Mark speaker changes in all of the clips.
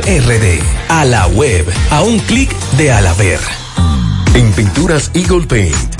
Speaker 1: RD. A la web. A un clic de Alaber.
Speaker 2: En Pinturas Eagle Paint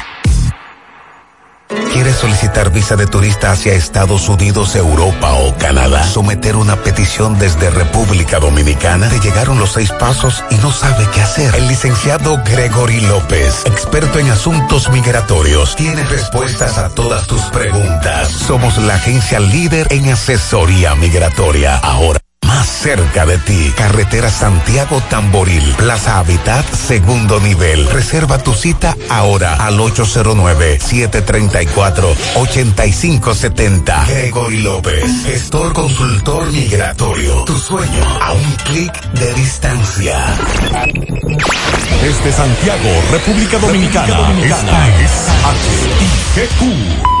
Speaker 3: ¿Quieres solicitar visa de turista hacia Estados Unidos, Europa o Canadá? ¿Someter una petición desde República Dominicana? Te llegaron los seis pasos y no sabe qué hacer. El licenciado Gregory López, experto en asuntos migratorios, tiene respuestas a todas tus preguntas. Somos la agencia líder en asesoría migratoria. Ahora más cerca de ti. Carretera Santiago Tamboril, Plaza Habitat, segundo nivel. Reserva tu cita ahora al 809-734-8570. Gregory López, gestor consultor migratorio. Tu sueño a un clic de distancia.
Speaker 4: Desde Santiago, República Dominicana, esta es HIGQ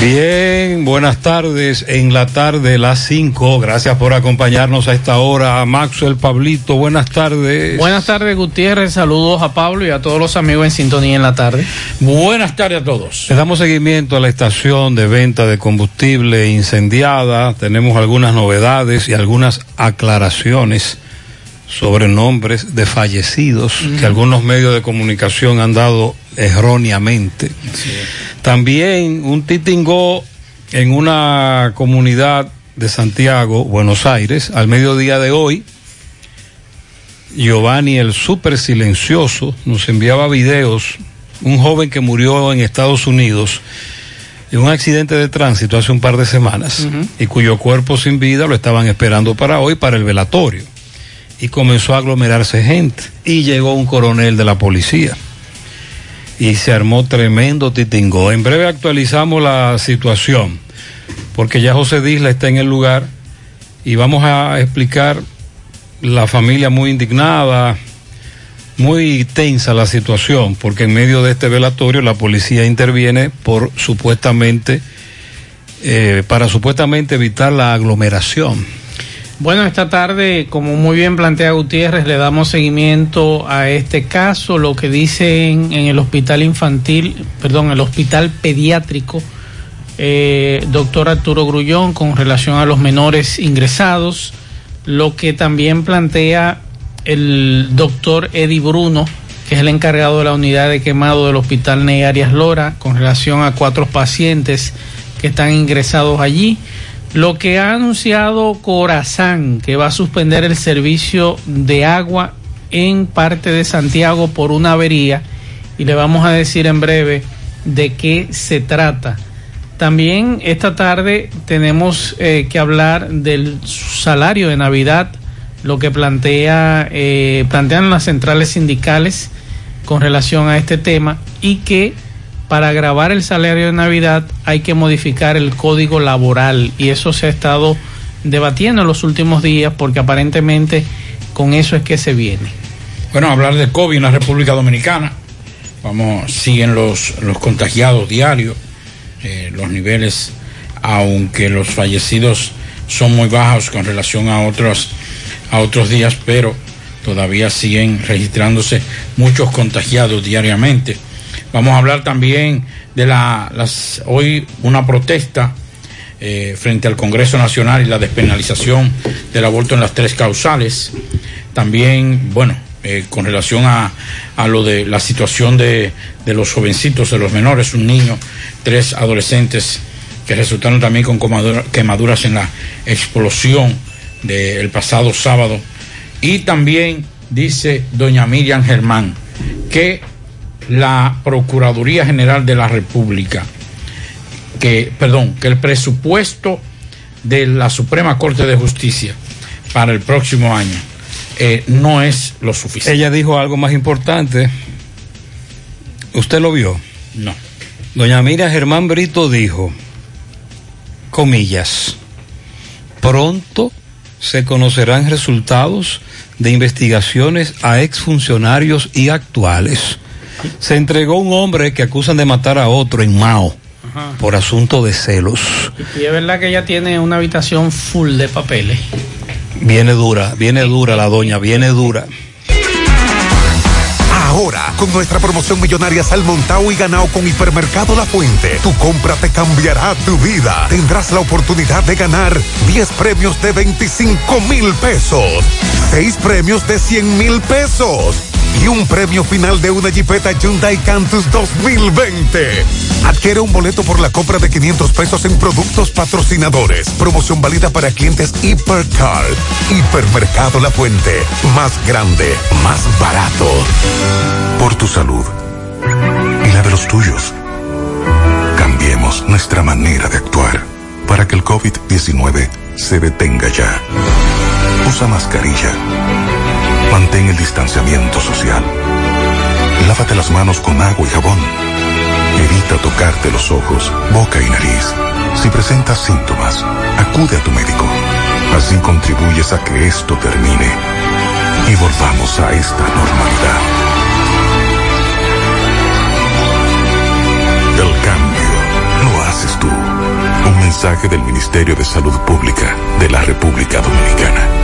Speaker 5: Bien, buenas tardes. En la tarde, las 5. Gracias por acompañarnos a esta hora. Maxwell Pablito, buenas tardes.
Speaker 6: Buenas tardes, Gutiérrez. Saludos a Pablo y a todos los amigos en sintonía en la tarde.
Speaker 5: Buenas tardes a todos. Le damos seguimiento a la estación de venta de combustible incendiada. Tenemos algunas novedades y algunas aclaraciones sobre nombres de fallecidos que algunos medios de comunicación han dado erróneamente. También un titingó en una comunidad de Santiago, Buenos Aires, al mediodía de hoy. Giovanni, el súper silencioso, nos enviaba videos. Un joven que murió en Estados Unidos en un accidente de tránsito hace un par de semanas y cuyo cuerpo sin vida lo estaban esperando para hoy, para el velatorio. Y comenzó a aglomerarse gente. Y llegó un coronel de la policía y se armó tremendo titingo. En breve actualizamos la situación, porque ya José Disla está en el lugar y vamos a explicar la familia muy indignada, muy tensa la situación, porque en medio de este velatorio la policía interviene por supuestamente, eh, para supuestamente evitar la aglomeración.
Speaker 6: Bueno, esta tarde, como muy bien plantea Gutiérrez, le damos seguimiento a este caso, lo que dicen en el hospital infantil, perdón, el hospital pediátrico, eh, doctor Arturo Grullón, con relación a los menores ingresados, lo que también plantea el doctor Eddie Bruno, que es el encargado de la unidad de quemado del hospital Ney Arias Lora, con relación a cuatro pacientes que están ingresados allí. Lo que ha anunciado Corazán, que va a suspender el servicio de agua en parte de Santiago por una avería, y le vamos a decir en breve de qué se trata. También esta tarde tenemos eh, que hablar del salario de Navidad, lo que plantea, eh, plantean las centrales sindicales con relación a este tema y que para grabar el salario de Navidad hay que modificar el código laboral y eso se ha estado debatiendo en los últimos días porque aparentemente con eso es que se viene.
Speaker 7: Bueno, hablar de COVID en la República Dominicana. Vamos, siguen los, los contagiados diarios, eh, los niveles, aunque los fallecidos son muy bajos con relación a otros, a otros días, pero todavía siguen registrándose muchos contagiados diariamente. Vamos a hablar también de la, hoy una protesta eh, frente al Congreso Nacional y la despenalización del aborto en las tres causales. También, bueno, eh, con relación a, a, lo de la situación de, de, los jovencitos, de los menores, un niño, tres adolescentes que resultaron también con quemaduras en la explosión del pasado sábado. Y también dice doña Miriam Germán que la Procuraduría General de la República, que, perdón, que el presupuesto de la Suprema Corte de Justicia para el próximo año eh, no es lo suficiente.
Speaker 5: Ella dijo algo más importante. ¿Usted lo vio?
Speaker 7: No.
Speaker 5: Doña Mira Germán Brito dijo, comillas, pronto se conocerán resultados de investigaciones a exfuncionarios y actuales. Se entregó un hombre que acusan de matar a otro en Mao Ajá. por asunto de celos.
Speaker 6: Y es verdad que ella tiene una habitación full de papeles.
Speaker 5: Viene dura, viene dura la doña, viene dura.
Speaker 3: Ahora, con nuestra promoción millonaria Salmontao y ganado con Hipermercado La Fuente, tu compra te cambiará tu vida. Tendrás la oportunidad de ganar 10 premios de 25 mil pesos, 6 premios de 100 mil pesos y un premio final de una Jeepeta Hyundai Cantus 2020. Adquiere un boleto por la compra de 500 pesos en productos patrocinadores. Promoción válida para clientes Hipercar. Hipermercado La Fuente. Más grande, más barato. Por tu salud y la de los tuyos. Cambiemos nuestra manera de actuar para que el COVID-19 se detenga ya. Usa mascarilla Mantén el distanciamiento social. Lávate las manos con agua y jabón. Evita tocarte los ojos, boca y nariz. Si presentas síntomas, acude a tu médico. Así contribuyes a que esto termine y volvamos a esta normalidad. El cambio lo haces tú. Un mensaje del Ministerio de Salud Pública de la República Dominicana.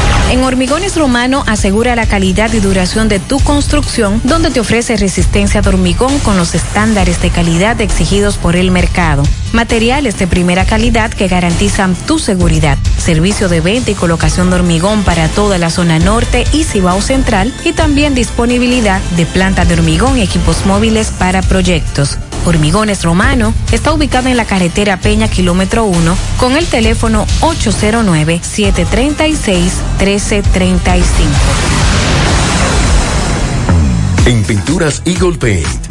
Speaker 8: En Hormigones Romano asegura la calidad y duración de tu construcción, donde te ofrece resistencia de hormigón con los estándares de calidad exigidos por el mercado. Materiales de primera calidad que garantizan tu seguridad. Servicio de venta y colocación de hormigón para toda la zona norte y Cibao Central y también disponibilidad de planta de hormigón y equipos móviles para proyectos. Hormigones Romano está ubicado en la carretera Peña Kilómetro 1 con el teléfono 809-736-1335.
Speaker 2: En Pinturas Eagle Paint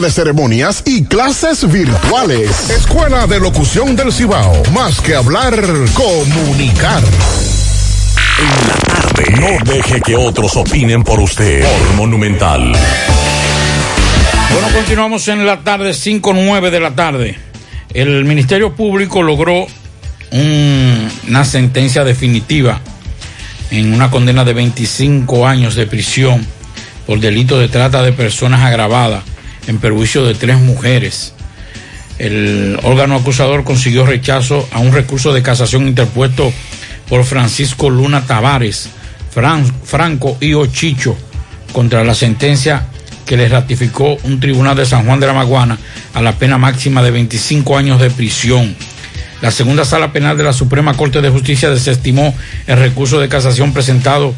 Speaker 9: de ceremonias y clases virtuales. Escuela de Locución del Cibao. Más que hablar, comunicar.
Speaker 10: En la tarde. No deje que otros opinen por usted. Por Monumental.
Speaker 7: Bueno, continuamos en la tarde, 5-9 de la tarde. El Ministerio Público logró un- una sentencia definitiva en una condena de 25 años de prisión por delito de trata de personas agravada en perjuicio de tres mujeres. El órgano acusador consiguió rechazo a un recurso de casación interpuesto por Francisco Luna Tavares, Fran- Franco y Ochicho contra la sentencia que le ratificó un tribunal de San Juan de la Maguana a la pena máxima de 25 años de prisión. La segunda sala penal de la Suprema Corte de Justicia desestimó el recurso de casación presentado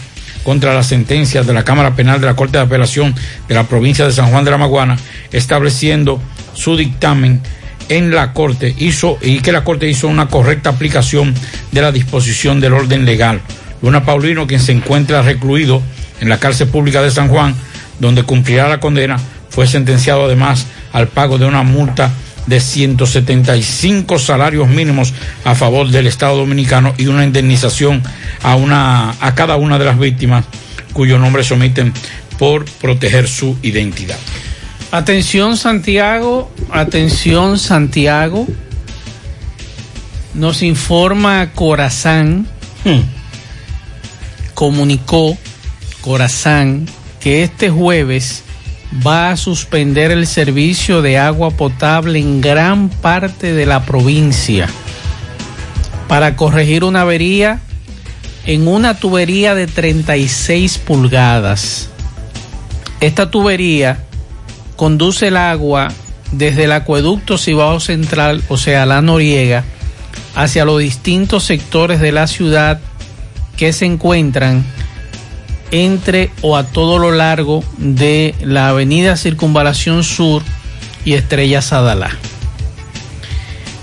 Speaker 7: contra las sentencias de la Cámara Penal de la Corte de Apelación de la provincia de San Juan de la Maguana, estableciendo su dictamen en la Corte hizo y que la Corte hizo una correcta aplicación de la disposición del orden legal. Luna Paulino, quien se encuentra recluido en la cárcel pública de San Juan, donde cumplirá la condena, fue sentenciado además al pago de una multa de 175 salarios mínimos a favor del Estado Dominicano y una indemnización a, una, a cada una de las víctimas cuyo nombre se omiten por proteger su identidad.
Speaker 6: Atención Santiago, atención Santiago. Nos informa Corazán, comunicó Corazán que este jueves va a suspender el servicio de agua potable en gran parte de la provincia para corregir una avería en una tubería de 36 pulgadas. Esta tubería conduce el agua desde el acueducto Cibao Central, o sea, la Noriega, hacia los distintos sectores de la ciudad que se encuentran entre o a todo lo largo de la avenida Circunvalación Sur y Estrella Sadalá.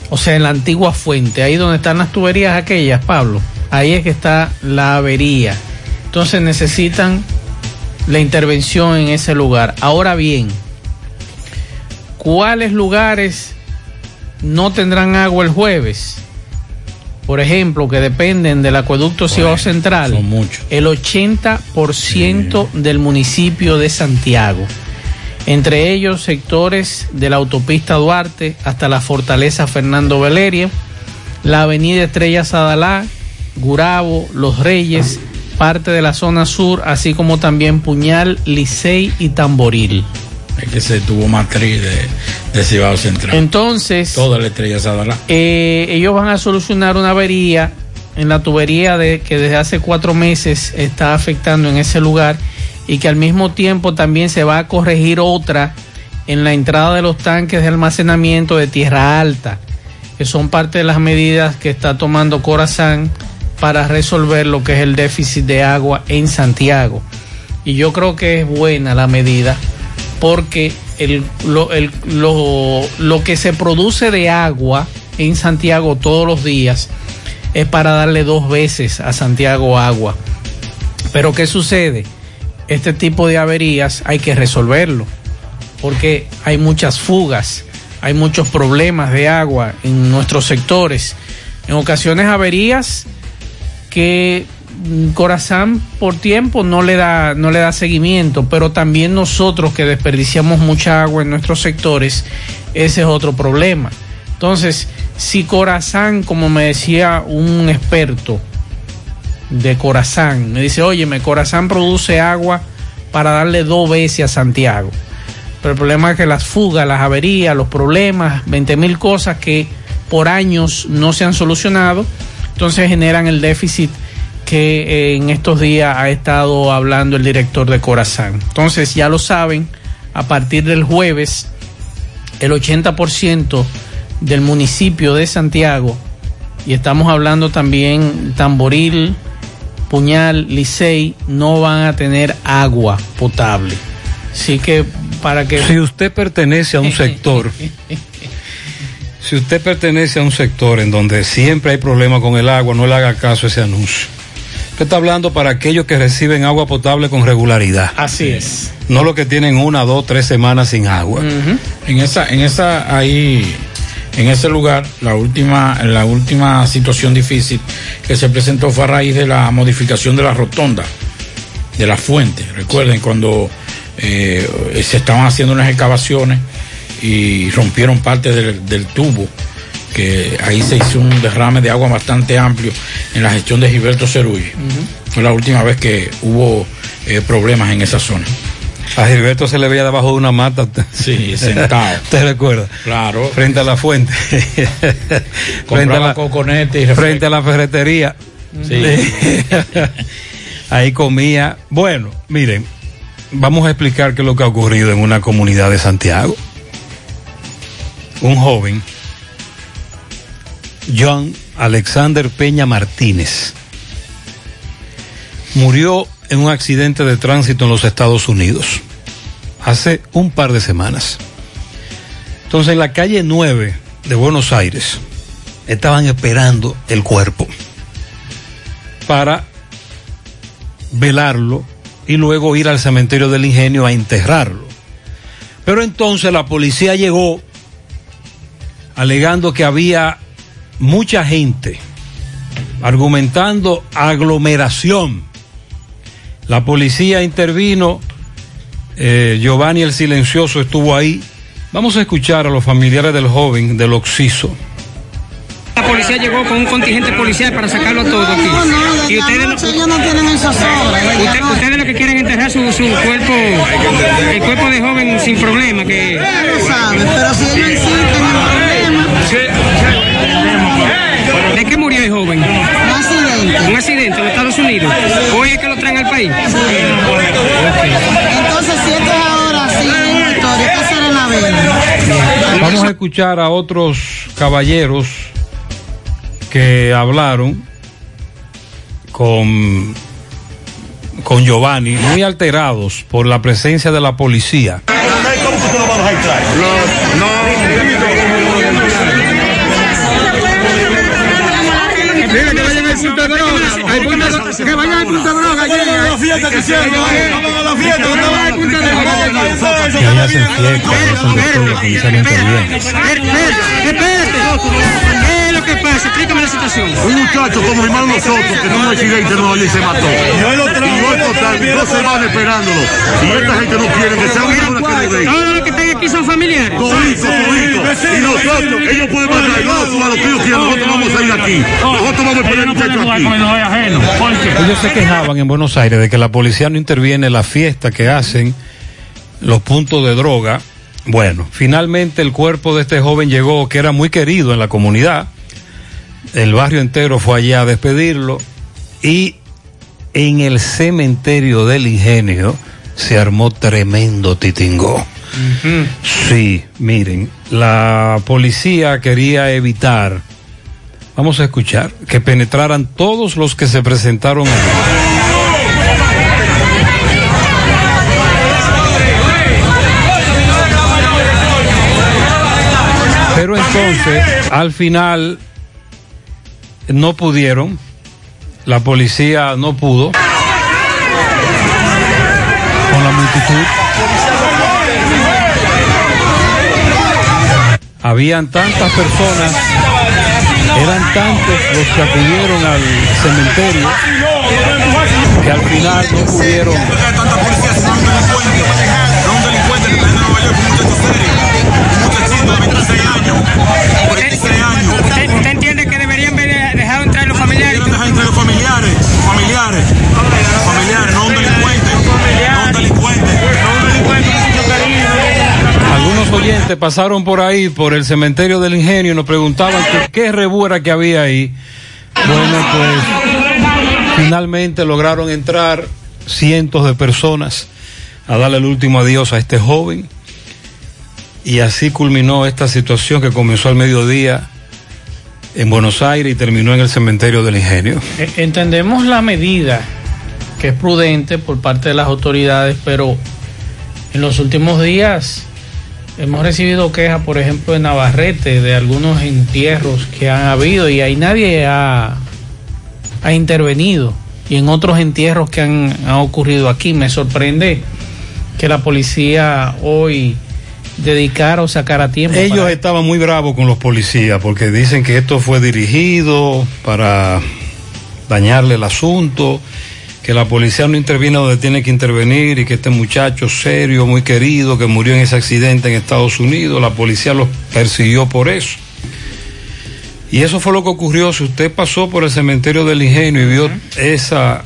Speaker 6: O sea, en la antigua fuente, ahí donde están las tuberías aquellas, Pablo, ahí es que está la avería. Entonces necesitan la intervención en ese lugar. Ahora bien, ¿cuáles lugares no tendrán agua el jueves? Por ejemplo, que dependen del acueducto Ciudad Central, el 80% del municipio de Santiago. Entre ellos sectores de la autopista Duarte hasta la fortaleza Fernando Valeria, la avenida Estrella Sadalá, Gurabo, Los Reyes, parte de la zona sur, así como también Puñal, Licey y Tamboril.
Speaker 7: Es que se tuvo matriz de, de Cibao Central.
Speaker 6: Entonces,
Speaker 7: Toda la estrella Sadalá.
Speaker 6: eh, ellos van a solucionar una avería en la tubería de, que desde hace cuatro meses está afectando en ese lugar y que al mismo tiempo también se va a corregir otra en la entrada de los tanques de almacenamiento de tierra alta, que son parte de las medidas que está tomando Corazán para resolver lo que es el déficit de agua en Santiago. Y yo creo que es buena la medida porque lo, lo- lo que se produce de agua en Santiago todos los días es para darle dos veces a Santiago agua. Pero ¿qué sucede? Este tipo de averías hay que resolverlo porque hay muchas fugas, hay muchos problemas de agua en nuestros sectores. En ocasiones averías que Corazán por tiempo no le da no le da seguimiento, pero también nosotros que desperdiciamos mucha agua en nuestros sectores, ese es otro problema. Entonces, si Corazán, como me decía un experto de Corazán, me dice, "Óyeme, Corazán produce agua para darle dos veces a Santiago." Pero el problema es que las fugas, las averías, los problemas, 20 mil cosas que por años no se han solucionado, entonces generan el déficit que eh, en estos días ha estado hablando el director de Corazán. Entonces ya lo saben, a partir del jueves, el 80% del municipio de Santiago, y estamos hablando también Tamboril, Puñal, Licey, no van a tener agua potable. Así que para que...
Speaker 5: Si usted pertenece a un sector, si usted pertenece a un sector en donde siempre hay problemas con el agua, no le haga caso a ese anuncio. Usted está hablando para aquellos que reciben agua potable con regularidad.
Speaker 6: Así es.
Speaker 5: No los que tienen una, dos, tres semanas sin agua.
Speaker 7: En esa, en esa, ahí, en ese lugar, la última, la última situación difícil que se presentó fue a raíz de la modificación de la rotonda, de la fuente. Recuerden cuando eh, se estaban haciendo unas excavaciones y rompieron parte del, del tubo, que ahí se hizo un derrame de agua bastante amplio en la gestión de Gilberto Cerulli. Fue la última vez que hubo eh, problemas en esa zona.
Speaker 5: A Gilberto se le veía debajo de una mata.
Speaker 7: Sí, sentado.
Speaker 5: ¿Te recuerda?
Speaker 7: Claro.
Speaker 5: Frente a la fuente. frente, a la,
Speaker 7: coconete y refresco.
Speaker 5: frente a la ferretería.
Speaker 7: Sí.
Speaker 5: Ahí comía. Bueno, miren, vamos a explicar qué es lo que ha ocurrido en una comunidad de Santiago. Un joven, John Alexander Peña Martínez, murió en un accidente de tránsito en los Estados Unidos hace un par de semanas. Entonces en la calle 9 de Buenos Aires estaban esperando el cuerpo para velarlo y luego ir al cementerio del ingenio a enterrarlo. Pero entonces la policía llegó alegando que había mucha gente, argumentando aglomeración. La policía intervino, eh, Giovanni el Silencioso estuvo ahí. Vamos a escuchar a los familiares del joven del Oxiso.
Speaker 11: La policía llegó con un contingente policial para sacarlo a todo aquí. y ustedes, no-
Speaker 12: ellos no tienen esas obras.
Speaker 11: usted- ustedes lo que quieren es enterrar su, su cuerpo, el cuerpo de joven sin problema. Que...
Speaker 12: Ellos saben, pero si ellos insisten en problema,
Speaker 11: ¿De qué murió el joven?
Speaker 12: un accidente.
Speaker 11: Un accidente en los Estados Unidos. Hoy es que lo traen al país.
Speaker 12: Entonces, si esto es ahora la historia, ¿qué será en la vena?
Speaker 5: Vamos a escuchar a otros caballeros que hablaron con, con Giovanni, muy alterados por la presencia de la policía.
Speaker 11: Al punto de droga. Al punto de- Que vayan al punto de droga. allí.
Speaker 13: la fiesta que vamos a la fiesta,
Speaker 11: Que vayan al punto de droga.
Speaker 5: Y ahí hacen fiesta, hacen de todo, la policía no interviene.
Speaker 11: Espérate, espérate. ¿Qué es lo que pasa? Explícame la situación.
Speaker 13: Un muchacho como hermano nosotros que tuvo un accidente en Nueva York y se mató. Y hoy total, dos semanas esperándolo. Y esta gente no quiere que sea una que den.
Speaker 11: Todos los que están aquí son familiares.
Speaker 13: Todito, todito. Y nosotros, ellos pueden matar, no, a lo que ellos quieran, nosotros vamos a ir aquí. Nosotros vamos a esperar el muchacho aquí.
Speaker 5: Ellos se quejaban en Buenos Aires de que la policía no interviene en la fiesta que hacen los puntos de droga. Bueno, finalmente el cuerpo de este joven llegó, que era muy querido en la comunidad. El barrio entero fue allá a despedirlo. Y en el cementerio del ingenio se armó tremendo titingó. Sí, miren, la policía quería evitar, vamos a escuchar, que penetraran todos los que se presentaron allí. Pero entonces, al final, no pudieron. La policía no pudo. Con la multitud. Habían tantas personas, eran tantos los que acudieron al cementerio que al final no pudieron.
Speaker 11: ¿Usted, usted entiende que deberían haber dejado entrar los familiares?
Speaker 13: dejar los familiares, familiares, familiares, no un delincuente, no un delincuente, no un delincuente.
Speaker 5: Algunos oyentes pasaron por ahí, por el cementerio del ingenio, y nos preguntaban que qué rebuera que había ahí. Bueno, pues finalmente lograron entrar cientos de personas a darle el último adiós a este joven. Y así culminó esta situación que comenzó al mediodía en Buenos Aires y terminó en el cementerio del ingenio.
Speaker 6: Eh, Entendemos la medida que es prudente por parte de las autoridades, pero en los últimos días hemos recibido quejas, por ejemplo, de Navarrete, de algunos entierros que han habido y ahí nadie ha, intervenido. Y en otros entierros que han ocurrido aquí, me sorprende que la policía hoy dedicara o sacara tiempo.
Speaker 5: Ellos
Speaker 6: para-
Speaker 5: estaban muy bravos con los policías porque dicen que esto fue dirigido para dañarle el asunto, que la policía no interviene donde tiene que intervenir y que este muchacho serio, muy querido, que murió en ese accidente en Estados Unidos, la policía los persiguió por eso. Y eso fue lo que ocurrió. Si usted pasó por el cementerio del ingenio y vio esa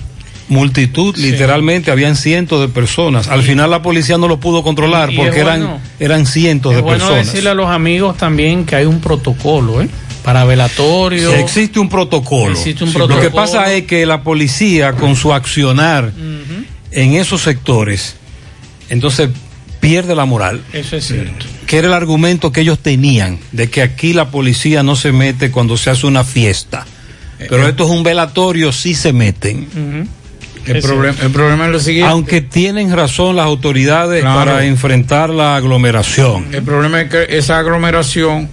Speaker 5: multitud, literalmente habían cientos de personas. Al final la policía no lo pudo controlar
Speaker 6: Y-
Speaker 5: porque eran, eran cientos
Speaker 6: Es
Speaker 5: de
Speaker 6: bueno
Speaker 5: personas.
Speaker 6: decirle a los amigos también que hay un protocolo, ¿eh? Para velatorio.
Speaker 5: Sí, existe un protocolo.
Speaker 6: Existe un
Speaker 5: Sí,
Speaker 6: protocolo.
Speaker 5: Lo que pasa es que la policía, con su accionar en esos sectores, entonces pierde la moral.
Speaker 6: Eso es cierto.
Speaker 5: Que era el argumento que ellos tenían, de que aquí la policía no se mete cuando se hace una fiesta.
Speaker 7: Eh,
Speaker 5: Pero esto es un velatorio, sí se meten.
Speaker 7: El, problem- el problema es lo siguiente.
Speaker 5: Aunque tienen razón las autoridades
Speaker 7: Claro.
Speaker 5: para enfrentar la aglomeración.
Speaker 7: El problema es que esa aglomeración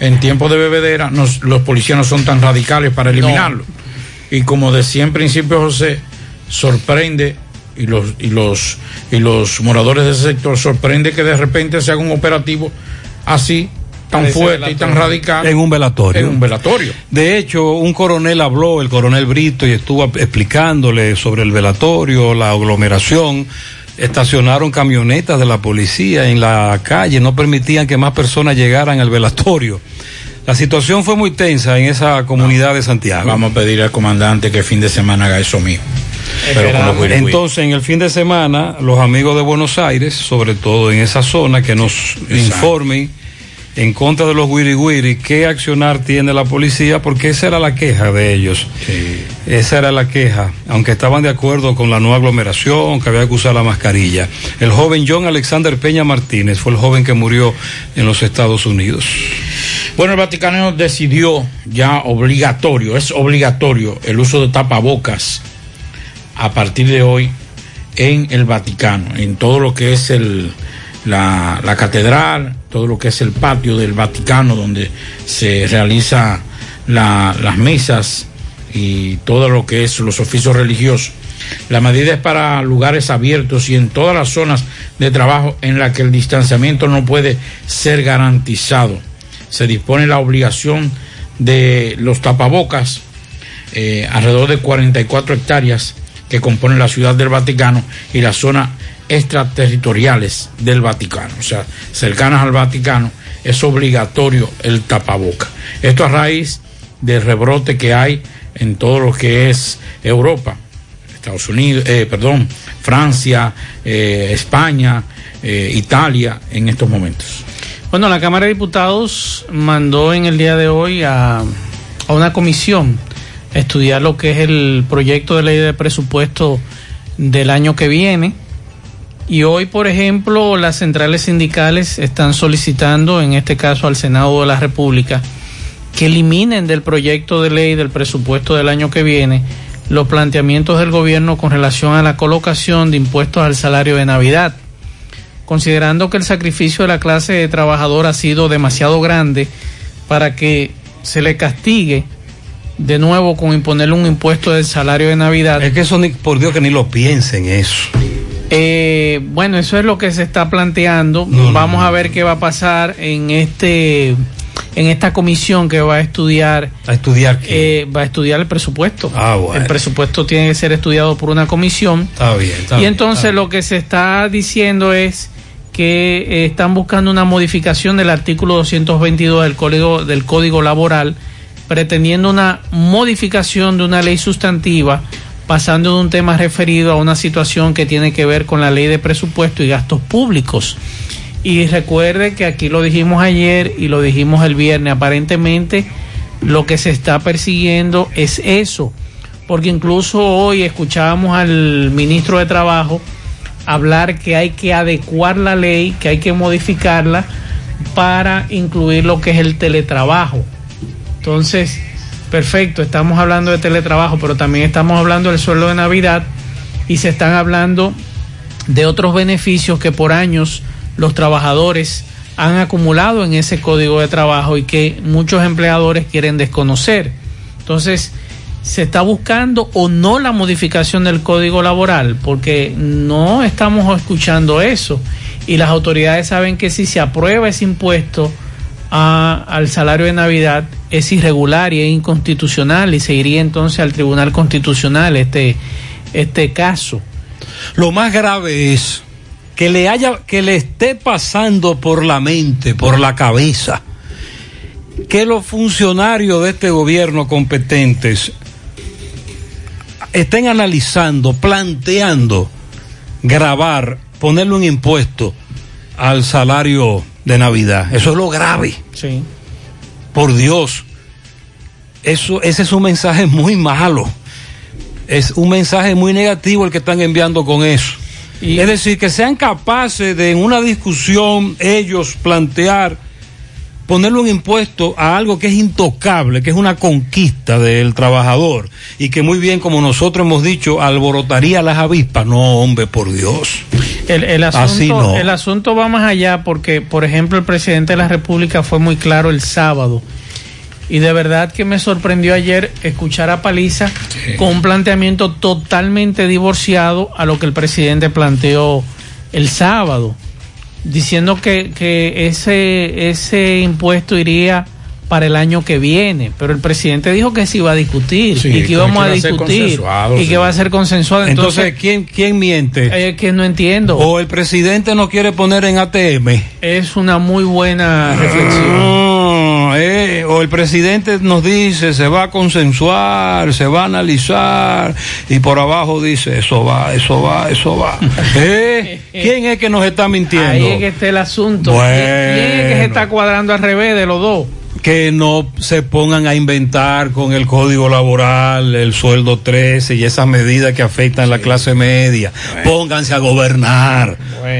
Speaker 7: en tiempo de bebedera, nos- los policías no son tan radicales para eliminarlo. Y como decía en principio José, sorprende, y los, y los, y los moradores de ese sector, sorprende que de repente se haga un operativo así, tan fuerte y tan radical.
Speaker 5: En un velatorio.
Speaker 7: En un velatorio.
Speaker 5: De hecho, un coronel habló, el coronel Brito, y estuvo explicándole sobre el velatorio, la aglomeración. Estacionaron camionetas de la policía en la calle, no permitían que más personas llegaran al velatorio. La situación fue muy tensa en esa comunidad de Santiago.
Speaker 7: Vamos a pedir al comandante que el fin de semana haga eso mismo. Pero.
Speaker 5: Entonces, en el fin de semana, los amigos de Buenos Aires, sobre todo en esa zona, que nos informen en contra de los wiri wiri qué accionar tiene la policía, porque esa era la queja de ellos. Esa era la queja, aunque estaban de acuerdo con la no aglomeración, que había que usar la mascarilla. El joven John Alexander Peña Martínez fue el joven que murió en los Estados Unidos.
Speaker 7: Bueno, el Vaticano decidió ya obligatorio, es obligatorio el uso de tapabocas a partir de hoy en el Vaticano, en todo lo que es el, la, la catedral, todo lo que es el patio del Vaticano donde se realiza la- las misas y todo lo que es los oficios religiosos. La medida es para lugares abiertos y en todas las zonas de trabajo en las que el distanciamiento no puede ser garantizado. Se dispone la obligación de los tapabocas eh, alrededor de 44 hectáreas que componen la ciudad del Vaticano y las zonas extraterritoriales del Vaticano, o sea, cercanas al Vaticano, es obligatorio el tapaboca. Esto a raíz del rebrote que hay en todo lo que es Europa, Estados Unidos, eh, perdón, Francia, eh, España, eh, Italia en estos momentos.
Speaker 6: Bueno, la Cámara de Diputados mandó en el día de hoy a, a una comisión estudiar lo que es el proyecto de ley de presupuesto del año que viene. Y hoy, por ejemplo, las centrales sindicales están solicitando, en este caso al Senado de la República, que eliminen del proyecto de ley del presupuesto del año que viene los planteamientos del gobierno con relación a la colocación de impuestos al salario de Navidad. considerando que el sacrificio de la clase trabajadora ha sido demasiado grande para que se le castigue de nuevo con imponerle un impuesto del salario de Navidad.
Speaker 5: Es que eso, ni, por Dios, que ni lo piensen eso.
Speaker 6: Eh, bueno, eso es lo que se está planteando.
Speaker 5: No,
Speaker 6: Vamos a ver qué va a pasar en este en esta comisión que va a estudiar
Speaker 5: A estudiar qué.
Speaker 6: eh, va a estudiar el presupuesto.
Speaker 5: Ah, bueno.
Speaker 6: El presupuesto tiene que ser estudiado por una comisión.
Speaker 5: Está bien. está
Speaker 6: y entonces
Speaker 5: bien.
Speaker 6: lo que se está diciendo es que eh, están buscando una modificación del artículo 222 del código del código laboral pretendiendo una modificación de una ley sustantiva pasando de un tema referido a una situación que tiene que ver con la ley de presupuesto y gastos públicos. Y recuerde que aquí lo dijimos ayer y lo dijimos el viernes, aparentemente lo que se está persiguiendo es eso, porque incluso hoy escuchábamos al ministro de Trabajo hablar que hay que adecuar la ley, que hay que modificarla para incluir lo que es el teletrabajo. Entonces, perfecto, estamos hablando de teletrabajo, pero también estamos hablando del sueldo de Navidad y se están hablando de otros beneficios que por años los trabajadores han acumulado en ese código de trabajo y que muchos empleadores quieren desconocer. Entonces, se está buscando o no la modificación del código laboral, porque no estamos escuchando eso. Y las autoridades saben que si se aprueba ese impuesto a- al salario de Navidad, es irregular y es inconstitucional y se iría entonces al Tribunal Constitucional este, este caso.
Speaker 5: Lo más grave es que le haya, que le esté pasando por la mente, por la cabeza, que los funcionarios de este gobierno competentes estén analizando, planteando grabar, ponerle un impuesto al salario de Navidad. Eso es lo grave.
Speaker 6: Sí.
Speaker 5: Por Dios. Eso, ese es un mensaje muy malo. Es un mensaje muy negativo el que están enviando con eso. es decir, que sean capaces de en una discusión ellos plantear, ponerle un impuesto a algo que es intocable, que es una conquista del trabajador y que muy bien, como nosotros hemos dicho, alborotaría las avispas. No, hombre, por Dios.
Speaker 6: El, el asunto,
Speaker 5: Así no.
Speaker 6: el asunto va más allá porque, por ejemplo, el presidente de la República fue muy claro el sábado. Y de verdad que me sorprendió ayer escuchar a Paliza con un planteamiento totalmente divorciado a lo que el presidente planteó el sábado, diciendo que, que ese, ese impuesto iría para el año que viene, pero el presidente dijo que se iba a discutir
Speaker 5: Sí,
Speaker 6: y que íbamos a discutir y
Speaker 5: sí.
Speaker 6: que va a ser consensuado.
Speaker 5: Entonces,
Speaker 6: Entonces,
Speaker 5: ¿quién, ¿quién miente?
Speaker 6: es que no entiendo.
Speaker 5: O el presidente no quiere poner en ATM.
Speaker 6: Es una muy buena reflexión.
Speaker 5: No, eh, o el presidente nos dice se va a consensuar, se va a analizar y por abajo dice eso va, eso va, eso va. Eh, ¿Quién es que nos está mintiendo?
Speaker 6: Ahí es que está el asunto.
Speaker 5: Bueno.
Speaker 6: ¿Quién es que se está cuadrando al revés de los dos?
Speaker 5: Que no se pongan a inventar con el código laboral, el sueldo 13 y esas medidas que afectan la clase media. Pónganse a gobernar,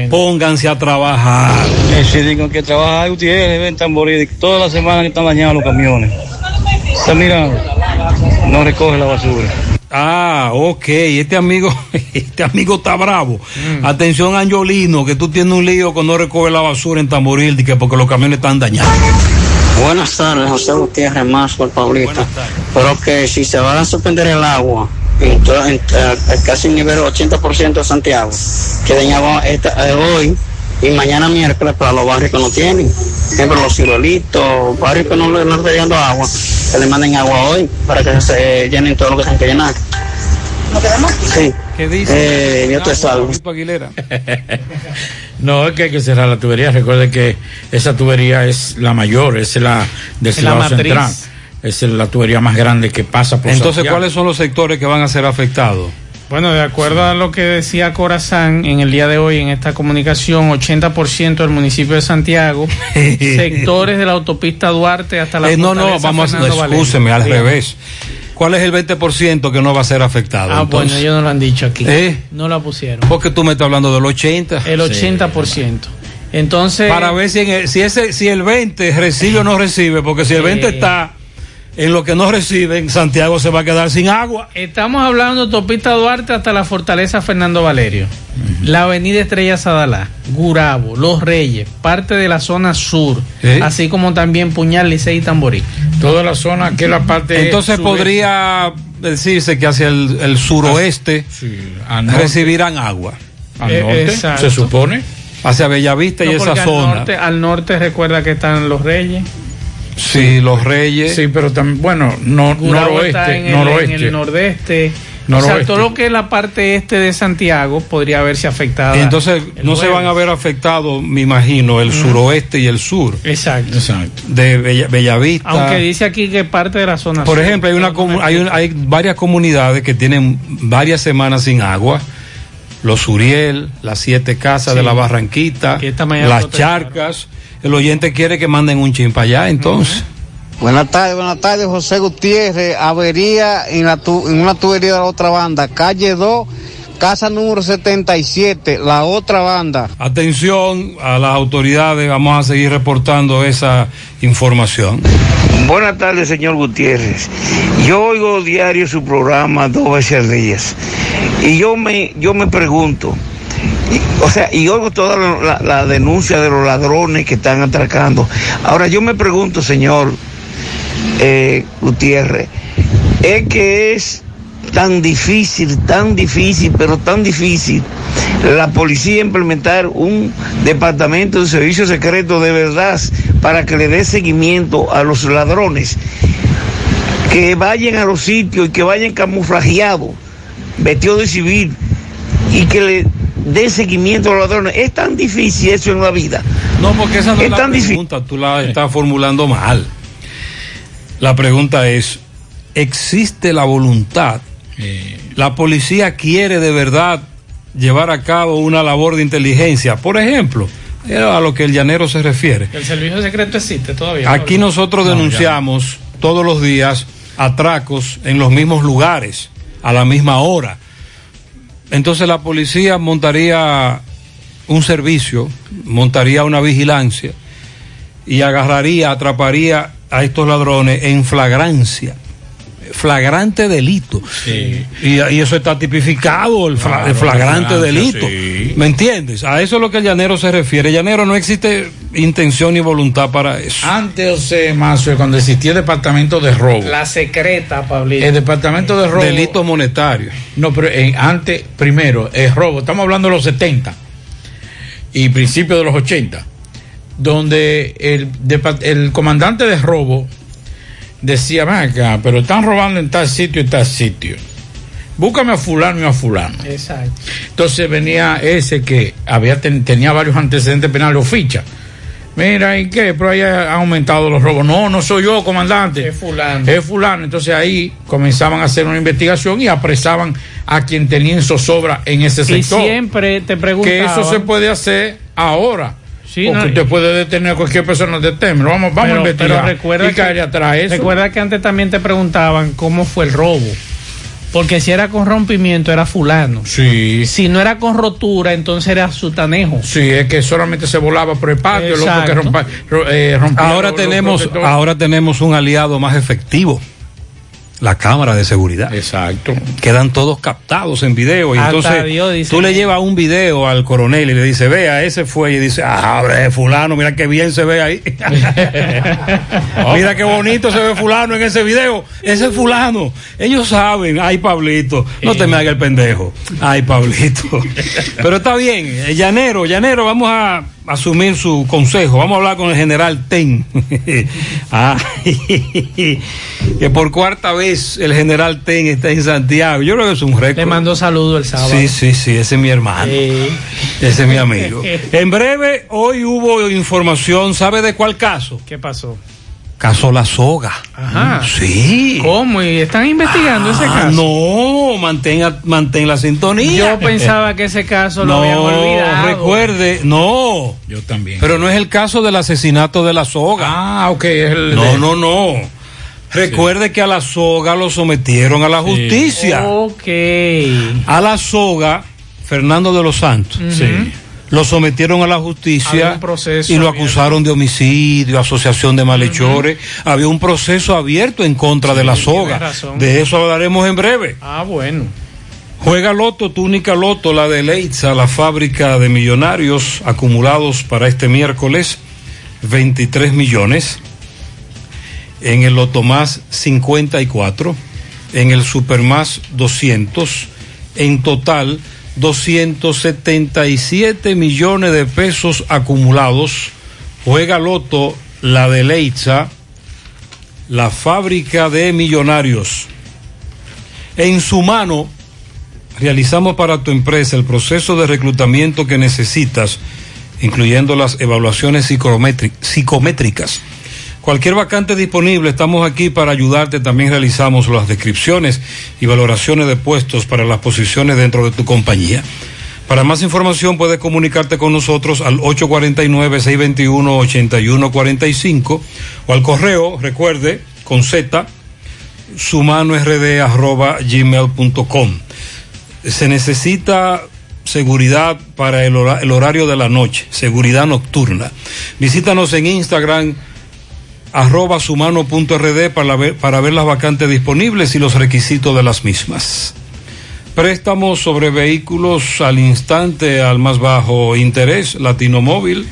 Speaker 5: pónganse a trabajar.
Speaker 14: Ese digo que trabaja ahí, Gutiérrez, ven tamborí, toda la semana que están dañados los camiones. Está mirando, no recoge la basura.
Speaker 5: Ah, ok, este amigo, este amigo está bravo. Atención, Angiolino, que tú tienes un lío con no recoger la basura en Tamboril, porque los camiones están dañados.
Speaker 15: Buenas tardes, José Gutiérrez más por Paulita. Pero que si se va a suspender el agua en, to- en, casi el nivel 80% de Santiago, que agua esta- eh, hoy y mañana miércoles para los barrios que no tienen. Por ejemplo, los ciruelitos, barrios que no le están llegando agua, que le manden agua hoy para que se llenen todo lo que tienen que llenar. Sí.
Speaker 5: ¿Qué dice?
Speaker 15: Eh, yo te salvo.
Speaker 7: No, es que hay que cerrar la tubería. Recuerde que esa tubería es la mayor, es la del
Speaker 6: Es la
Speaker 7: Cibao
Speaker 6: matriz.
Speaker 7: Central. Es la tubería más grande que pasa por
Speaker 5: Entonces,
Speaker 7: Santiago.
Speaker 5: ¿cuáles son los sectores que van a ser afectados?
Speaker 6: Bueno, de acuerdo a lo que decía Corazán en el día de hoy en esta comunicación, 80% del municipio de Santiago, sectores de la autopista Duarte hasta la
Speaker 5: Eh, no, no, vamos excúseme, al revés. ¿Cuál es el 20% que no va a ser afectado?
Speaker 6: Ah,
Speaker 5: entonces?
Speaker 6: bueno, ellos no lo han dicho aquí.
Speaker 5: ¿Eh?
Speaker 6: No la pusieron.
Speaker 5: Porque tú me estás hablando del 80.
Speaker 6: El 80%. Entonces.
Speaker 5: Para ver si, en el, si, ese, si el 20 recibe o no recibe, porque si el
Speaker 6: Sí.
Speaker 5: 20 está en lo que no reciben, Santiago se va a quedar sin agua.
Speaker 6: Estamos hablando de Topista Duarte hasta la Fortaleza Fernando Valerio, la Avenida Estrella Sadalá, Gurabo, Los Reyes, parte de la zona sur,
Speaker 5: Sí.
Speaker 6: así como también Puñal, Licey y Tamborí.
Speaker 7: Toda la zona que es la parte.
Speaker 5: Entonces
Speaker 7: sureste.
Speaker 5: podría decirse que hacia el, el suroeste
Speaker 7: norte.
Speaker 5: recibirán agua.
Speaker 7: Al norte,
Speaker 6: exacto.
Speaker 7: se supone.
Speaker 5: Hacia Bellavista y
Speaker 6: No,
Speaker 5: esa
Speaker 6: porque
Speaker 5: zona.
Speaker 6: Norte, al norte recuerda que están Los Reyes.
Speaker 5: Sí, los Reyes.
Speaker 7: Sí, pero también, bueno, no, noroeste,
Speaker 6: en el,
Speaker 7: noroeste.
Speaker 6: en el nordeste. O sea, todo lo que es la parte este de Santiago podría verse afectada.
Speaker 5: Y entonces no se van a ver afectados, me imagino, el suroeste y el sur.
Speaker 6: Exacto.
Speaker 7: Exacto.
Speaker 5: De Bella- Bellavista.
Speaker 6: Aunque dice aquí que parte de la zona
Speaker 5: Por
Speaker 6: sur.
Speaker 5: ejemplo, hay, una hay, un- hay varias comunidades que tienen varias semanas sin agua. Los Uriel, las siete casas de la Barranquita, las charcas. El oyente quiere que manden un chin para allá, entonces.
Speaker 15: Buenas tardes, buenas tardes, José Gutiérrez. Avería en, la tu- en una tubería de la otra banda, calle 2, casa número 77, la otra banda.
Speaker 5: Atención a las autoridades, vamos a seguir reportando esa información.
Speaker 16: Buenas tardes, señor Gutiérrez. Yo oigo diario su programa dos veces al día. Y yo me, yo me pregunto, o sea, y oigo toda la denuncia de los ladrones que están atracando. Ahora yo me pregunto, señor eh, Gutiérrez, es que es tan difícil, tan difícil, pero tan difícil la policía implementar un departamento de servicio secreto de verdad para que le dé seguimiento a los ladrones, que vayan a los sitios y que vayan camuflajeados, vestidos de civil y que le dé seguimiento a los ladrones. Es tan difícil eso en la vida.
Speaker 5: No, porque esa no es,
Speaker 16: Es
Speaker 5: la
Speaker 16: tan difícil.
Speaker 5: pregunta, tú la estás formulando mal. La pregunta es, ¿existe la voluntad? La policía quiere de verdad llevar a cabo una labor de inteligencia. Por ejemplo, era a lo que el llanero se refiere.
Speaker 6: El servicio secreto existe todavía.
Speaker 5: Aquí
Speaker 6: ¿no?
Speaker 5: nosotros
Speaker 6: No,
Speaker 5: denunciamos todos los días atracos en los mismos lugares, a la misma hora. Entonces la policía montaría un servicio, montaría una vigilancia y agarraría, atraparía a estos ladrones en flagrancia. Flagrante delito. Y, y eso está tipificado, el, fla- el flagrante delito.
Speaker 7: sí.
Speaker 5: ¿Me entiendes? A eso es lo que el llanero se refiere. Llanero no existe intención ni voluntad para eso.
Speaker 7: Antes, José Mazo, cuando existía el departamento de robo.
Speaker 6: La secreta, Pablito.
Speaker 7: El departamento de robo.
Speaker 5: Delito monetario.
Speaker 7: No, pero eh, antes, primero, el robo, estamos hablando de los 70 y principios de los 80, donde el, el comandante de robo decía, acá, pero están robando en tal sitio y tal sitio. Búscame a fulano y a fulano.
Speaker 6: Exacto.
Speaker 7: Entonces venía ese que había ten- tenía varios antecedentes penales o ficha. Mira, ¿y qué? Pero ahí ha aumentado los robos. No, no soy yo, comandante.
Speaker 6: Es fulano.
Speaker 7: Es fulano. Entonces ahí comenzaban a hacer una investigación y apresaban a quien tenía en zozobra en ese
Speaker 6: Y
Speaker 7: sector.
Speaker 6: siempre te.
Speaker 7: Que eso se puede hacer ahora.
Speaker 6: Sí,
Speaker 7: porque
Speaker 6: no,
Speaker 7: usted puede detener a cualquier persona de tema. Vamos, vamos
Speaker 6: pero,
Speaker 7: a investigar.
Speaker 6: pero recuerda
Speaker 7: y caer atrás eso.
Speaker 6: Recuerda que antes también te preguntaban cómo fue el robo. Porque si era con rompimiento era fulano.
Speaker 7: Sí.
Speaker 6: Si no era con rotura, entonces era sutanejo.
Speaker 7: Sí, es que solamente se volaba por el patio, el otro que rompa, ro- eh, rompía
Speaker 5: Ahora tenemos, ahora tenemos un aliado más efectivo. La cámara de seguridad.
Speaker 7: Exacto.
Speaker 5: Quedan todos captados en video. Y
Speaker 6: Hasta
Speaker 5: entonces
Speaker 6: Dios dice
Speaker 5: tú le llevas un video al coronel y le dices, vea, ese fue. Y dice, ah, hombre, fulano, mira qué bien se ve ahí. mira qué bonito se ve fulano en ese video. Ese es fulano. Ellos saben, ay, Pablito, no te me hagas el pendejo. Ay, Pablito. Pero está bien, eh, llanero, llanero, vamos a asumir su consejo. Vamos a hablar con el general Ten. Ay, que por cuarta vez el general Ten está en Santiago. Yo creo que es un récord.
Speaker 6: Le mandó saludo el sábado.
Speaker 5: Sí, sí, sí, ese es mi hermano. Ese es mi amigo. En breve, hoy hubo información, ¿sabe de cuál caso?
Speaker 6: ¿Qué pasó?
Speaker 5: Caso La Soga.
Speaker 6: Ajá.
Speaker 5: Sí.
Speaker 6: ¿Cómo? ¿Y están investigando ese
Speaker 5: Ah,
Speaker 6: caso?
Speaker 5: No, mantenga, mantén la sintonía.
Speaker 6: Yo pensaba que ese caso lo
Speaker 5: no,
Speaker 6: habían olvidado.
Speaker 5: recuerde, no.
Speaker 7: Yo también.
Speaker 5: Pero no es el caso del asesinato de La Soga.
Speaker 7: Ah, ok. Es el
Speaker 5: No,
Speaker 7: de-
Speaker 5: no, no. Recuerde que a La Soga lo sometieron a la justicia.
Speaker 6: Ok.
Speaker 5: A La Soga, Fernando de los Santos.
Speaker 7: Sí.
Speaker 5: Lo sometieron a la justicia y lo acusaron de homicidio, asociación de malhechores. Había un proceso abierto en contra de la soga.
Speaker 6: razón.
Speaker 5: De eso hablaremos en breve.
Speaker 6: Ah, bueno.
Speaker 5: Juega Loto, tu única Loto, la de Leitza, la fábrica de millonarios acumulados para este miércoles, 23 millones. En el Loto Más, 54. En el Super Más, 200. En total, 277 millones de pesos acumulados. Juega Loto, la de Leitza, la fábrica de millonarios. En su mano, realizamos para tu empresa el proceso de reclutamiento que necesitas, incluyendo las evaluaciones psicométricas. Cualquier vacante disponible, estamos aquí para ayudarte. También realizamos las descripciones y valoraciones de puestos para las posiciones dentro de tu compañía. Para más información puedes comunicarte con nosotros al 849-621-8145 o al correo, recuerde, con Z, sumanord.gmail.com. Se necesita seguridad para el, hora- el horario de la noche, seguridad nocturna. Visítanos en Instagram arroba sumano.rd para ver, para ver las vacantes disponibles y los requisitos de las mismas. Préstamos sobre vehículos al instante al más bajo interés, Latino Móvil,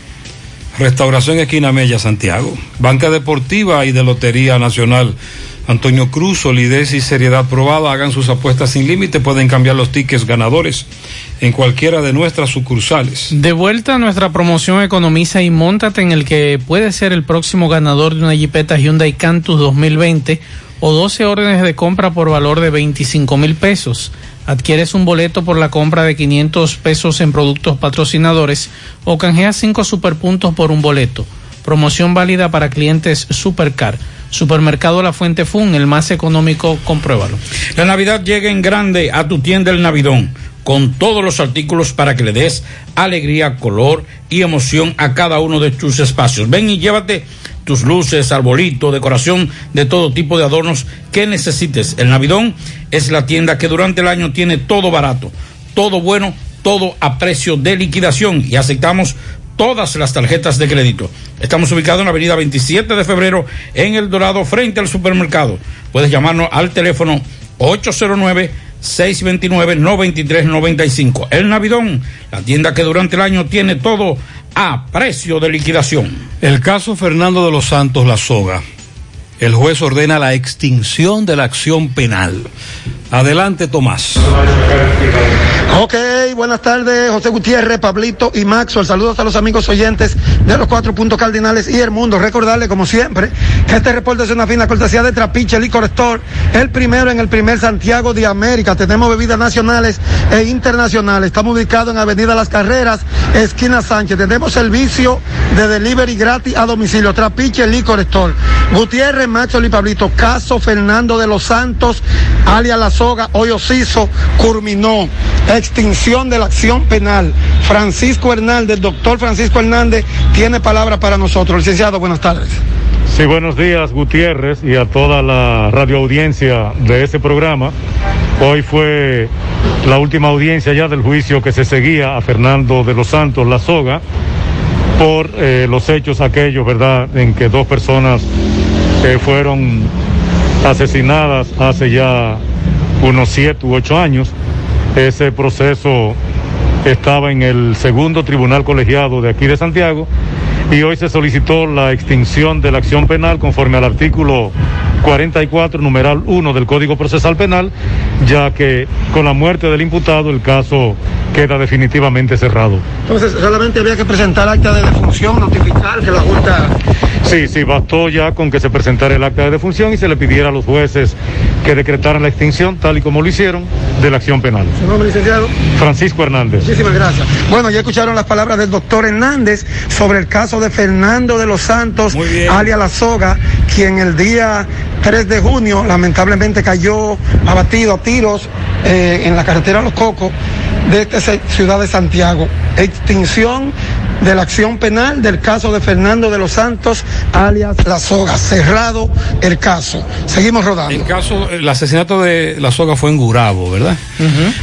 Speaker 5: Restauración Esquina Mella, Santiago, Banca Deportiva y de Lotería Nacional. Antonio Cruz, solidez y seriedad probada, hagan sus apuestas sin límite, pueden cambiar los tickets ganadores en cualquiera de nuestras sucursales.
Speaker 6: De vuelta a nuestra promoción Economiza y Móntate en el que puede ser el próximo ganador de una Jeepeta Hyundai Cantus 2020 o 12 órdenes de compra por valor de 25 mil pesos. Adquieres un boleto por la compra de 500 pesos en productos patrocinadores o canjeas 5 superpuntos por un boleto. Promoción válida para clientes Supercar. Supermercado La Fuente Fun, el más económico, compruébalo.
Speaker 7: La Navidad llega en grande a tu tienda El Navidón, con todos los artículos para que le des alegría, color y emoción a cada uno de tus espacios. Ven y llévate tus luces, arbolito, decoración de todo tipo de adornos que necesites. El Navidón es la tienda que durante el año tiene todo barato, todo bueno, todo a precio de liquidación y aceptamos todas las tarjetas de crédito. Estamos ubicados en la avenida 27 de febrero en El Dorado frente al supermercado. Puedes llamarnos al teléfono 809-629-9395. El Navidón, la tienda que durante el año tiene todo a precio de liquidación.
Speaker 5: El caso Fernando de los Santos La Soga. El juez ordena la extinción de la acción penal. Adelante, Tomás.
Speaker 17: Ok, buenas tardes, José Gutiérrez, Pablito y Maxwell. Saludos a los amigos oyentes de los cuatro puntos cardinales y el mundo. Recordarle, como siempre, que este reporte es una fina cortesía de Trapiche Licor Store, el primero en el primer Santiago de América. Tenemos bebidas nacionales e internacionales. Estamos ubicados en Avenida Las Carreras, esquina Sánchez. Tenemos servicio de delivery gratis a domicilio. Trapiche Licor Store. Gutiérrez, Maxwell y Pablito. Caso Fernando de los Santos, alias La Soga, hoy Ociso, culminó. Extinción de la acción penal. Francisco Hernández, doctor Francisco Hernández, tiene palabra para nosotros. Licenciado, buenas tardes.
Speaker 13: Sí, buenos días, Gutiérrez, y a toda la radioaudiencia de ese programa. Hoy fue la última audiencia ya del juicio que se seguía a Fernando de los Santos La Soga por eh, los hechos aquellos, ¿verdad?, en que dos personas eh, fueron asesinadas hace ya unos siete u ocho años. Ese proceso estaba en el segundo tribunal colegiado de aquí de Santiago y hoy se solicitó la extinción de la acción penal conforme al artículo 44, numeral 1 del Código Procesal Penal, ya que con la muerte del imputado el caso queda definitivamente cerrado.
Speaker 17: Entonces, solamente había que presentar acta de defunción, notificar que la Junta.
Speaker 13: Sí, sí, bastó ya con que se presentara el acta de defunción y se le pidiera a los jueces que decretaran la extinción, tal y como lo hicieron, de la acción penal.
Speaker 17: ¿Su nombre, licenciado?
Speaker 13: Francisco Hernández.
Speaker 17: Muchísimas gracias. Bueno, ya escucharon las palabras del doctor Hernández sobre el caso de Fernando de los Santos, alias La Soga, quien el día 3 de junio lamentablemente cayó abatido a tiros eh, en la carretera Los Cocos de esta ci- ciudad de Santiago. Extinción de la acción penal del caso de Fernando de los Santos, alias La Soga. Cerrado el caso. Seguimos rodando.
Speaker 5: El caso, el asesinato de la soga fue en Gurabo, ¿verdad?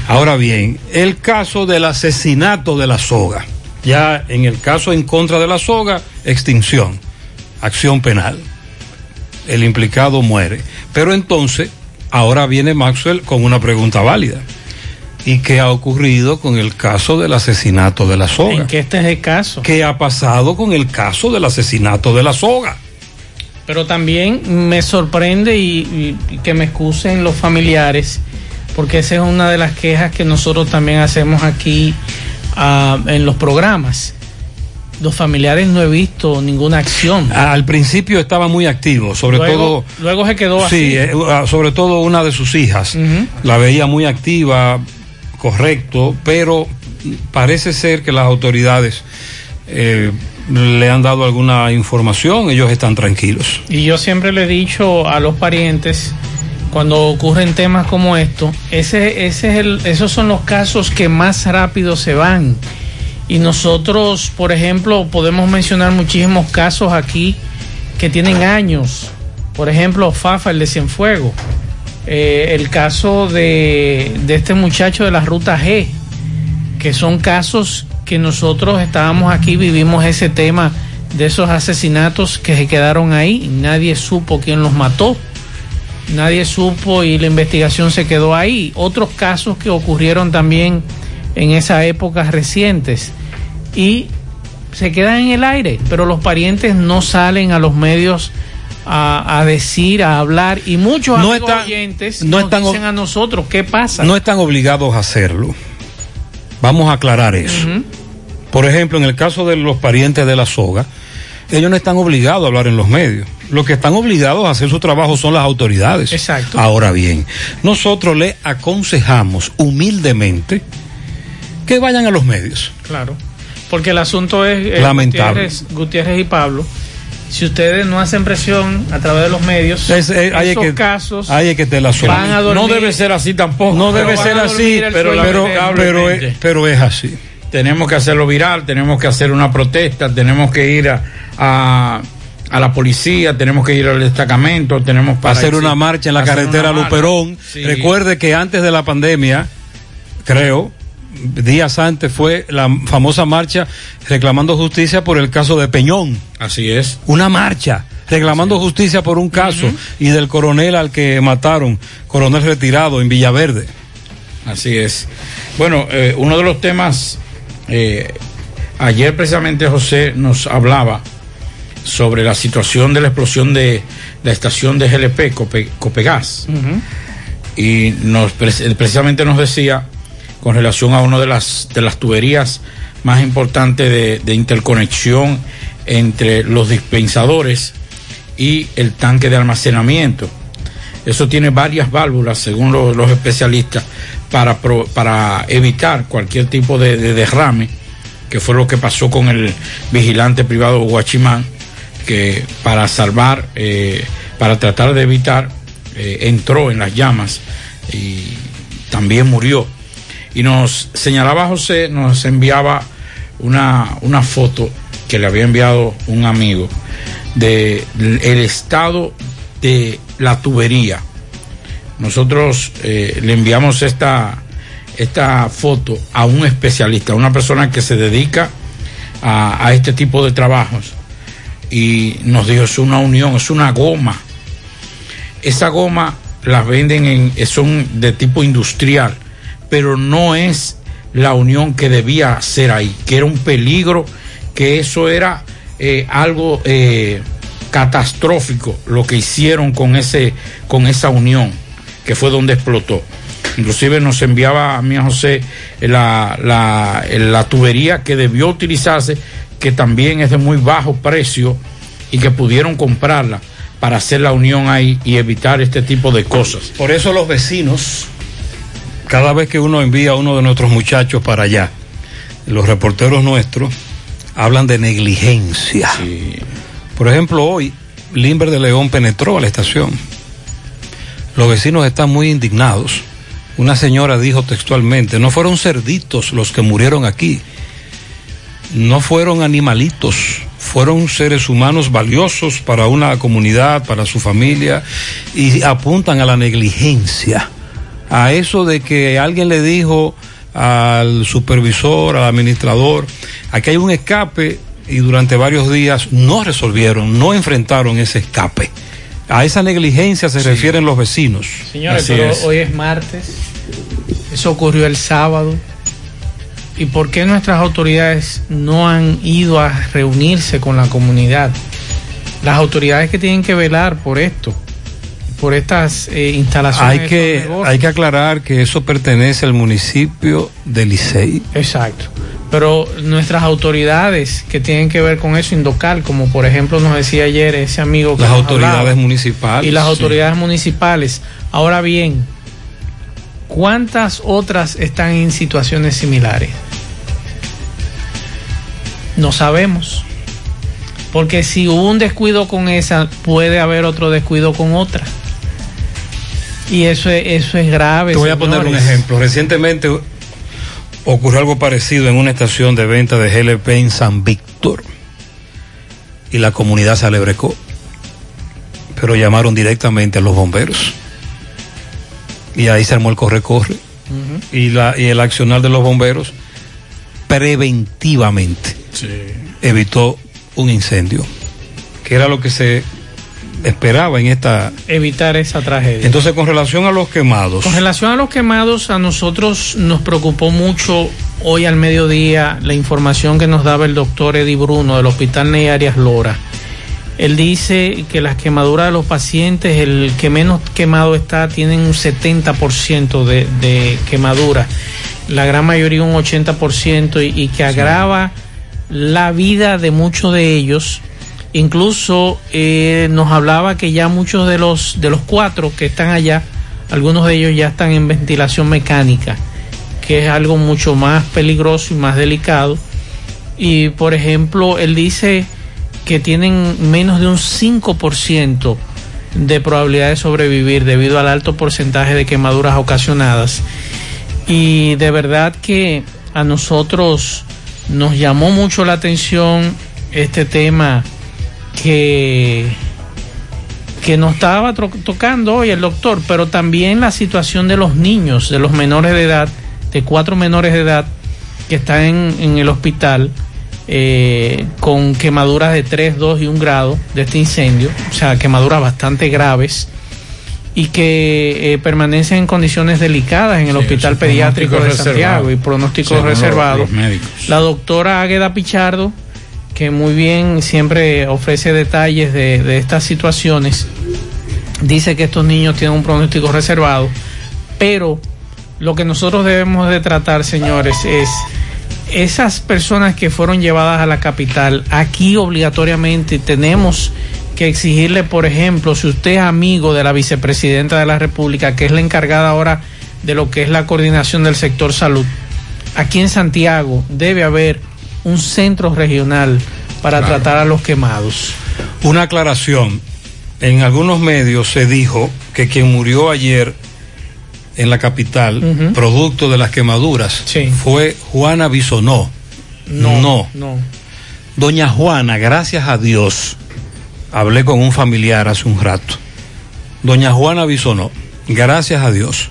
Speaker 5: Ahora bien, el caso del asesinato de la soga. Ya en el caso en contra de la soga, extinción, acción penal. El implicado muere. Pero entonces, ahora viene Maxwell con una pregunta válida. ¿Y qué ha ocurrido con el caso del asesinato de la soga?
Speaker 6: En que este es el caso.
Speaker 5: ¿Qué ha pasado con el caso del asesinato de la soga?
Speaker 6: Pero también me sorprende y, y que me excusen los familiares, porque esa es una de las quejas que nosotros también hacemos aquí ah, en los programas. Los familiares no he visto ninguna acción.
Speaker 5: Al principio estaba muy activo, sobre
Speaker 6: Luego-
Speaker 5: todo.
Speaker 6: luego se quedó así.
Speaker 5: Sí, eh, ah, sobre todo una de sus hijas. La veía muy activa, correcto, pero parece ser que las autoridades eh, le han dado alguna información, ellos están tranquilos.
Speaker 6: Y yo siempre le he dicho a los parientes, cuando ocurren temas como esto, ese, ese es el, esos son los casos que más rápido se van. Y nosotros, por ejemplo, podemos mencionar muchísimos casos aquí que tienen años. Por ejemplo, Fafa, el de. Eh, el caso de, de este muchacho de la ruta G, que son casos que nosotros estábamos aquí, vivimos ese tema de esos asesinatos que se quedaron ahí, nadie supo quién los mató, nadie supo y la investigación se quedó ahí. Otros casos que ocurrieron también en esas épocas recientes y se quedan en el aire, pero los parientes no salen a los medios a, a decir, a hablar y muchos
Speaker 5: No
Speaker 6: amigos
Speaker 5: están-
Speaker 6: oyentes
Speaker 5: no
Speaker 6: nos
Speaker 5: están-
Speaker 6: dicen a nosotros qué pasa.
Speaker 5: No están obligados a hacerlo. Vamos a aclarar eso. Por ejemplo, en el caso de los parientes de la soga, ellos no están obligados a hablar en los medios. Los que están obligados a hacer su trabajo son las autoridades.
Speaker 6: Exacto.
Speaker 5: Ahora bien, nosotros le aconsejamos humildemente que vayan a los medios.
Speaker 6: Claro, porque el asunto es eh,
Speaker 5: Lamentable.
Speaker 6: Gutiérrez, Gutiérrez y Pablo. Si ustedes no hacen presión a través de los medios,
Speaker 5: Es- eh, es
Speaker 6: esos
Speaker 5: que-
Speaker 6: casos
Speaker 5: es que te la
Speaker 6: van a dormir.
Speaker 7: No debe ser así tampoco.
Speaker 5: No debe ser así, pero, pero, es- pero es así.
Speaker 7: Tenemos que hacerlo viral, tenemos que hacer una protesta, tenemos que ir a, a, a la policía, tenemos que ir al destacamento, tenemos para
Speaker 5: hacer una marcha en la carretera. Luperón.
Speaker 7: Sí.
Speaker 5: Recuerde que antes de la pandemia, creo, días antes fue la famosa marcha reclamando justicia por el caso de Peñón.
Speaker 7: Así es.
Speaker 5: Una marcha reclamando justicia por un caso y del coronel al que mataron, coronel retirado en Villaverde.
Speaker 7: Así es. Bueno, eh, uno de los temas, eh, ayer precisamente José nos hablaba sobre la situación de la explosión de la estación de GLP, Cope- Copegas. y nos pre- precisamente nos decía con relación a una de las de las tuberías más importantes de, interconexión entre los dispensadores y el tanque de almacenamiento. Eso tiene varias válvulas, según lo- los especialistas, para, pro- para evitar cualquier tipo de, de derrame, que fue lo que pasó con el vigilante privado Guachimán, que para salvar, eh, para tratar de evitar, eh, entró en las llamas y también murió. Y nos señalaba José, nos enviaba una, una foto que le había enviado un amigo de estado de la tubería. Nosotros eh, le enviamos esta, esta foto a un especialista, a una persona que se dedica a, a este tipo de trabajos. Y nos dijo, es una unión, es una goma. Esa goma las venden en, son de tipo industrial, pero no es la unión que debía ser ahí, que era un peligro, que eso era eh, algo eh, catastrófico lo que hicieron con ese con esa unión que fue donde explotó. Inclusive nos enviaba a mí a José la, la, la tubería que debió utilizarse que también es de muy bajo precio y que pudieron comprarla para hacer la unión ahí y evitar este tipo de cosas.
Speaker 5: Por eso los vecinos, cada vez que uno envía a uno de nuestros muchachos para allá, los reporteros nuestros hablan de negligencia. Por ejemplo, hoy Limber de León penetró a la estación. Los vecinos están muy indignados. Una señora dijo textualmente, no fueron cerditos los que murieron aquí, no fueron animalitos, fueron seres humanos valiosos para una comunidad, para su familia, y apuntan a la negligencia, a eso de que alguien le dijo al supervisor, al administrador. Aquí hay un escape y durante varios días no resolvieron, no enfrentaron ese escape. A esa negligencia se refieren los vecinos.
Speaker 6: Señores,
Speaker 5: Así
Speaker 6: pero
Speaker 5: es.
Speaker 6: hoy es martes. Eso ocurrió el sábado. ¿Y por qué nuestras autoridades no han ido a reunirse con la comunidad? Las autoridades que tienen que velar por esto, por estas eh, instalaciones.
Speaker 5: Hay que, hay que aclarar que eso pertenece al municipio de Licey.
Speaker 6: Exacto. Pero nuestras autoridades que tienen que ver con eso, Indocal, como por ejemplo nos decía ayer ese amigo que
Speaker 5: Las autoridades
Speaker 6: hablaba,
Speaker 5: municipales.
Speaker 6: y las
Speaker 5: sí.
Speaker 6: autoridades municipales. Ahora bien, ¿cuántas otras están en situaciones similares? No sabemos. Porque si hubo un descuido con esa, puede haber otro descuido con otra. Y eso es, eso es grave.
Speaker 5: Te voy a poner un ejemplo. Recientemente ocurrió algo parecido en una estación de venta de GLP en San Víctor. Y la comunidad se alebrecó. Pero llamaron directamente a los bomberos. Y ahí se armó el corre-corre. y, la, y el accionar de los bomberos preventivamente evitó un incendio, que era lo que se esperaba en esta...
Speaker 6: Evitar esa tragedia.
Speaker 5: Entonces, con relación a los quemados,
Speaker 6: Con relación a los quemados, a nosotros nos preocupó mucho hoy al mediodía la información que nos daba el doctor Eddie Bruno del Hospital Ney Arias Lora. Él dice que las quemaduras de los pacientes, el que menos quemado está, tienen un 70% de, de quemadura, la gran mayoría un 80% y, y que agrava la vida de muchos de ellos. Incluso eh, nos hablaba que ya muchos de los de los cuatro que están allá, algunos de ellos ya están en ventilación mecánica, que es algo mucho más peligroso y más delicado. Y por ejemplo, él dice que tienen menos de un 5% de probabilidad de sobrevivir debido al alto porcentaje de quemaduras ocasionadas. Y de verdad que a nosotros nos llamó mucho la atención este tema que, que nos estaba tocando hoy el doctor, pero también la situación de los niños, de los menores de edad, de cuatro menores de edad que están en, en el hospital eh, con quemaduras de 3, 2 y 1 grado de este incendio, o sea, quemaduras bastante graves y que eh, permanecen en condiciones delicadas en el
Speaker 7: Sí,
Speaker 6: Hospital Pediátrico de Santiago y pronóstico
Speaker 7: Según los-
Speaker 6: reservado.
Speaker 7: los médicos.
Speaker 6: La doctora Águeda Pichardo, que muy bien siempre ofrece detalles de, estas situaciones, dice que estos niños tienen un pronóstico reservado, pero lo que nosotros debemos de tratar, señores, es esas personas que fueron llevadas a la capital, aquí obligatoriamente tenemos que exigirle, por ejemplo, si usted es amigo de la vicepresidenta de la República, que es la encargada ahora de lo que es la coordinación del sector salud, aquí en Santiago debe haber un centro regional para
Speaker 5: Claro.
Speaker 6: tratar a los quemados.
Speaker 5: una aclaración. En algunos medios se dijo que quien murió ayer en la capital, producto de las quemaduras, fue Juana Bisonó.
Speaker 6: No,
Speaker 5: no.
Speaker 6: no.
Speaker 5: Doña Juana, gracias a Dios, hablé con un familiar hace un rato. Doña Juana Bisonó, gracias a Dios,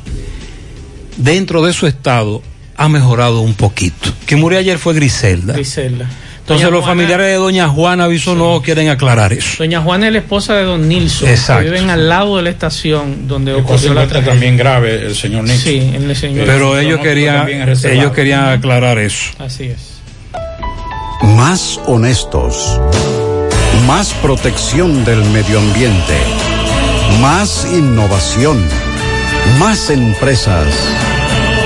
Speaker 5: dentro de su estado ha mejorado un poquito. Quien murió ayer fue Griselda.
Speaker 6: Griselda.
Speaker 5: Entonces
Speaker 6: Doña
Speaker 5: los
Speaker 6: Juana-
Speaker 5: familiares de Doña Juana Bisonó quieren aclarar eso.
Speaker 6: Doña Juana es la esposa de don Nilson,
Speaker 5: Exacto.
Speaker 6: que viven al lado de la estación donde ocurrió la tragedia.
Speaker 7: también grave el señor Nixon.
Speaker 6: Sí, el señor.
Speaker 5: Pero ellos querían, ellos querían aclarar eso.
Speaker 6: Así es.
Speaker 18: Más honestos. Más protección del medio ambiente. Más innovación. Más empresas.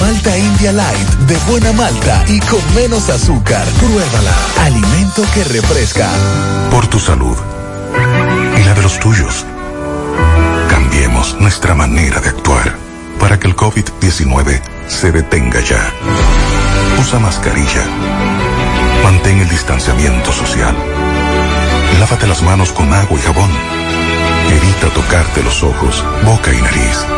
Speaker 19: Malta India Light, de buena malta
Speaker 20: y con menos azúcar. Pruébala. Alimento que refresca.
Speaker 21: Por tu salud y la de los tuyos. Cambiemos nuestra manera de actuar para que el COVID-19 se detenga ya. Usa mascarilla. Mantén el distanciamiento social. Lávate las manos con agua y jabón. Evita tocarte los ojos, boca y nariz.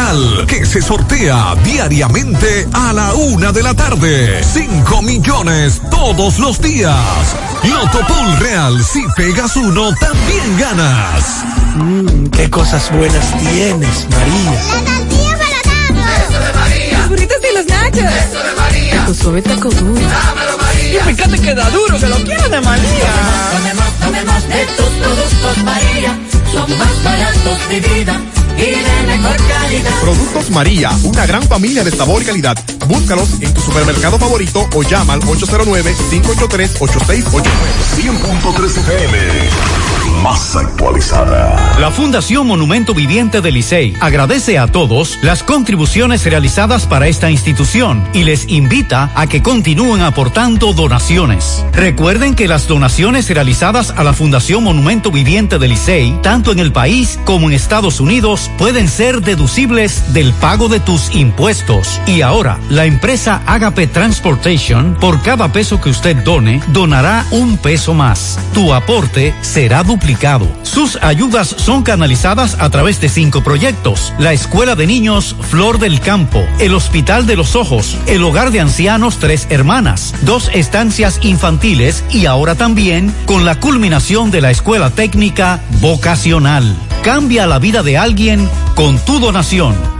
Speaker 22: Real, que se sortea diariamente a la una de la tarde. 5 millones todos los días. Loto Pool Real, si pegas uno, también ganas.
Speaker 23: Mmm, qué cosas buenas tienes, María.
Speaker 19: La tortilla para Eso de María Los burritos y los nachos Eso de María
Speaker 23: Taco suave, taco duro.
Speaker 19: Dámelo María
Speaker 23: Y fíjate que da duro, que lo quiero de María.
Speaker 19: Tomemos, tomemos de tus productos María Son más baratos de vida y mejor calidad
Speaker 24: Productos María, una gran familia de sabor y calidad. Búscalos en tu supermercado favorito o llama al 809-583-8689.
Speaker 4: 100.3 FM. Más actualizada.
Speaker 25: La Fundación Monumento Viviente del Licey agradece a todos las contribuciones realizadas para esta institución y les invita a que continúen aportando donaciones. Recuerden que las donaciones realizadas a la Fundación Monumento Viviente del Licey, tanto en el país como en Estados Unidos, pueden ser deducibles del pago de tus impuestos. Y ahora, la empresa Agape Transportation, por cada peso que usted done, donará un peso más. Tu aporte será duplicado. Sus ayudas son canalizadas a través de cinco proyectos. La Escuela de Niños Flor del Campo, el Hospital de los Ojos, el Hogar de Ancianos Tres Hermanas, dos estancias infantiles y ahora también con la culminación de la Escuela Técnica Vocacional. Cambia la vida de alguien con tu donación.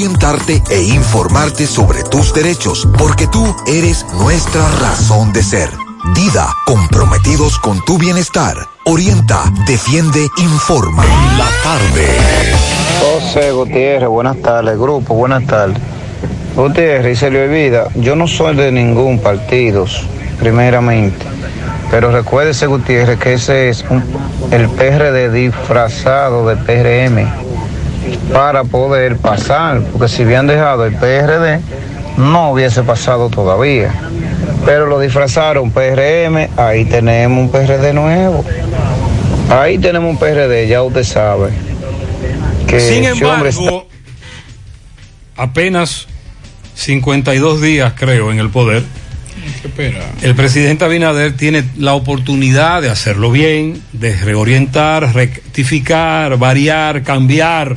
Speaker 26: e informarte sobre tus derechos, porque tú eres nuestra razón de ser. Dida, comprometidos con tu bienestar. Orienta, defiende, informa. La tarde.
Speaker 14: José Gutiérrez, buenas tardes, grupo, buenas tardes. Gutiérrez, y se le olvida, yo no soy de ningún partido, primeramente. Pero recuérdese, Gutiérrez, que ese es un- el PRD disfrazado de PRM para poder pasar, porque si habían dejado el PRD, no hubiese pasado todavía. Pero lo disfrazaron PRM, ahí tenemos un PRD nuevo. Ahí tenemos un PRD, ya usted sabe. Que
Speaker 5: Sin
Speaker 14: hombre está-
Speaker 5: embargo, apenas 52 días, creo, en el poder, el presidente Abinader tiene la oportunidad de hacerlo bien, de reorientar, rectificar, variar, cambiar.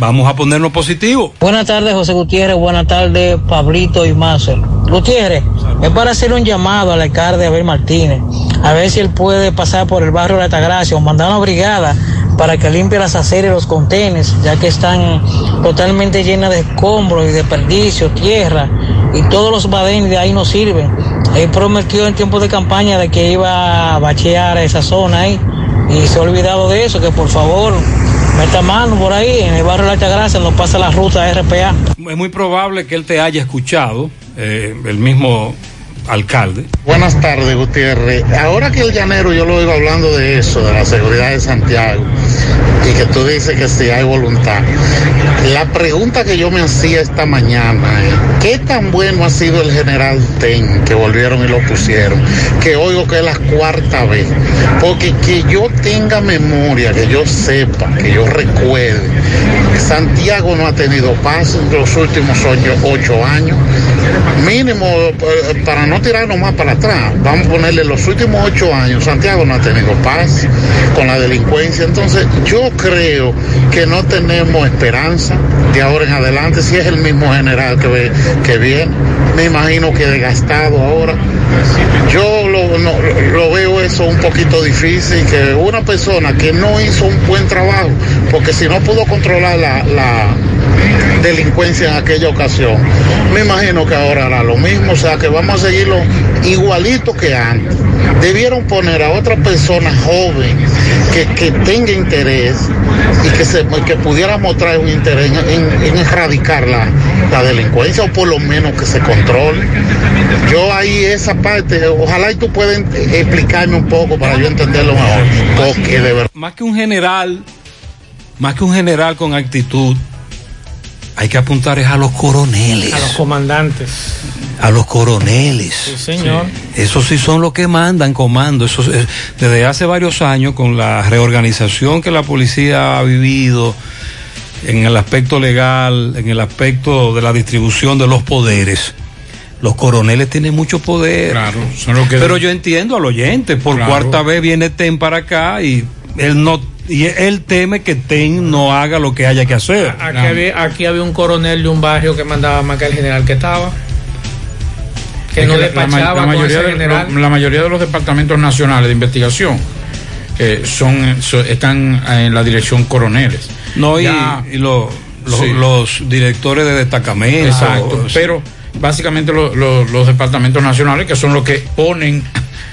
Speaker 5: Vamos a ponernos positivo.
Speaker 27: Buenas tardes, José Gutiérrez. Buenas tardes, Pablito y Macer. Gutiérrez, es para hacer un llamado al alcalde Abel Martínez, a ver si él puede pasar por el barrio de la Altagracia o mandar una brigada para que limpie las aceras y los contenes, ya que están totalmente llenas de escombros y desperdicios, tierra, y todos los badenes de ahí no sirven. Él prometió en tiempo de campaña de que iba a bachear esa zona ahí, y se ha olvidado de eso, que por favor meta mano por ahí, en el barrio de la Altagracia, nos pasa la ruta RPA.
Speaker 5: Es muy probable que él te haya escuchado, eh, el mismo alcalde.
Speaker 28: Buenas tardes, Gutiérrez. Ahora que el llanero yo lo oigo hablando de eso, de la seguridad de Santiago, y que tú dices que si hay voluntad. La pregunta que yo me hacía esta mañana es, ¿qué tan bueno ha sido el general Ten que volvieron y lo pusieron? Que oigo que es la cuarta vez. Porque que yo tenga memoria, que yo sepa, que yo recuerde, Santiago no ha tenido paz en los últimos ocho años. Mínimo, eh, para no tirarnos más para atrás, vamos a ponerle los últimos ocho años, Santiago no ha tenido paz con la delincuencia. Entonces, yo creo que no tenemos esperanza de ahora en adelante, si es el mismo general que, ve- que viene. Me imagino que desgastado ahora. Yo lo, no- lo veo eso un poquito difícil, que una persona que no hizo un buen trabajo, porque si no pudo controlar la, la delincuencia en aquella ocasión, me imagino que ahora hará lo mismo, o sea que vamos a seguirlo igualito que antes. Debieron poner a otra persona joven que, que tenga interés y que, se, que pudiera mostrar un interés en, erradicar la, la delincuencia o por lo menos que se controle. Yo ahí esa parte, ojalá y tú puedas explicarme un poco para yo entenderlo mejor, porque de verdad.
Speaker 5: Más que un general, más que un general con actitud, hay que apuntar es a los coroneles.
Speaker 6: A los comandantes.
Speaker 5: A los coroneles.
Speaker 6: Sí, señor.
Speaker 5: Esos sí son los que mandan comando. Esos, eh, desde hace varios años, con la reorganización que la policía ha vivido en el aspecto legal, en el aspecto de la distribución de los poderes, los coroneles tienen mucho poder.
Speaker 7: Claro, son los que-
Speaker 5: Pero yo entiendo al oyente, por
Speaker 7: Claro.
Speaker 5: cuarta vez viene TEN para acá y él no y él teme que TEN no haga lo que haya que hacer.
Speaker 6: Aquí, había, aquí había un coronel de un barrio que mandaba más que el general que estaba. Que
Speaker 7: Es
Speaker 6: no
Speaker 7: que la- la,
Speaker 6: despachaba
Speaker 7: la
Speaker 6: con
Speaker 7: mayoría
Speaker 6: ese
Speaker 7: de,
Speaker 6: general.
Speaker 7: lo- la mayoría de los departamentos nacionales de investigación eh, son, so- están en la dirección coroneles.
Speaker 5: No, y,
Speaker 7: Ya-
Speaker 5: y lo- los,
Speaker 7: Sí.
Speaker 5: los directores de destacamento.
Speaker 7: Exacto, pero básicamente lo- lo- los departamentos nacionales que son los que ponen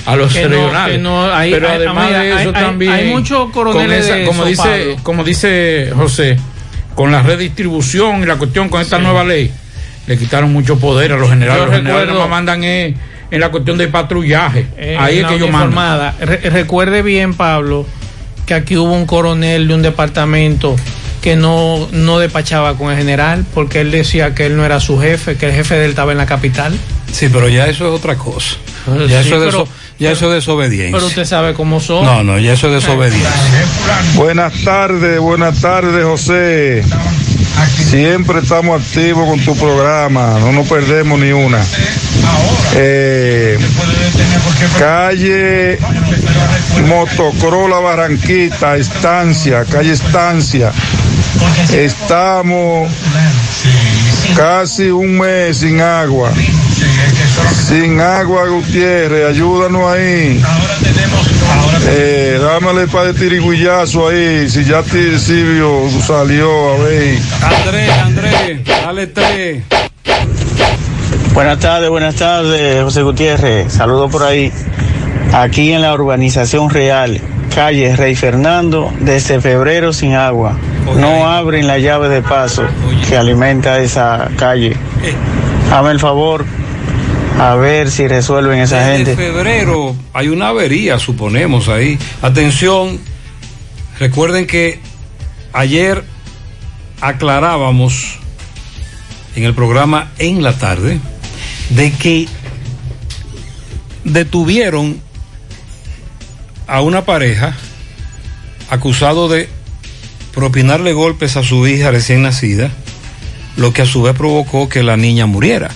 Speaker 7: a los
Speaker 6: Que no-
Speaker 7: regionales.
Speaker 6: que no, hay-
Speaker 7: pero
Speaker 6: hay-
Speaker 7: además
Speaker 6: mira,
Speaker 7: de eso
Speaker 6: hay- hay-
Speaker 7: también
Speaker 6: hay muchos coroneles
Speaker 7: esa- como dice
Speaker 6: Pablo.
Speaker 7: como dice José, con la redistribución y la cuestión con esta nueva ley le quitaron mucho poder a los generales.
Speaker 6: Yo
Speaker 7: los generales
Speaker 6: recuerdo-
Speaker 7: nada más mandan eh, en la cuestión de patrullaje.
Speaker 6: Eh,
Speaker 7: Ahí es que ellos
Speaker 6: uniformada.
Speaker 7: mandan.
Speaker 6: Re- recuerde bien, Pablo, que aquí hubo un coronel de un departamento que no, no despachaba con el general porque él decía que él no era su jefe, que el jefe de él estaba en la capital.
Speaker 5: Sí, pero ya eso es otra cosa.
Speaker 6: Sí,
Speaker 5: Ya eso es de eso- Ya eso es desobediencia.
Speaker 6: Pero usted sabe cómo son.
Speaker 5: No, no, ya eso es desobediencia.
Speaker 29: Buenas tardes, buenas tardes, José. Siempre estamos activos con tu programa, no nos perdemos ni una. Eh, calle Motocrola Barranquita, Estancia, calle Estancia. Estamos casi un mes sin agua. Sin agua, Gutiérrez, ayúdanos ahí. Eh, dámele para el tiriguillazo ahí, si ya ti- Silvio salió, a ver.
Speaker 5: Andrés, Andrés, dale tres.
Speaker 30: Buenas tardes, buenas tardes, José Gutiérrez. Saludos por ahí. Aquí en la urbanización real, calle Rey Fernando, desde febrero sin agua. No abren la llave de paso que alimenta esa calle. Hazme el favor, a ver si resuelven esa
Speaker 5: Desde
Speaker 30: gente.
Speaker 5: febrero hay una avería, suponemos ahí. Atención, recuerden que ayer aclarábamos en el programa en la tarde de que detuvieron a una pareja acusado de propinarle golpes a su hija recién nacida, lo que a su vez provocó que la niña muriera.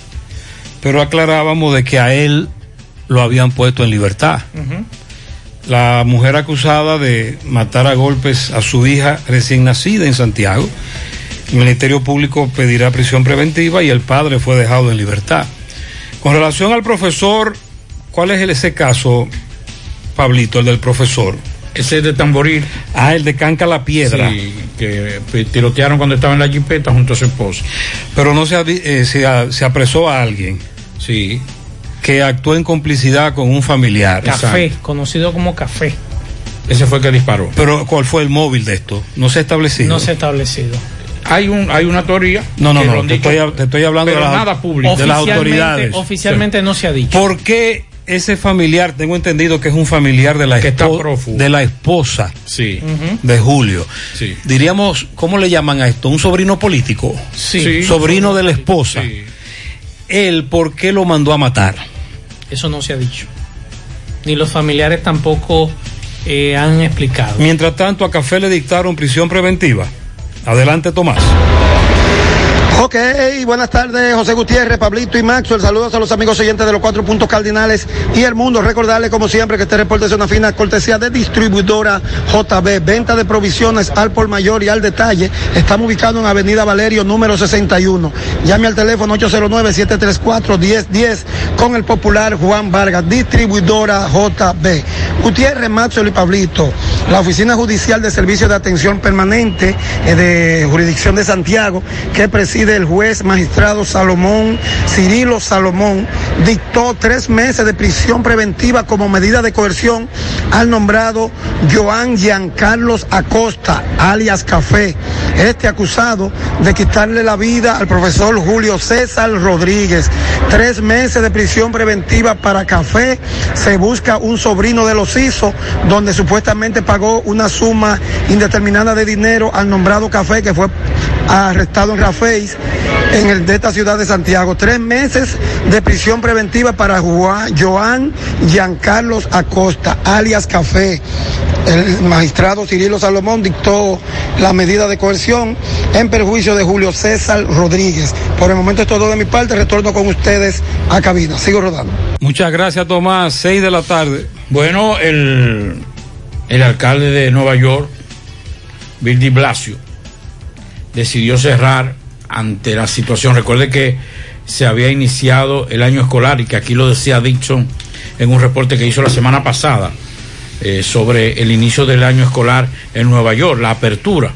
Speaker 5: Pero aclarábamos de que a él lo habían puesto en libertad. La mujer acusada de matar a golpes a su hija recién nacida en Santiago, el Ministerio Público pedirá prisión preventiva y el padre fue dejado en libertad. Con relación al profesor, ¿cuál es ese caso, Pablito, el del profesor?
Speaker 7: Ese es de Tamboril.
Speaker 5: Ah, el de Canca la Piedra.
Speaker 7: Sí, que eh, tirotearon cuando estaba en la jipeta junto a su esposa.
Speaker 5: Pero no se, eh, se, se apresó a alguien.
Speaker 7: Sí.
Speaker 5: Que actuó en complicidad con un familiar.
Speaker 6: Café, conocido como café.
Speaker 7: Ese fue el que disparó.
Speaker 5: Pero ¿cuál fue el móvil de esto? No se ha establecido.
Speaker 6: No se ha establecido.
Speaker 7: Hay, un, hay una teoría.
Speaker 5: No, no, no, te estoy, te estoy hablando de, las-
Speaker 7: nada público.
Speaker 5: de las autoridades.
Speaker 6: Oficialmente no se ha dicho.
Speaker 5: ¿Por qué ese familiar, tengo entendido que es un familiar de la,
Speaker 7: Que está
Speaker 5: de la esposa
Speaker 7: Sí.
Speaker 5: de Julio?
Speaker 7: Sí.
Speaker 5: Diríamos, ¿cómo le llaman a esto? ¿Un sobrino político?
Speaker 6: Sí.
Speaker 5: Sobrino de la esposa. Él, ¿por qué lo mandó a matar?
Speaker 6: Eso no se ha dicho. Ni los familiares tampoco eh, han explicado.
Speaker 5: Mientras tanto, a Café le dictaron prisión preventiva. Adelante, Tomás.
Speaker 17: Ok, buenas tardes, José Gutiérrez, Pablito y Maxwell. Saludos a los amigos oyentes de los cuatro puntos cardinales y el mundo. Recordarle, como siempre, que este reporte es una fina cortesía de distribuidora JB. Venta de provisiones al por mayor y al detalle. Estamos ubicados en Avenida Valerio, número 61. Llame al teléfono 809-734-1010 con el popular Juan Vargas, distribuidora JB. Gutiérrez, Maxwell y Pablito. La Oficina Judicial de Servicio de Atención Permanente eh, de Jurisdicción de Santiago, que preside el juez magistrado Salomón, Cirilo Salomón, dictó tres meses de prisión preventiva como medida de coerción al nombrado Joan Giancarlos Acosta, alias Café, este acusado de quitarle la vida al profesor Julio César Rodríguez. Tres meses de prisión preventiva para Café. Se busca un sobrino de los ISO, donde supuestamente pagó una suma indeterminada de dinero al nombrado Café, que fue arrestado en Raféis, en el de esta ciudad de Santiago. Tres meses de prisión preventiva para Juan, Joan Giancarlos Acosta, alias Café. El magistrado Cirilo Salomón dictó la medida de coerción en perjuicio de Julio César Rodríguez. Por el momento es todo de mi parte. Retorno con ustedes a cabina. Sigo rodando.
Speaker 5: Muchas gracias, Tomás. Seis de la tarde.
Speaker 7: Bueno, el, el alcalde de Nueva York, Bill de Blasio, decidió cerrar ante la situación. Recuerde que se había iniciado el año escolar y que aquí lo decía Dixon en un reporte que hizo la semana pasada eh, sobre el inicio del año escolar en Nueva York, la apertura,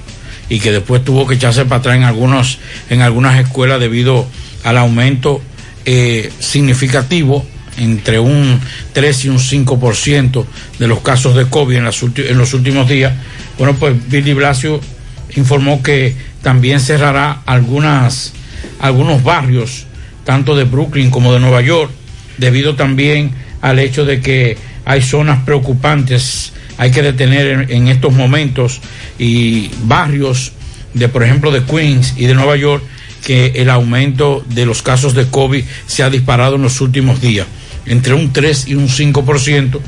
Speaker 7: y que después tuvo que echarse para atrás en, algunos, en algunas escuelas debido al aumento eh, significativo entre un 3 y un 5% de los casos de COVID en, las en los últimos días. Bueno, pues Billy Blasio informó que también cerrará algunas, algunos barrios, tanto de Brooklyn como de Nueva York, debido también al hecho de que hay zonas preocupantes, hay que detener en, estos momentos y barrios de, por ejemplo, de Queens y de Nueva York, que el aumento de los casos de COVID se ha disparado en los últimos días. entre un 3 y un 5%,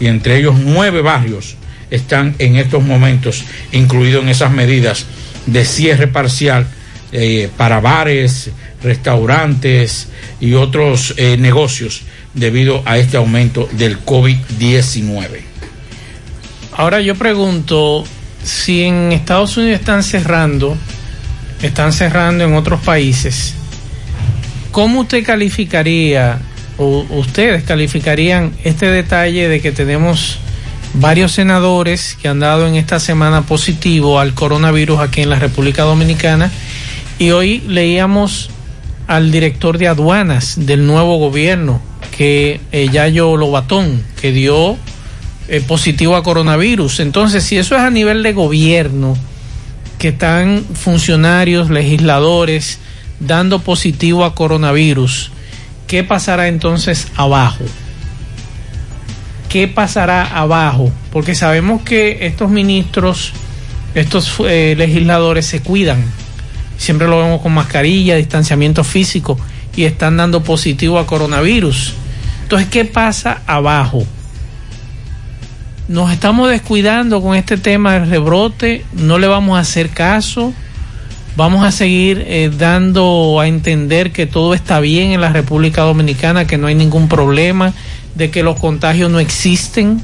Speaker 7: y entre ellos nueve barrios están en estos momentos incluidos en esas medidas de cierre parcial eh, para bares, restaurantes y otros eh, negocios debido a este aumento del COVID-19.
Speaker 6: Ahora yo pregunto si en Estados Unidos están cerrando, están cerrando en otros países, ¿cómo usted calificaría o ustedes calificarían este detalle de que tenemos varios senadores que han dado en esta semana positivo al coronavirus aquí en la República Dominicana y hoy leíamos al director de aduanas del nuevo gobierno que eh, Yayo Lobatón que dio eh, positivo a coronavirus. Entonces, si eso es a nivel de gobierno, que están funcionarios, legisladores dando positivo a coronavirus, ¿qué pasará entonces abajo? ¿Qué pasará abajo? Porque sabemos que estos ministros, estos eh, legisladores se cuidan. Siempre lo vemos con mascarilla, distanciamiento físico y están dando positivo a coronavirus. Entonces, ¿qué pasa abajo? nos estamos descuidando con este tema del rebrote, no le vamos a hacer caso, vamos a seguir eh, dando a entender que todo está bien en la República Dominicana, que no hay ningún problema, de que los contagios no existen,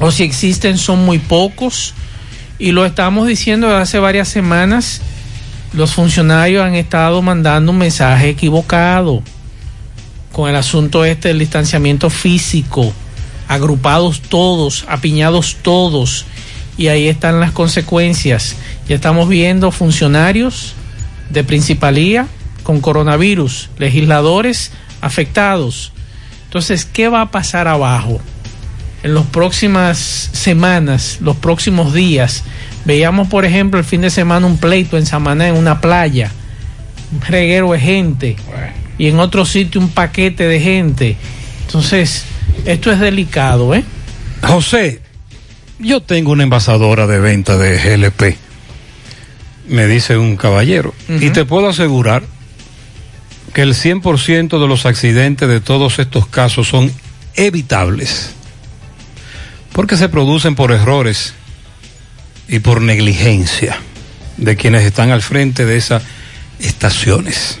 Speaker 6: o si existen son muy pocos, y lo estamos diciendo desde hace varias semanas, los funcionarios han estado mandando un mensaje equivocado con el asunto este del distanciamiento físico agrupados todos, apiñados todos, y ahí están las consecuencias. Ya estamos viendo funcionarios de principalía con coronavirus, legisladores afectados. Entonces, ¿qué va a pasar abajo? En las próximas semanas, los próximos días, veíamos, por ejemplo, el fin de semana un pleito en Samaná, en una playa, un reguero de gente, y en otro sitio un paquete de gente. Entonces, esto es delicado, ¿eh?
Speaker 5: José, yo tengo una envasadora de venta de GLP, me dice un caballero, y te puedo asegurar que el 100% de los accidentes de todos estos casos son evitables, porque se producen por errores y por negligencia de quienes están al frente de esas estaciones.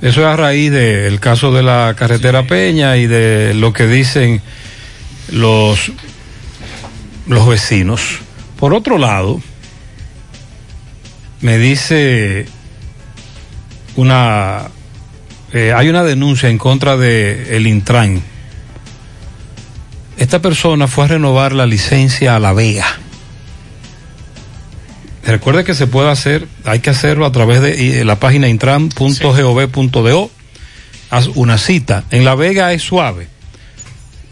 Speaker 5: Eso es a raíz del caso de la carretera Peña y de lo que dicen los, los vecinos. Por otro lado, me dice una eh, hay una denuncia en contra de el Intran. Esta persona fue a renovar la licencia a La Vega. Recuerde que se puede hacer, hay que hacerlo a través de eh, la página intran.gov.do. Haz una cita. En La Vega es suave.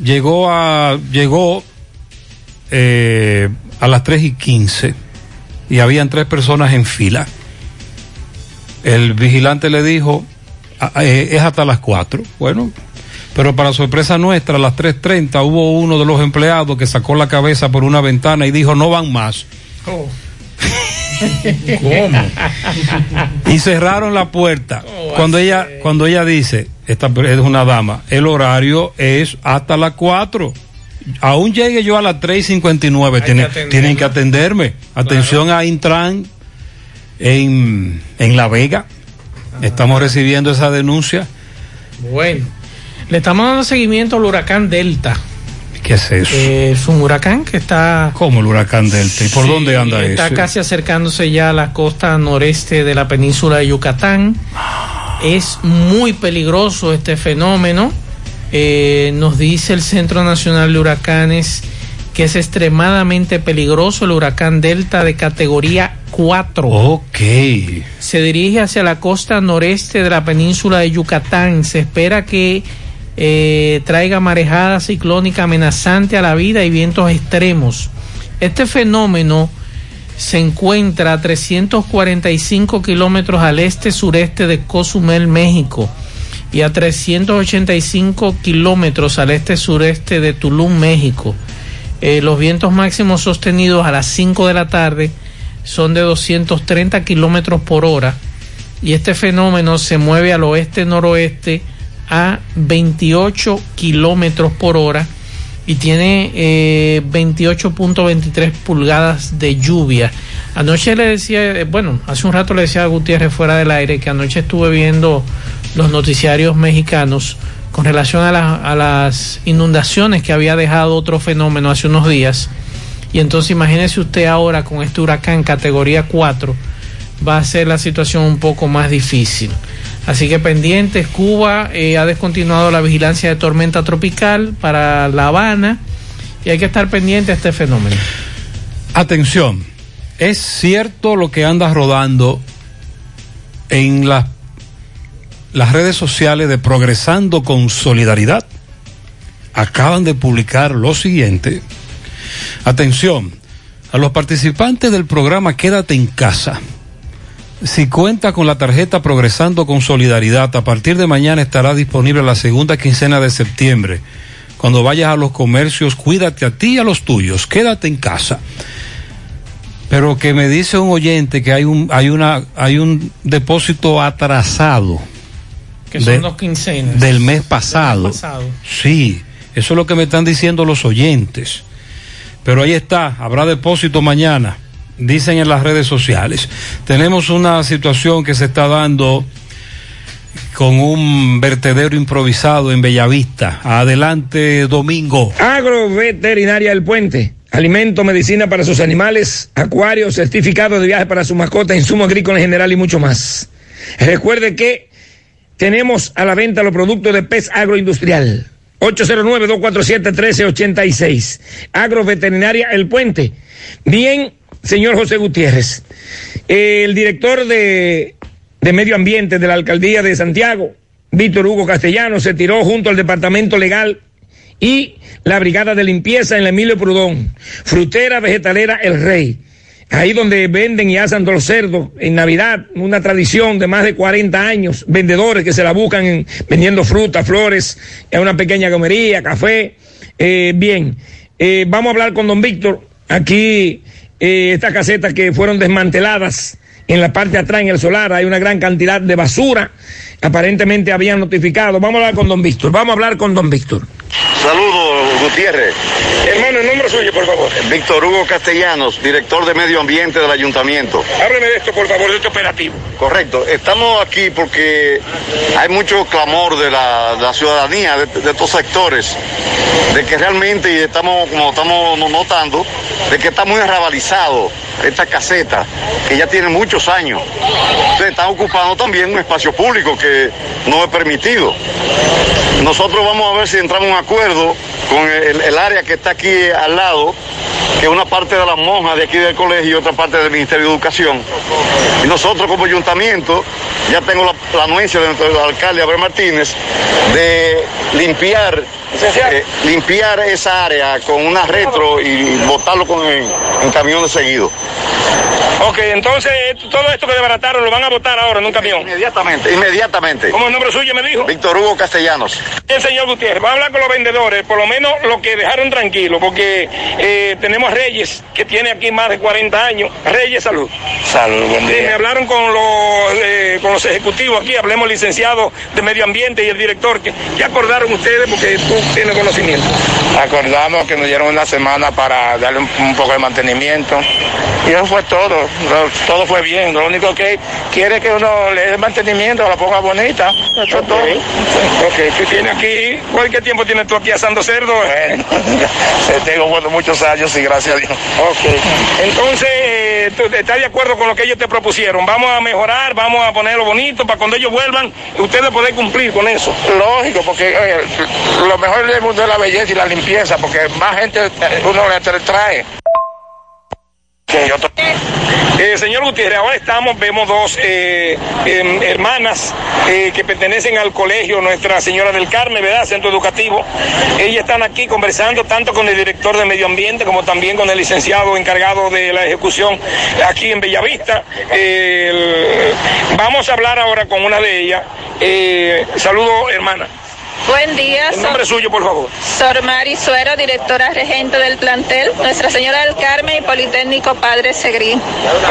Speaker 5: Llegó a, eh, a las 3 y 15 y habían tres personas en fila. El vigilante le dijo, "Ah, eh, es hasta las 4. Bueno, pero para sorpresa nuestra, a las 3.30 hubo uno de los empleados que sacó la cabeza por una ventana y dijo, no van más.
Speaker 7: ¿Cómo?
Speaker 5: y cerraron la puerta. cuando ella, cuando ella dice, esta es una dama, el horario es hasta las 4. Aún llegue yo a las 3.59, tienen,
Speaker 6: atenderla.
Speaker 5: tienen que atenderme. Atención a Intran en, en La Vega. Estamos recibiendo esa denuncia.
Speaker 6: Bueno, le estamos dando seguimiento al huracán Delta.
Speaker 5: ¿Qué es eso?
Speaker 6: Eh, es un huracán que está...
Speaker 5: ¿Cómo el huracán Delta? ¿Y por
Speaker 6: Sí,
Speaker 5: dónde anda
Speaker 6: Está
Speaker 5: eso?
Speaker 6: casi acercándose ya a la costa noreste de la península de Yucatán. Es muy peligroso este fenómeno. Eh, nos dice el Centro Nacional de Huracanes que es extremadamente peligroso el huracán Delta de categoría 4.
Speaker 5: Ok.
Speaker 6: Se dirige hacia la costa noreste de la península de Yucatán. Se espera que eh, traiga marejada ciclónica amenazante a la vida y vientos extremos. Este fenómeno se encuentra a 345 kilómetros al este-sureste de Cozumel, México, y a 385 kilómetros al este-sureste de Tulum, México. Eh, los vientos máximos sostenidos a las 5 de la tarde son de 230 kilómetros por hora y este fenómeno se mueve al oeste-noroeste a 28 kilómetros por hora y tiene eh, 28.23 pulgadas de lluvia. Anoche le decía, eh, bueno, hace un rato le decía a Gutiérrez fuera del aire que anoche estuve viendo los noticiarios mexicanos con relación a, a las inundaciones que había dejado otro fenómeno hace unos días. Y entonces imagínese usted ahora con este huracán categoría 4, va a ser la situación un poco más difícil. Así que pendientes, Cuba eh, ha descontinuado la vigilancia de tormenta tropical para La Habana y hay que estar pendiente a este fenómeno.
Speaker 5: Atención, es cierto lo que anda rodando en las las redes sociales de Progresando con Solidaridad. Acaban de publicar lo siguiente. Atención, a los participantes del programa Quédate en casa. Si cuenta con la tarjeta Progresando con Solidaridad, a partir de mañana estará disponible la segunda quincena de septiembre. Cuando vayas a los comercios, cuídate a ti y a los tuyos. Quédate en casa. Pero que me dice un oyente que hay un, hay una, hay un depósito atrasado.
Speaker 6: Que son
Speaker 5: de-
Speaker 6: dos quincenas.
Speaker 5: Del mes pasado.
Speaker 6: pasado.
Speaker 5: Sí, eso es lo que me están diciendo los oyentes. Pero ahí está, habrá depósito mañana, dicen en las redes sociales. Tenemos una situación que se está dando con un vertedero improvisado en Bellavista. Adelante, Domingo.
Speaker 31: Agroveterinaria El Puente. Alimento, medicina para sus animales, acuarios, certificado de viaje para su mascota, insumo agrícola en general y mucho más. Recuerde que tenemos a la venta los productos de pez agroindustrial. 809-247-1386. Agroveterinaria El Puente. Bien, señor José Gutiérrez. El director de, de Medio Ambiente de la Alcaldía de Santiago, Víctor Hugo Castellano, se tiró junto al Departamento Legal y la Brigada de Limpieza en la Emilio Prudón. Frutera vegetalera El Rey. Ahí donde venden y asan los cerdos en Navidad, una tradición de más de 40 años, vendedores que se la buscan en- vendiendo frutas, flores, en una pequeña comería, café. Eh, bien, eh, vamos a hablar con don Víctor. Aquí, eh, estas casetas que fueron desmanteladas en la parte de atrás, en el solar, hay una gran cantidad de basura. Aparentemente habían notificado. Vamos a hablar con don Víctor. Vamos a hablar con don Víctor.
Speaker 32: Saludos, Gutiérrez.
Speaker 31: Hermano, el nombre suyo, por favor.
Speaker 32: Víctor Hugo Castellanos, director de Medio Ambiente del Ayuntamiento.
Speaker 31: Hábleme de esto, por favor, de este operativo.
Speaker 32: Correcto, estamos aquí porque hay mucho clamor de la, de la ciudadanía, de, de estos sectores, de que realmente, y estamos, como estamos notando, de que está muy arrabalizado esta caseta, que ya tiene muchos años. Entonces están ocupando también un espacio público que no es permitido. Nosotros vamos a ver si entramos en un acuerdo con el, el área que está aquí al lado, que es una parte de las monjas de aquí del colegio y otra parte del Ministerio de Educación. Y nosotros como ayuntamiento, ya tengo la, la anuencia del alcalde Abel Martínez de limpiar eh, limpiar esa área con una retro y botarlo con en, en camiones seguidos.
Speaker 31: Ok, entonces todo esto que desbarataron lo van a votar ahora en un camión.
Speaker 32: Inmediatamente, inmediatamente.
Speaker 31: ¿Cómo el nombre suyo me dijo?
Speaker 32: Víctor Hugo Castellanos.
Speaker 31: El señor Gutiérrez, va a hablar con los vendedores, por lo menos lo que dejaron tranquilo, porque eh, tenemos a Reyes, que tiene aquí más de 40 años. Reyes, salud.
Speaker 33: Salud, buen
Speaker 31: Sí, me hablaron con los, eh, con los ejecutivos aquí, hablemos licenciado de Medio Ambiente y el director. ¿Qué, qué acordaron ustedes? Porque tú tienes conocimiento.
Speaker 33: Acordamos que nos dieron una semana para darle un, un poco de mantenimiento. Y eso fue todo. Todo fue bien. Lo único que quiere que uno le dé mantenimiento, la ponga bonita. Eso es todo.
Speaker 31: Ok, tú tienes aquí, ¿cuánto tiempo tienes tú aquí asando cerdo?
Speaker 33: Bueno, tengo bueno, muchos años y gracias a Dios.
Speaker 31: Ok. Entonces, eh, ¿tú estás de acuerdo con lo que ellos te propusieron? Vamos a mejorar, vamos a ponerlo bonito para cuando ellos vuelvan, ustedes poder cumplir con eso.
Speaker 33: Lógico, porque oye, lo mejor del mundo es la belleza y la limpieza, porque más gente eh, uno le trae.
Speaker 31: Eh, señor Gutiérrez, ahora estamos, vemos dos eh, em, hermanas eh, que pertenecen al colegio Nuestra Señora del Carmen, ¿verdad? Centro Educativo. Ellas están aquí conversando tanto con el director de Medio Ambiente como también con el licenciado encargado de la ejecución aquí en Bellavista. El- vamos a hablar ahora con una de ellas. Eh, saludo, hermana.
Speaker 34: Buen día.
Speaker 31: El nombre suyo, por favor.
Speaker 34: Sor Mari Suero, directora regente del plantel, Nuestra Señora del Carmen y Politécnico Padre Segrín.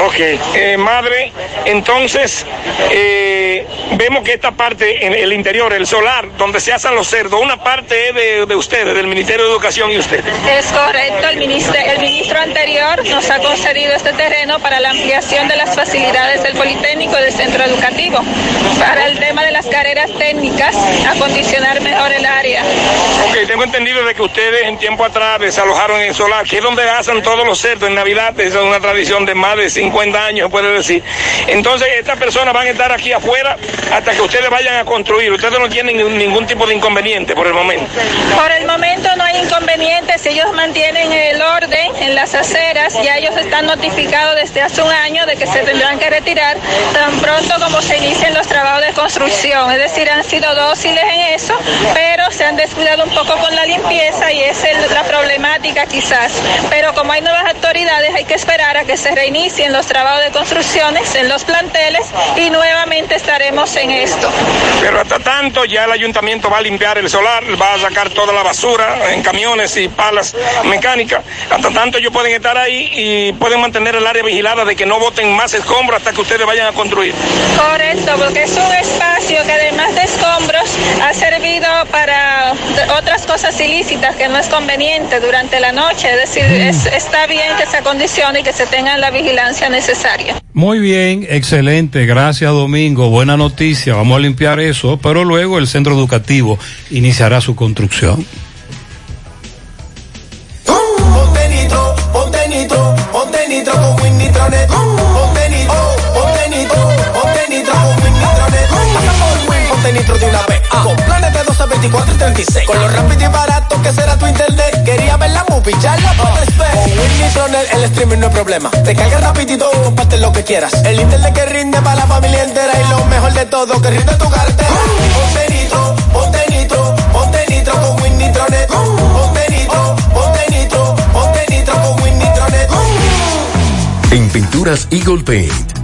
Speaker 31: Ok, eh, madre, entonces eh, vemos que esta parte, en el interior, el solar, donde se hacen los cerdos, una parte es de, de ustedes, del Ministerio de Educación y usted.
Speaker 34: Es correcto, el ministro, el ministro anterior nos ha concedido este terreno para la ampliación de las facilidades del Politécnico y del centro educativo, para el tema de las carreras técnicas, acondicionar mejor el área.
Speaker 31: Ok, tengo entendido de que ustedes en tiempo atrás desalojaron el solar, que es donde hacen todos los cerdos en Navidad, esa es una tradición de más de 50 años, puede decir. Entonces, estas personas van a estar aquí afuera hasta que ustedes vayan a construir. Ustedes no tienen ningún- ningún tipo de inconveniente por el momento.
Speaker 34: Por el momento no hay inconvenientes, ellos mantienen el orden en las aceras, ya ellos están notificados desde hace un año de que se tendrán que retirar tan pronto como se inicien los trabajos de construcción, es decir, han sido dóciles en eso, pero se han descuidado un poco con la limpieza y esa es la problemática quizás. Pero como hay nuevas autoridades, hay que esperar a que se reinicien los trabajos de construcciones en los planteles y nuevamente estaremos en esto.
Speaker 31: Pero hasta tanto ya el ayuntamiento va a limpiar el solar, va a sacar toda la basura en camiones y palas mecánicas. Hasta tanto ellos pueden estar ahí y pueden mantener el área vigilada de que no boten más escombros hasta que ustedes vayan a construir.
Speaker 34: Correcto, porque es un espacio que además de escombros ha servido para otras cosas ilícitas que no es conveniente durante la noche. Es decir, es- está bien que se acondicione y que se tenga la vigilancia necesaria.
Speaker 5: Muy bien, excelente, gracias Domingo, buena noticia, vamos a limpiar eso, pero luego el centro educativo iniciará su construcción.
Speaker 35: 24 y 36. Con lo rápido y barato que será tu internet. Quería ver la movie, ya la puedes ver. Con Win Nitronet el streaming no es problema. Te carga rapidito, comparte lo que quieras. El internet que rinde para la familia entera. Y lo mejor de todo, que rinde tu cartera. Ponte nitro, ponte nitro, ponte nitro con Win Nitronet. Ponte nitro, ponte nitro, ponte nitro con Win Nitronet.
Speaker 2: En Pinturas Eagle Paint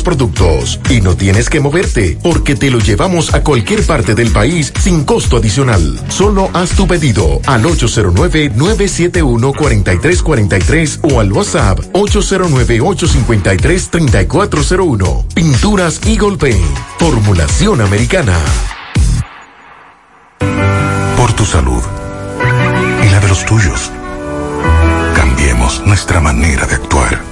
Speaker 2: productos. Y no tienes que moverte, porque te lo llevamos a cualquier parte del país sin costo adicional. Solo haz tu pedido al 809-971-4343 o al WhatsApp 809-853-3401. Pinturas Eagle Paint. Formulación americana.
Speaker 21: Por tu salud y la de los tuyos. Cambiemos nuestra manera de actuar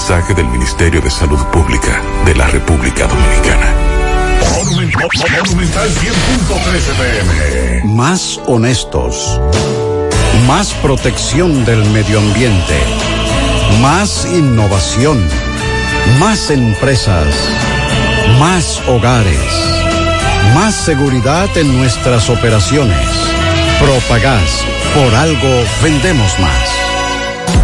Speaker 21: Mensaje del Ministerio de Salud Pública de la República Dominicana.
Speaker 36: Monumental 100.13 pm.
Speaker 37: Más honestos. Más protección del medio ambiente. Más innovación. Más empresas. Más hogares. Más seguridad en nuestras operaciones. Propagás. Por algo vendemos más.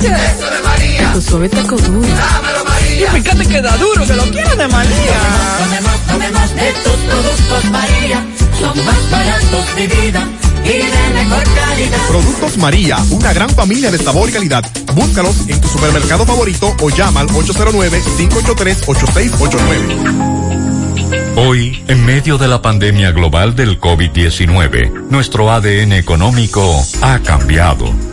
Speaker 38: Eso de María.
Speaker 39: Tu suave taco duro.
Speaker 38: Dámelo, María.
Speaker 39: Y fíjate que da duro, que lo quiero de María.
Speaker 38: Tomemos, tomemos de tus productos, María. Son más baratos de vida. Y de mejor calidad.
Speaker 40: Productos María, una gran familia de sabor y calidad. Búscalos en tu supermercado favorito o llama al 809-583-8689.
Speaker 41: Hoy, en medio de la pandemia global del COVID-19, nuestro ADN económico ha cambiado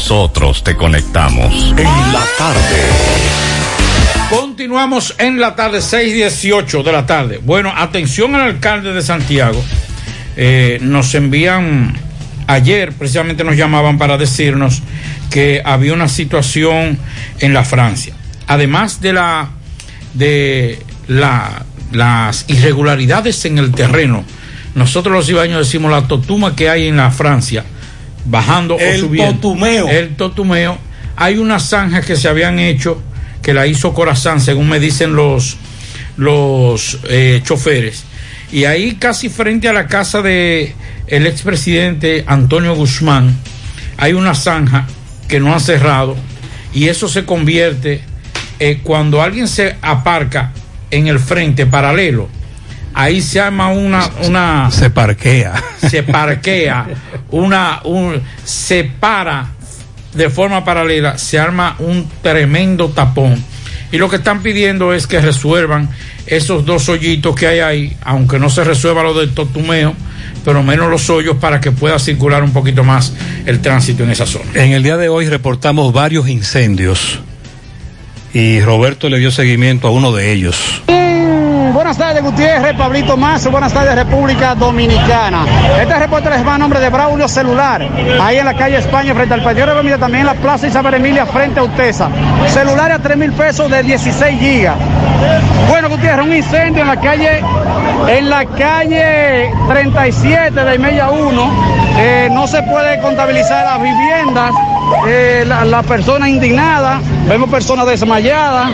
Speaker 41: nosotros te conectamos.
Speaker 21: En la tarde.
Speaker 7: Continuamos en la tarde, 6:18 de la tarde. Bueno, atención al alcalde de Santiago. Eh, nos envían, ayer precisamente nos llamaban para decirnos que había una situación en la Francia. Además de la de la, las irregularidades en el terreno, nosotros los ibaños decimos la totuma que hay en la Francia, bajando
Speaker 39: El
Speaker 7: o subiendo.
Speaker 39: totumeo.
Speaker 7: El totumeo. Hay unas zanjas que se habían hecho, que la hizo Corazán, según me dicen los, los eh, choferes. Y ahí casi frente a la casa de el expresidente Antonio Guzmán, hay una zanja que no han cerrado y eso se convierte eh, cuando alguien se aparca en el frente paralelo. Ahí se arma una, una
Speaker 5: Se parquea.
Speaker 7: se parquea, una, un, se para de forma paralela, se arma un tremendo tapón. Y lo que están pidiendo es que resuelvan esos dos hoyitos que hay ahí, aunque no se resuelva lo del totumeo, pero menos los hoyos para que pueda circular un poquito más el tránsito en esa zona.
Speaker 5: En el día de hoy reportamos varios incendios y Roberto le dio seguimiento a uno de ellos.
Speaker 42: Buenas tardes, Gutiérrez, Pablito Mazo, buenas tardes, República Dominicana. Este reporte les va a nombre de Braulio Celular, ahí en la calle España, frente al Partido de también en la Plaza Isabel Emilia, frente a Utesa. Celular a 3 mil pesos de 16 gigas. Bueno, Gutiérrez, un incendio en la calle, en la calle 37 de Mella 1. Eh, no se puede contabilizar las viviendas, eh, la, la persona indignada, vemos personas desmayadas.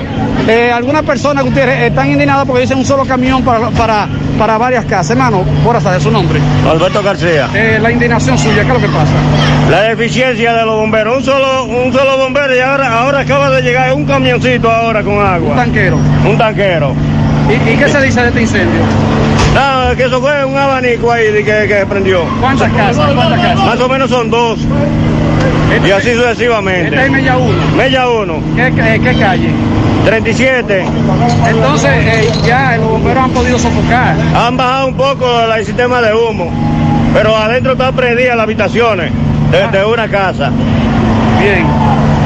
Speaker 42: Eh, algunas personas, Gutiérrez, están indignadas porque dicen un solo camión para, para, para varias casas. Hermano, por saber su nombre.
Speaker 43: Alberto García.
Speaker 42: Eh, la indignación suya, ¿qué es lo que pasa?
Speaker 43: La deficiencia de los bomberos. Un solo, un solo bombero y ahora, ahora acaba de llegar un camioncito ahora con agua.
Speaker 42: Un tanquero.
Speaker 43: Un tanquero.
Speaker 42: ¿Y, y qué se dice de este incendio?
Speaker 43: No, que eso fue un abanico ahí que, que prendió.
Speaker 42: ¿Cuántas casas? ¿Cuántas casas?
Speaker 43: Más o menos son dos. Y así sucesivamente.
Speaker 42: Este es Mella 1.
Speaker 43: Mella 1.
Speaker 42: ¿Qué, qué, qué calle?
Speaker 43: 37.
Speaker 42: Entonces, eh, ya los bomberos han podido sofocar.
Speaker 43: Han bajado un poco el sistema de humo, pero adentro está prendida las habitaciones de, de una casa.
Speaker 42: Bien.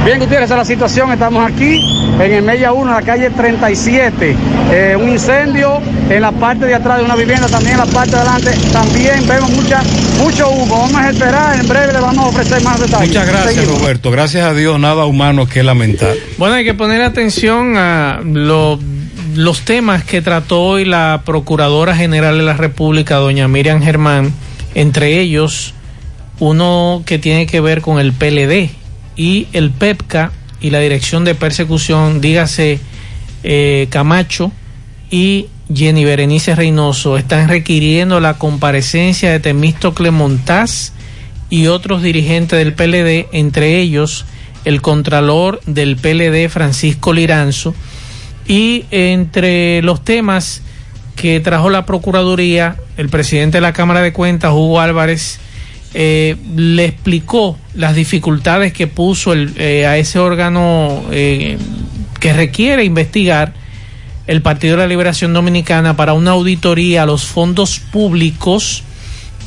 Speaker 42: Bien, Gutiérrez, esa es la situación. Estamos aquí en el Mella 1, en la calle 37. Eh, un incendio en la parte de atrás de una vivienda, también en la parte de adelante. También vemos mucha, mucho humo. Vamos a esperar, en breve le vamos a ofrecer más detalles.
Speaker 5: Muchas gracias,
Speaker 42: Seguimos.
Speaker 5: Roberto. Gracias a Dios, nada humano que lamentar.
Speaker 6: Bueno, hay que poner atención a lo- los temas que trató hoy la Procuradora General de la República, doña Miriam Germán, entre ellos uno que tiene que ver con el PLD y el PEPCA y la Dirección de Persecución, dígase eh, Camacho y Jenny Berenice Reynoso, están requiriendo la comparecencia de Temístocle Montaz y otros dirigentes del PLD, entre ellos el contralor del PLD Francisco Liranzo, y entre los temas que trajo la Procuraduría, el presidente de la Cámara de Cuentas, Hugo Álvarez, eh, le explicó las dificultades que puso eh, a ese órgano eh, que requiere investigar el Partido de la Liberación Dominicana para una auditoría a los fondos públicos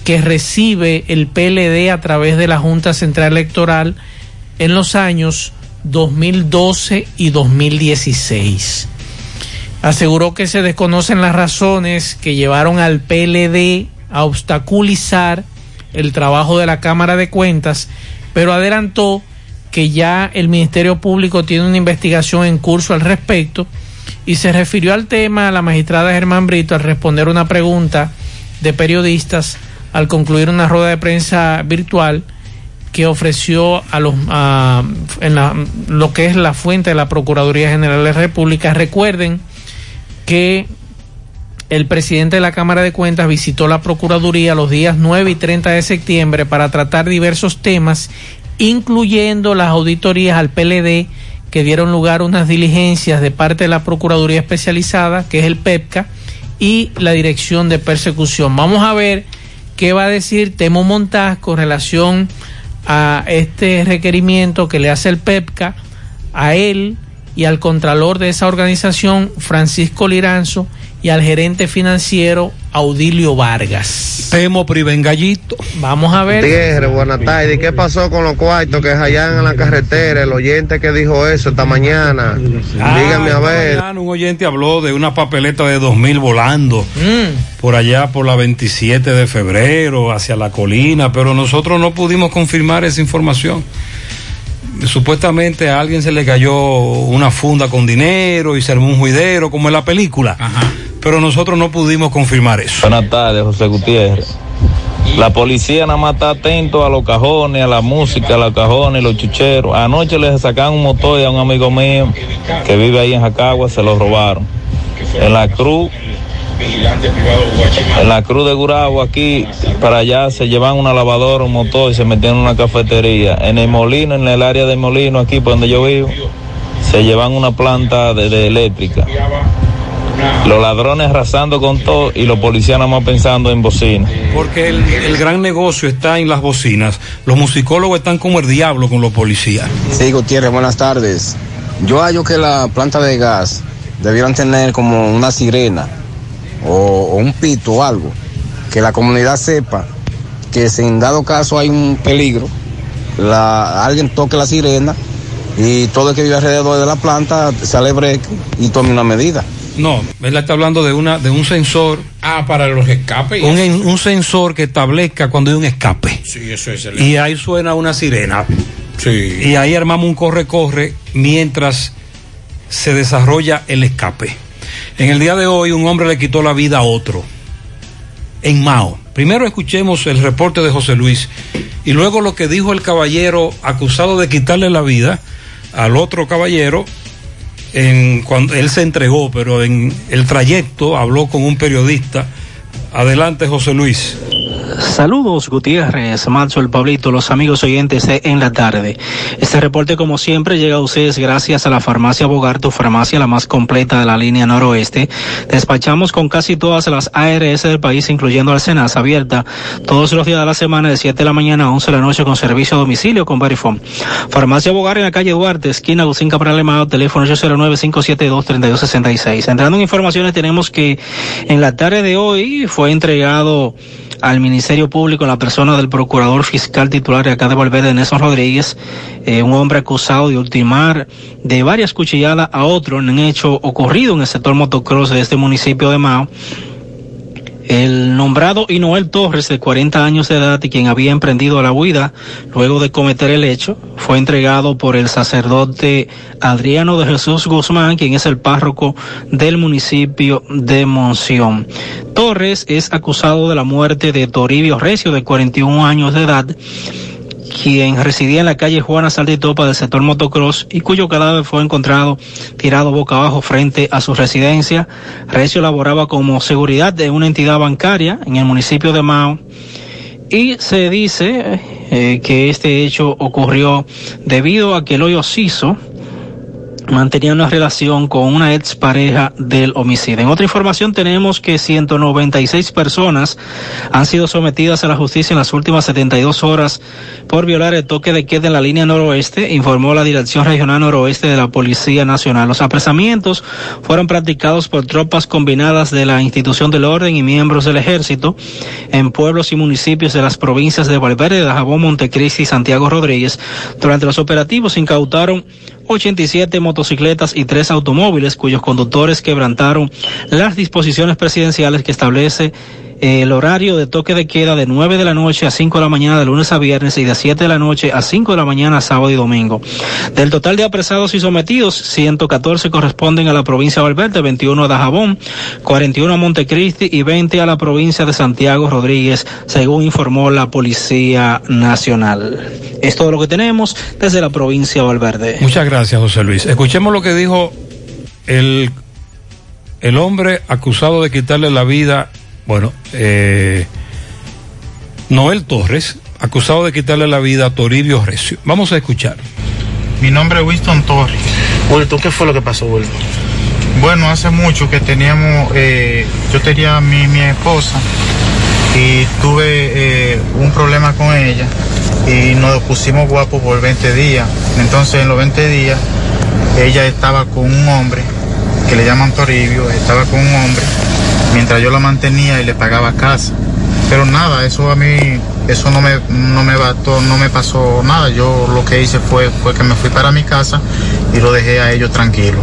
Speaker 6: que recibe el PLD a través de la Junta Central Electoral en los años 2012 y 2016. Aseguró que se desconocen las razones que llevaron al PLD a obstaculizar el trabajo de la Cámara de Cuentas, pero adelantó que ya el Ministerio Público tiene una investigación en curso al respecto y se refirió al tema a la magistrada Germán Brito al responder una pregunta de periodistas al concluir una rueda de prensa virtual que ofreció a los a, en la, lo que es la fuente de la Procuraduría General de la República. Recuerden que el presidente de la Cámara de Cuentas visitó la Procuraduría los días 9 y 30 de septiembre para tratar diversos temas, incluyendo las auditorías al PLD que dieron lugar a unas diligencias de parte de la Procuraduría Especializada, que es el PEPCA, y la Dirección de Persecución. Vamos a ver qué va a decir Temo Montaz con relación a este requerimiento que le hace el PEPCA a él y al contralor de esa organización, Francisco Liranzo, y al gerente financiero Audilio Vargas.
Speaker 5: Temo Privengallito.
Speaker 6: Vamos a ver.
Speaker 44: Tierra, buenas tardes. ¿Qué pasó con los cuartos que hallan en la carretera? El oyente que dijo eso esta mañana.
Speaker 5: Ah,
Speaker 44: Dígame a
Speaker 5: esta
Speaker 44: ver.
Speaker 5: mañana un oyente habló de una papeleta de 2000 volando por allá por la 27 de febrero hacia la colina, pero nosotros no pudimos confirmar esa información. Supuestamente a alguien se le cayó una funda con dinero y se armó un juidero, como en la película. Pero nosotros no pudimos confirmar eso.
Speaker 45: Buenas tardes, José Gutiérrez. La policía nada más está atento a los cajones, a la música, a los cajones, los chucheros. Anoche les sacaron un motor y a un amigo mío que vive ahí en Jacagua, se lo robaron. En la cruz, en la cruz de Gurabo, aquí para allá, se llevan una lavadora, un motor y se metieron en una cafetería. En el molino, en el área del molino, aquí por donde yo vivo, se llevan una planta de, de eléctrica. Los ladrones arrasando con todo y los policías nada más pensando en bocina.
Speaker 5: Porque el, el gran negocio está en las bocinas. Los musicólogos están como el diablo con los policías.
Speaker 37: Sí, Gutiérrez, buenas tardes. Yo hallo que la planta de gas debieran tener como una sirena o, o un pito o algo, que la comunidad sepa que si en dado caso hay un peligro, la, alguien toque la sirena y todo el que vive alrededor de la planta sale break y tome una medida.
Speaker 5: No, él está hablando de una de un sensor.
Speaker 7: Ah, para los escapes.
Speaker 5: un sensor que establezca cuando hay un escape.
Speaker 7: Sí, eso es el.
Speaker 5: Y ahí suena una sirena.
Speaker 7: Sí.
Speaker 5: Y ahí armamos un corre-corre mientras se desarrolla el escape. En el día de hoy un hombre le quitó la vida a otro. En Mao. Primero escuchemos el reporte de José Luis y luego lo que dijo el caballero acusado de quitarle la vida al otro caballero en cuando él se entregó, pero en el trayecto habló con un periodista. Adelante, José Luis.
Speaker 46: Saludos Gutiérrez, Manso, el Pablito, los amigos oyentes de En la Tarde. Este reporte como siempre llega a ustedes gracias a la farmacia Bogar, tu farmacia la más completa de la línea noroeste. Despachamos con casi todas las ARS del país, incluyendo Alcenas, abierta todos los días de la semana de 7 de la mañana a 11 de la noche con servicio a domicilio con Verifone. Farmacia Bogar en la calle Duarte, esquina Agustín Cabral Alemán, teléfono 809-572-3266. Entrando en informaciones tenemos que en la tarde de hoy fue entregado al Ministerio Público en la persona del procurador fiscal titular de acá de Valverde, Nelson Rodríguez, eh, un hombre acusado de ultimar de varias cuchilladas a otro en un hecho ocurrido en el sector motocross de este municipio de Mao. El nombrado Inoel Torres, de 40 años de edad y quien había emprendido la huida luego de cometer el hecho, fue entregado por el sacerdote Adriano de Jesús Guzmán, quien es el párroco del municipio de Monción. Torres es acusado de la muerte de Toribio Recio, de 41 años de edad, quien residía en la calle Juana Saltitopa del sector motocross y cuyo cadáver fue encontrado tirado boca abajo frente a su residencia. Recio laboraba como seguridad de una entidad bancaria en el municipio de Mao y se dice eh, que este hecho ocurrió debido a que el hoyo Ciso mantenía una relación con una ex pareja del homicidio. En otra información tenemos que 196 personas han sido sometidas a la justicia en las últimas 72 horas por violar el toque de queda en la línea noroeste, informó la Dirección Regional Noroeste de la Policía Nacional. Los apresamientos fueron practicados por tropas combinadas de la institución del orden y miembros del ejército en pueblos y municipios de las provincias de Valverde, Dajabón, Montecristi y Santiago Rodríguez. Durante los operativos incautaron 87 motocicletas y tres automóviles cuyos conductores quebrantaron las disposiciones presidenciales que establece el horario de toque de queda de 9 de la noche a 5 de la mañana de lunes a viernes y de 7 de la noche a 5 de la mañana sábado y domingo. Del total de apresados y sometidos, 114 corresponden a la provincia de Valverde, 21 a Dajabón, 41 a Montecristi y 20 a la provincia de Santiago Rodríguez, según informó la Policía Nacional. Es todo lo que tenemos desde la provincia de Valverde.
Speaker 5: Muchas gracias, José Luis. Escuchemos lo que dijo el, el hombre acusado de quitarle la vida, bueno, eh, Noel Torres, acusado de quitarle la vida a Toribio Recio. Vamos a escuchar.
Speaker 47: Mi nombre es Winston Torres.
Speaker 48: Wilton, ¿qué fue lo que pasó, Wilton?
Speaker 47: Bueno, hace mucho que teníamos, eh, yo tenía mi, mi esposa y tuve eh, un problema con ella y nos pusimos guapos por 20 días. Entonces en los 20 días ella estaba con un hombre que le llaman Toribio, estaba con un hombre mientras yo la mantenía y le pagaba casa. Pero nada, eso a mí, eso no me, no me no me pasó nada. Yo lo que hice fue, fue que me fui para mi casa y lo dejé a ellos tranquilos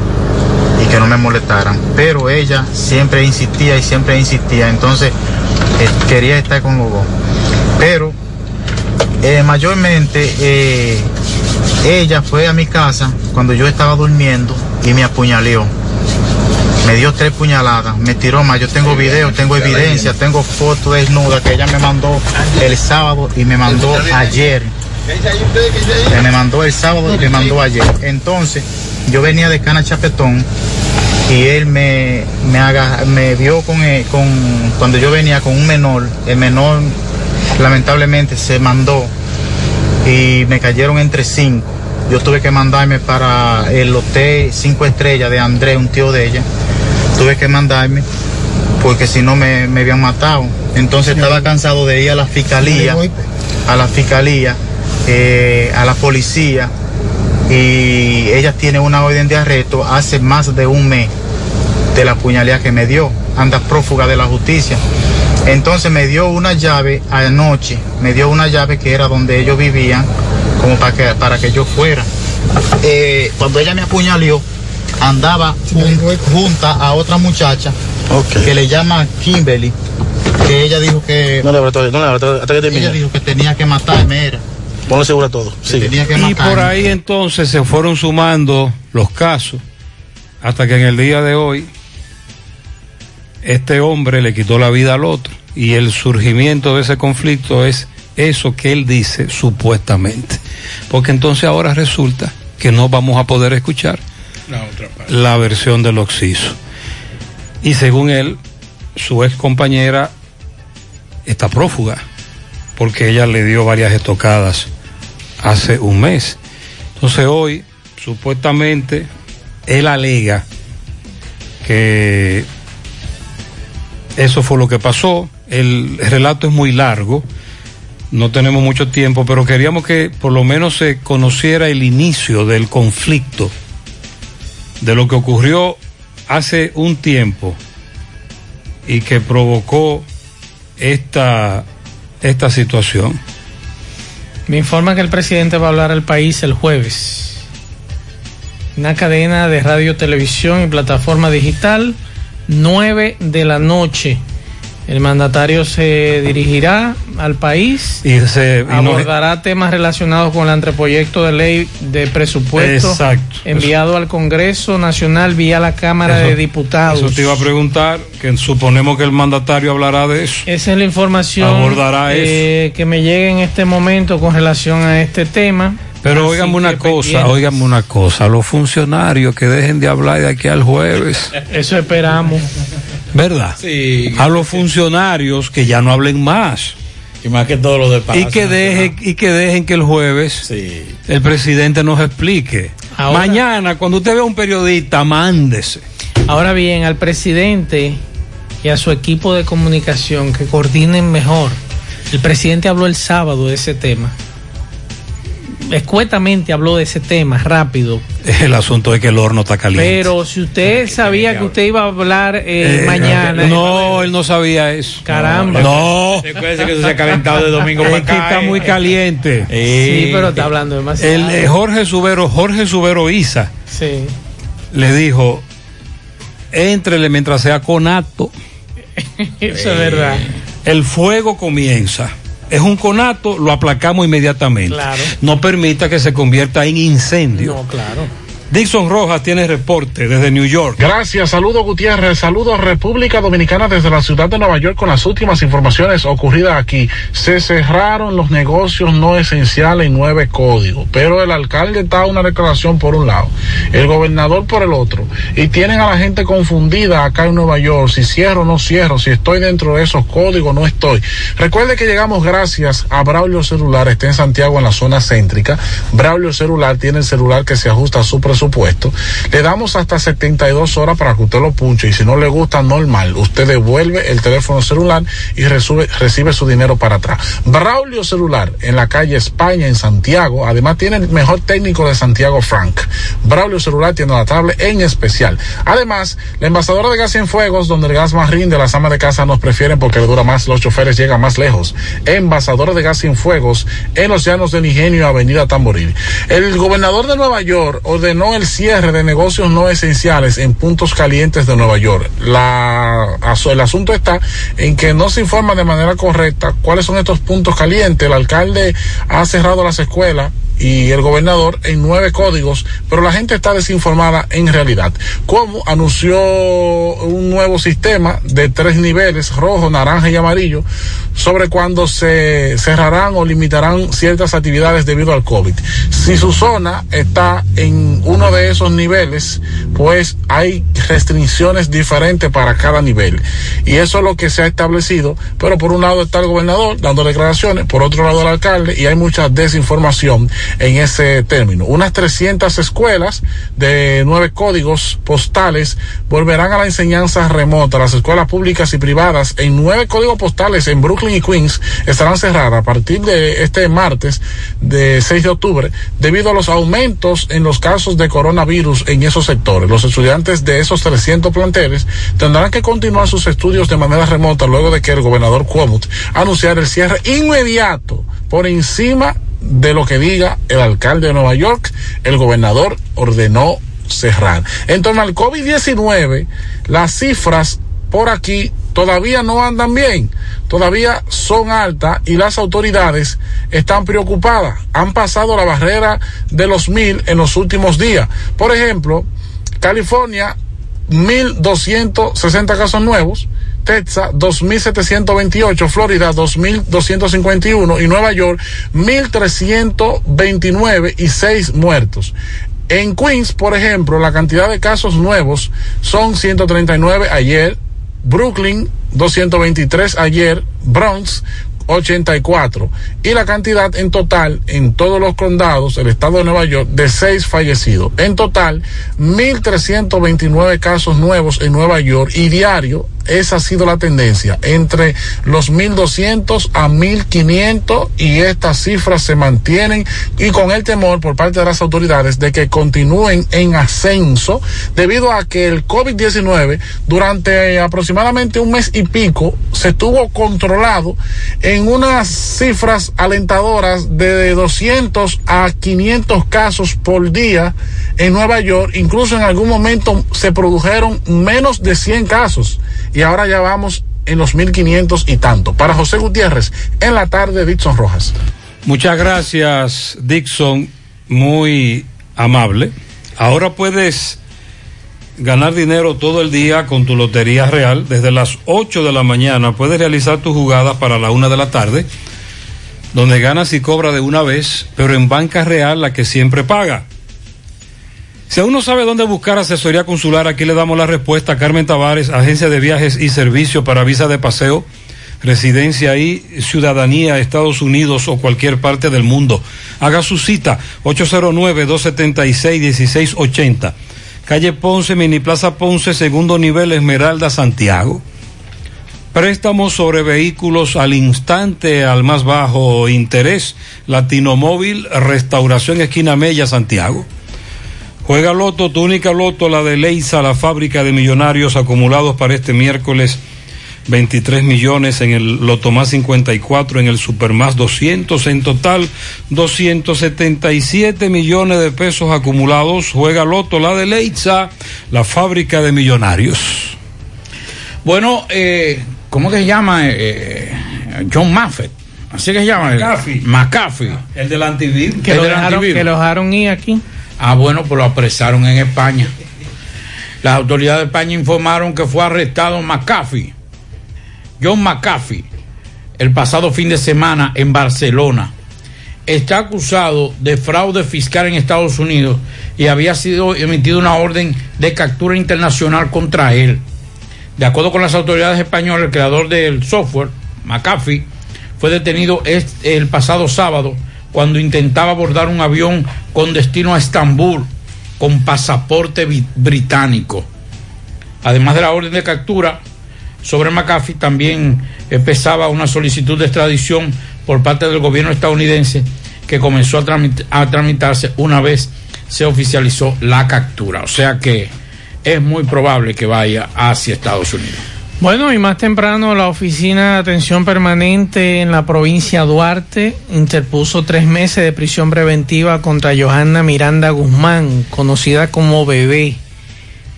Speaker 47: y que no me molestaran. Pero ella siempre insistía y siempre insistía, entonces eh, quería estar con los dos. Pero eh, mayormente eh, ella fue a mi casa cuando yo estaba durmiendo y me apuñaleó. Me dio tres puñaladas, me tiró más. Yo tengo video, tengo evidencia, tengo fotos desnudas que ella me mandó el sábado y me mandó ayer. Me mandó el sábado y me mandó ayer. Entonces, yo venía de Cana Chapetón y él me, me, haga, me vio con, eh, con, cuando yo venía con un menor. El menor lamentablemente se mandó y me cayeron entre cinco. Yo tuve que mandarme para el hotel cinco estrellas de Andrés, un tío de ella. Tuve que mandarme porque si no me, me habían matado. Entonces estaba cansado de ir a la fiscalía, a la fiscalía, eh, a la policía y ella tiene una orden de arresto hace más de un mes de la puñalía que me dio. Anda prófuga de la justicia. Entonces me dio una llave anoche, me dio una llave que era donde ellos vivían, como para que, para que yo fuera. Eh, cuando ella me apuñaleó, andaba jun- junta a otra muchacha que le llama Kimberly, que ella dijo que...
Speaker 48: No le hablé todavía, no le hablé hasta que termine.
Speaker 47: Ella dijo que tenía que matarme, era.
Speaker 48: Ponle seguro a todo.
Speaker 47: Que tenía que
Speaker 5: Y
Speaker 47: matarme.
Speaker 5: por ahí entonces se fueron sumando los casos hasta que en el día de hoy este hombre le quitó la vida al otro y el surgimiento de ese conflicto es eso que él dice supuestamente. Porque entonces ahora resulta que no vamos a poder escuchar
Speaker 7: La otra parte.
Speaker 5: la versión del Oxiso. Y según él, su ex compañera está prófuga, porque ella le dio varias estocadas hace un mes. Entonces hoy, supuestamente, él alega que eso fue lo que pasó. El relato es muy largo, no tenemos mucho tiempo, pero queríamos que por lo menos se conociera el inicio del conflicto, de lo que ocurrió hace un tiempo y que provocó esta, esta situación.
Speaker 6: Me informa que el presidente va a hablar al país el jueves. Una cadena de radio, televisión y plataforma digital, 9 de la noche. El mandatario se dirigirá al país,
Speaker 5: Y se, y no-
Speaker 6: abordará temas relacionados con el anteproyecto de ley de presupuesto
Speaker 5: Exacto.
Speaker 6: enviado al Congreso Nacional vía la Cámara
Speaker 5: Eso-
Speaker 6: de Diputados.
Speaker 5: Eso te iba a preguntar, que suponemos que el mandatario hablará de eso.
Speaker 6: Esa es la información
Speaker 5: Abordará
Speaker 6: eh, que me llega en este momento con relación a este tema.
Speaker 5: Pero óigame una cosa, óigame una cosa, los funcionarios que dejen de hablar de aquí al jueves,
Speaker 6: Eso esperamos.
Speaker 5: ¿Verdad?
Speaker 7: Sí.
Speaker 5: A los funcionarios que ya no hablen más.
Speaker 7: Y más que todo lo de Palacio
Speaker 5: Y que dejen, y que dejen que el jueves el presidente nos explique.
Speaker 6: Ahora-
Speaker 5: Mañana, cuando usted vea a un periodista, mándese.
Speaker 6: Ahora bien, al presidente y a su equipo de comunicación que coordinen mejor. El presidente habló el sábado de ese tema. Escuetamente habló de ese tema, rápido.
Speaker 5: El asunto es que el horno está caliente.
Speaker 6: Pero si usted sabía que usted iba a hablar eh,
Speaker 5: Eh,
Speaker 6: mañana.
Speaker 5: No, él no sabía eso.
Speaker 6: Caramba.
Speaker 5: No.
Speaker 7: Recuerde que eso se ha calentado de domingo para acá.
Speaker 5: está
Speaker 7: eh.
Speaker 5: muy caliente.
Speaker 6: Sí, pero está hablando demasiado.
Speaker 5: El, eh, Jorge Subero, Jorge Subero Isa
Speaker 6: Sí.
Speaker 5: le dijo, entrele mientras sea conato.
Speaker 6: Eso es verdad.
Speaker 5: El fuego comienza. Es un conato, lo aplacamos inmediatamente.
Speaker 6: Claro.
Speaker 5: No permita que se convierta en incendio.
Speaker 6: No, claro.
Speaker 5: Dixon Rojas tiene reporte desde New York.
Speaker 49: Gracias, saludos Gutiérrez, saludos República Dominicana desde la ciudad de Nueva York con las últimas informaciones ocurridas aquí. Se cerraron los negocios no esenciales en nueve códigos, pero el alcalde da una declaración por un lado, el gobernador por el otro, y tienen a la gente confundida acá en Nueva York, si cierro o no cierro, si estoy dentro de esos códigos no estoy. Recuerde que llegamos gracias a Braulio Celular, está en Santiago en la zona céntrica. Braulio Celular tiene el celular que se ajusta a su presupuesto. Le damos hasta 72 horas para que usted lo punche y si no le gusta, normal. Usted devuelve el teléfono celular y recibe su dinero para atrás. Braulio Celular en la calle España en Santiago. Además tiene el mejor técnico de Santiago, Frank. Braulio Celular tiene la tablet en especial. Además, la envasadora de gas en fuegos, donde el gas más rinde, las amas de casa nos prefieren porque le dura más, los choferes llegan más lejos. Envasadora de gas sin fuegos en los llanos del Ingenio, Avenida Tamboril. El gobernador de Nueva York ordenó el cierre de negocios no esenciales en puntos calientes de Nueva York. El asunto está en que no se informa de manera correcta cuáles son estos puntos calientes. El alcalde ha cerrado las escuelas y el gobernador en nueve códigos, pero la gente está desinformada en realidad. Como anunció un nuevo sistema de tres niveles, rojo, naranja y amarillo, sobre cuándo se cerrarán o limitarán ciertas actividades debido al COVID. Si su zona está en uno de esos niveles, pues hay restricciones diferentes para cada nivel. Y eso es lo que se ha establecido, pero por un lado está el gobernador dando declaraciones, por otro lado el alcalde, y hay mucha desinformación en ese término. Unas 300 escuelas de nueve códigos postales volverán a la enseñanza remota. Las escuelas públicas y privadas en nueve códigos postales en Brooklyn y Queens estarán cerradas a partir de este martes de 6 de octubre debido a los aumentos en los casos de coronavirus en esos sectores. Los estudiantes de esos 300 planteles tendrán que continuar sus estudios de manera remota luego de que el gobernador Cuomo anunciara el cierre inmediato por encima de lo que diga el alcalde de Nueva York, el gobernador ordenó cerrar. En torno al COVID-19, las cifras por aquí todavía no andan bien, todavía son altas y las autoridades están preocupadas. Han pasado la barrera de los mil en los últimos días. Por ejemplo, California, 1.260 casos nuevos. Texas 2.728, Florida 2.251 y Nueva York 1.329 y 6 muertos. En Queens, por ejemplo, la cantidad de casos nuevos son 139 ayer, Brooklyn 223 ayer, Bronx 84 y la cantidad en total en todos los condados del estado de Nueva York de 6 fallecidos. En total, 1.329 casos nuevos en Nueva York y diario. Esa ha sido la tendencia entre los 1.200 a 1.500 y estas cifras se mantienen y con el temor por parte de las autoridades de que continúen en ascenso debido a que el COVID-19 durante aproximadamente un mes y pico se estuvo controlado en unas cifras alentadoras de 200 a 500 casos por día en Nueva York. Incluso en algún momento se produjeron menos de 100 casos y ahora ya vamos en los 1500 y tanto. Para José Gutiérrez, en la tarde, Dixon Rojas.
Speaker 5: Muchas gracias, Dixon. Muy amable. Ahora puedes ganar dinero todo el día con tu Lotería Real. Desde las 8 de la mañana puedes realizar tus jugadas para la 1 de la tarde, donde ganas y cobras de una vez, pero en Banca Real la que siempre paga. Si aún no sabe dónde buscar asesoría consular, aquí le damos la respuesta a Carmen Tavares, Agencia de Viajes y Servicio para Visa de Paseo, residencia y ciudadanía, Estados Unidos o cualquier parte del mundo. Haga su cita 809-276-1680. Calle Ponce, Mini Plaza Ponce, segundo nivel Esmeralda, Santiago. Préstamos sobre vehículos al instante, al más bajo interés. Latinomóvil, Restauración Esquina Mella, Santiago. Juega Loto, tu única Loto, la de Leisa, la fábrica de millonarios acumulados para este miércoles. 23 millones en el Loto Más 54, en el Super Más 200, en total 277 millones de pesos acumulados. Juega Loto, la de Leitza, la fábrica de millonarios.
Speaker 7: Bueno, eh, ¿cómo que se llama? Eh, John Maffett. Así que se llama.
Speaker 5: McAfee.
Speaker 7: McAfee.
Speaker 5: El del antivirus.
Speaker 6: Que
Speaker 7: El
Speaker 6: lo,
Speaker 7: del
Speaker 6: dejaron,
Speaker 7: antivirus.
Speaker 6: que lo dejaron ir aquí.
Speaker 7: Ah, bueno, pues lo apresaron en España. Las autoridades de España informaron que fue arrestado McAfee, John McAfee, el pasado fin de semana en Barcelona. Está acusado de fraude fiscal en Estados Unidos y había sido emitida una orden de captura internacional contra él. De acuerdo con las autoridades españolas, el creador del software, McAfee, fue detenido el pasado sábado cuando intentaba abordar un avión con destino a Estambul con pasaporte británico. Además de la orden de captura sobre McAfee, también eh, pesaba una solicitud de extradición por parte del gobierno estadounidense que comenzó a, a tramitarse una vez se oficializó la captura. O sea que es muy probable que vaya hacia Estados Unidos.
Speaker 6: Bueno, y más temprano la Oficina de Atención Permanente en la provincia Duarte interpuso tres meses de prisión preventiva contra Johanna Miranda Guzmán, conocida como Bebé.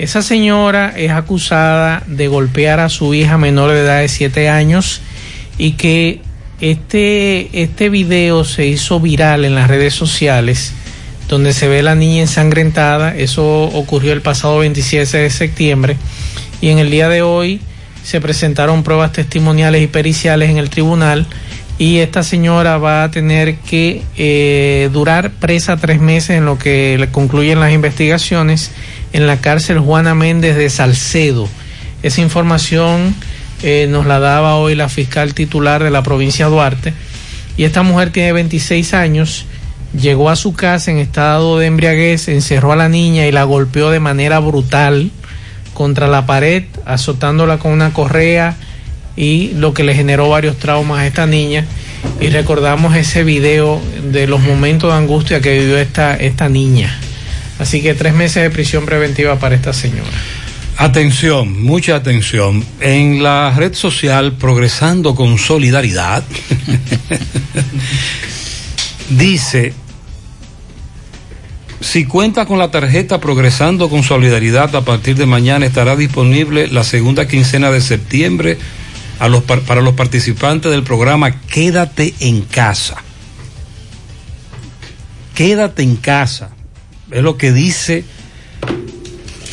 Speaker 6: Esa señora es acusada de golpear a su hija menor de edad de 7 años y que este, este video se hizo viral en las redes sociales donde se ve la niña ensangrentada. Eso ocurrió el pasado 27 de septiembre. Y en el día de hoy se presentaron pruebas testimoniales y periciales en el tribunal. Y esta señora va a tener que eh, durar presa tres meses en lo que le concluyen las investigaciones en la cárcel Juana Méndez de Salcedo. Esa información eh, nos la daba hoy la fiscal titular de la provincia de Duarte y esta mujer tiene 26 años llegó a su casa en estado de embriaguez, encerró a la niña y la golpeó de manera brutal contra la pared, azotándola con una correa y lo que le generó varios traumas a esta niña. Y recordamos ese video de los momentos de angustia que vivió esta, esta niña. Así que tres meses de prisión preventiva para esta señora.
Speaker 5: Atención, mucha atención. En la red social Progresando con Solidaridad, dice, si cuenta con la tarjeta Progresando con Solidaridad, a partir de mañana estará disponible la segunda quincena de septiembre a los, par- para los participantes del programa Quédate en casa. Quédate en casa. Es lo que dice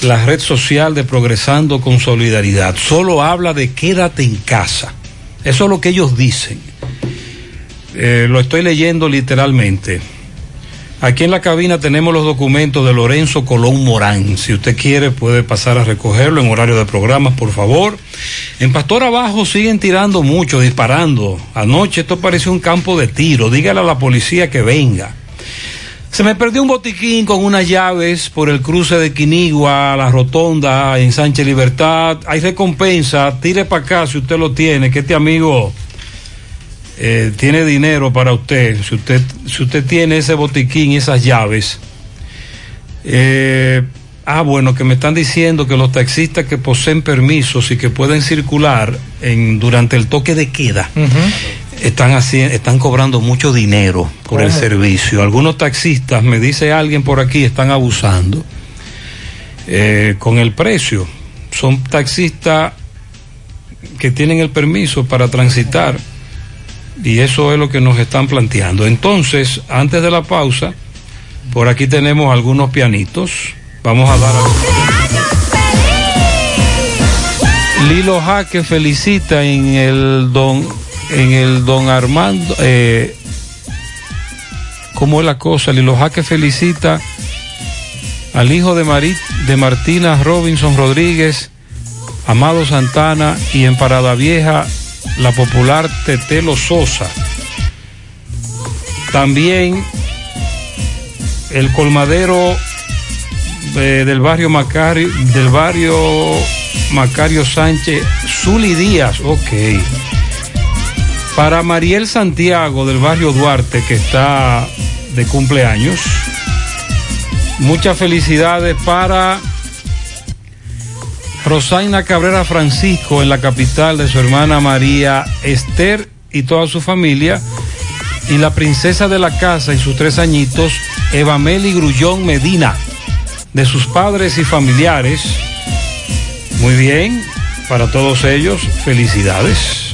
Speaker 5: la red social de Progresando con Solidaridad. Solo habla de quédate en casa. Eso es lo que ellos dicen. Eh, lo estoy leyendo literalmente. Aquí en la cabina tenemos los documentos de Lorenzo Colón Morán. Si usted quiere puede pasar a recogerlo en horario de programas, por favor. En Pastor Abajo siguen tirando mucho, disparando. Anoche esto pareció un campo de tiro. Dígale a la policía que venga. Se me perdió un botiquín con unas llaves por el cruce de Quinigua, la rotonda en Sánchez Libertad. Hay recompensa, tire para acá si usted lo tiene, que este amigo eh, tiene dinero para usted. Si usted, si usted tiene ese botiquín esas llaves. Eh, ah, bueno, que me están diciendo que los taxistas que poseen permisos y que pueden circular en, durante el toque de queda están haciendo, están cobrando mucho dinero por el servicio. Algunos taxistas, me dice alguien por aquí, están abusando eh, con el precio. Son taxistas que tienen el permiso para transitar. Y eso es lo que nos están planteando. Entonces, antes de la pausa, por aquí tenemos algunos pianitos. Vamos a dar a... Lilo Jaque felicita en el don en el don Armando eh, ¿cómo es la cosa? Lilo Jaque felicita al hijo de, Marit, de Martina Robinson Rodríguez, Amado Santana y en Parada Vieja la popular Tetelo Sosa. También el colmadero eh, del barrio Macario, del barrio Macario Sánchez, Zuli Díaz, ok. Para Mariel Santiago del barrio Duarte, que está de cumpleaños. Muchas felicidades para Rosaina Cabrera Francisco en la capital de su hermana María Esther y toda su familia. Y la princesa de la casa y sus tres añitos, Eva Meli Grullón Medina, de sus padres y familiares. Muy bien, para todos ellos, felicidades.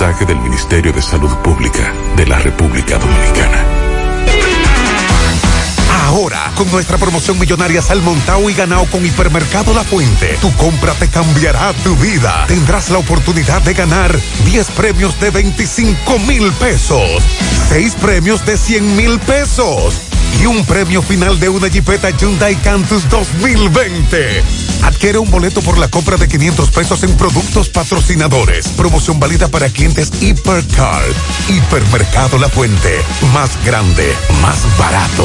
Speaker 21: Mensaje del Ministerio de Salud Pública de la República Dominicana.
Speaker 26: Ahora, con nuestra promoción millonaria Salmontao y Ganao con Hipermercado La Fuente, tu compra te cambiará tu vida. Tendrás la oportunidad de ganar 10 premios de 25 mil pesos, 6 premios de 100 mil pesos y un premio final de una Jeepeta Hyundai Cantus 2020. Adquiere un boleto por la compra de 500 pesos en productos patrocinadores. Promoción válida para clientes Hipercar. Hipermercado La Fuente. Más grande, más barato.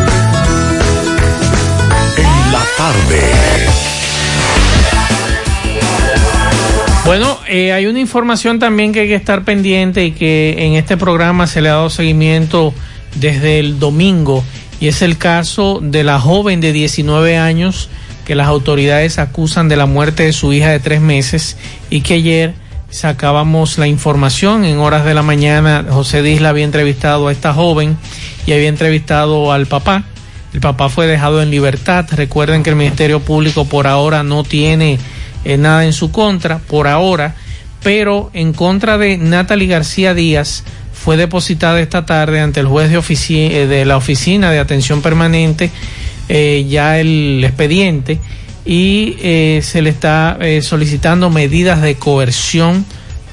Speaker 6: Bueno, eh, hay una información también que hay que estar pendiente y que en este programa se le ha dado seguimiento desde el domingo y es el caso de la joven de 19 años que las autoridades acusan de la muerte de su hija de tres meses y que ayer sacábamos la información en horas de la mañana. José Disla había entrevistado a esta joven y había entrevistado al papá. El papá fue dejado en libertad. Recuerden que el Ministerio Público por ahora no tiene eh, nada en su contra, por ahora, pero en contra de Natalie García Díaz fue depositada esta tarde ante el juez de, eh, la Oficina de Atención Permanente eh, ya el expediente y eh, se le está eh, solicitando medidas de coerción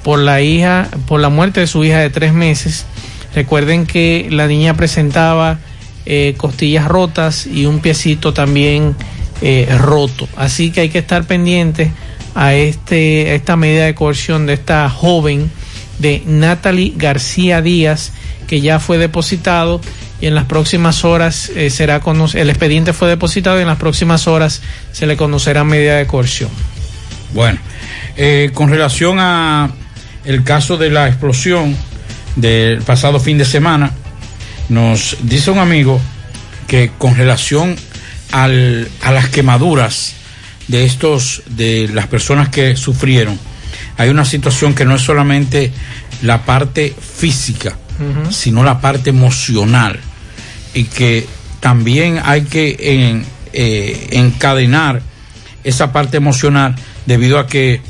Speaker 6: por la hija, por la muerte de su hija de tres meses. Recuerden que la niña presentaba eh, costillas rotas y un piecito también eh, roto. Así que hay que estar pendientes a, este, esta medida de coerción de esta joven de Natalie García Díaz, que ya fue depositado y en las próximas horas eh, será el expediente fue depositado y en las próximas horas se le conocerá medida de coerción.
Speaker 7: Bueno, eh, con relación a el caso de la explosión del pasado fin de semana, nos dice un amigo que con relación al- a las quemaduras de estos, de las personas que sufrieron, hay una situación que no es solamente la parte física, sino la parte emocional y que también hay que en- eh, encadenar esa parte emocional debido a que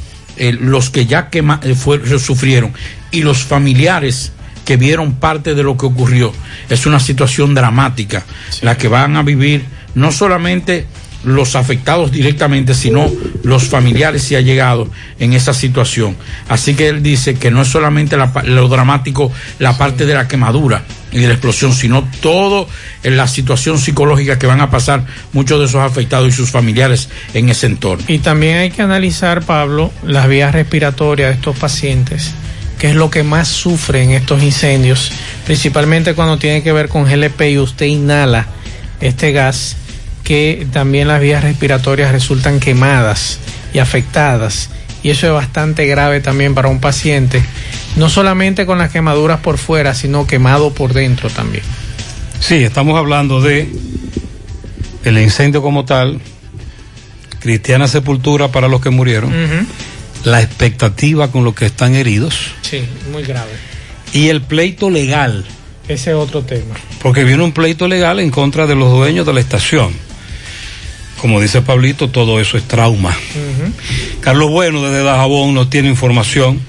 Speaker 7: eh, los que ya quema, eh, fue- sufrieron y los familiares que vieron parte de lo que ocurrió es una situación dramática la que van a vivir no solamente los afectados directamente, sino los familiares y allegados en esa situación. Así que él dice que no es solamente la lo dramático, la parte de la quemadura y de la explosión, sino todo en la situación psicológica que van a pasar muchos de esos afectados y sus familiares en ese entorno.
Speaker 6: Y también hay que analizar, Pablo, las vías respiratorias de estos pacientes, que es lo que más sufre en estos incendios, principalmente cuando tiene que ver con GLP y usted inhala este gas, que también las vías respiratorias resultan quemadas y afectadas. Y eso es bastante grave también para un paciente, no solamente con las quemaduras por fuera, sino quemado por dentro también.
Speaker 5: Sí, estamos hablando de el incendio como tal, cristiana sepultura para los que murieron, la expectativa con los que están heridos
Speaker 6: Sí, muy grave.
Speaker 5: y el pleito legal,
Speaker 6: Ese es otro tema.
Speaker 5: porque viene un pleito legal en contra de los dueños de la estación. Como dice Pablito, todo eso es trauma. Carlos Bueno desde Dajabón nos tiene información.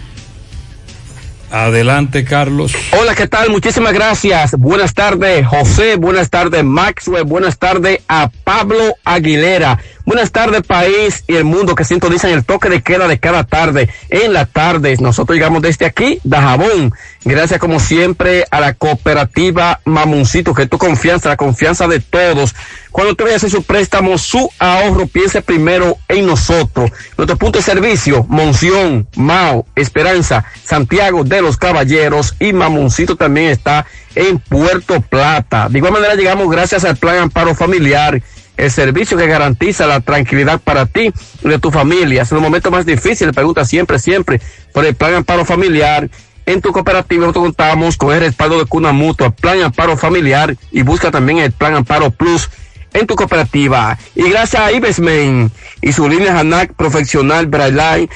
Speaker 5: Adelante, Carlos.
Speaker 50: Hola, ¿qué tal? Muchísimas gracias. Buenas tardes, José. Buenas tardes, Maxwell. Buenas tardes a Pablo Aguilera. Buenas tardes, país y el mundo que sintonizan el toque de queda de cada tarde. En la tarde, nosotros llegamos desde aquí, Dajabón. Gracias, como siempre, a la cooperativa Mamoncito, que es tu confianza, la confianza de todos. Cuando te vayas a hacer su préstamo, su ahorro, piense primero en nosotros. Nuestro punto de servicio, Monción, Mao, Esperanza, Santiago de los Caballeros y Mamoncito también está en Puerto Plata. De igual manera llegamos gracias al Plan Amparo Familiar, el servicio que garantiza la tranquilidad para ti y de tu familia. Es un momento más difícil, pregunta siempre, siempre por el Plan Amparo Familiar. En tu cooperativa nosotros contamos con el respaldo de Cuna Mutua, Plan Amparo Familiar y busca también el Plan Amparo Plus en tu cooperativa. Y gracias a Ibesmen y su línea Hanac Profesional Braille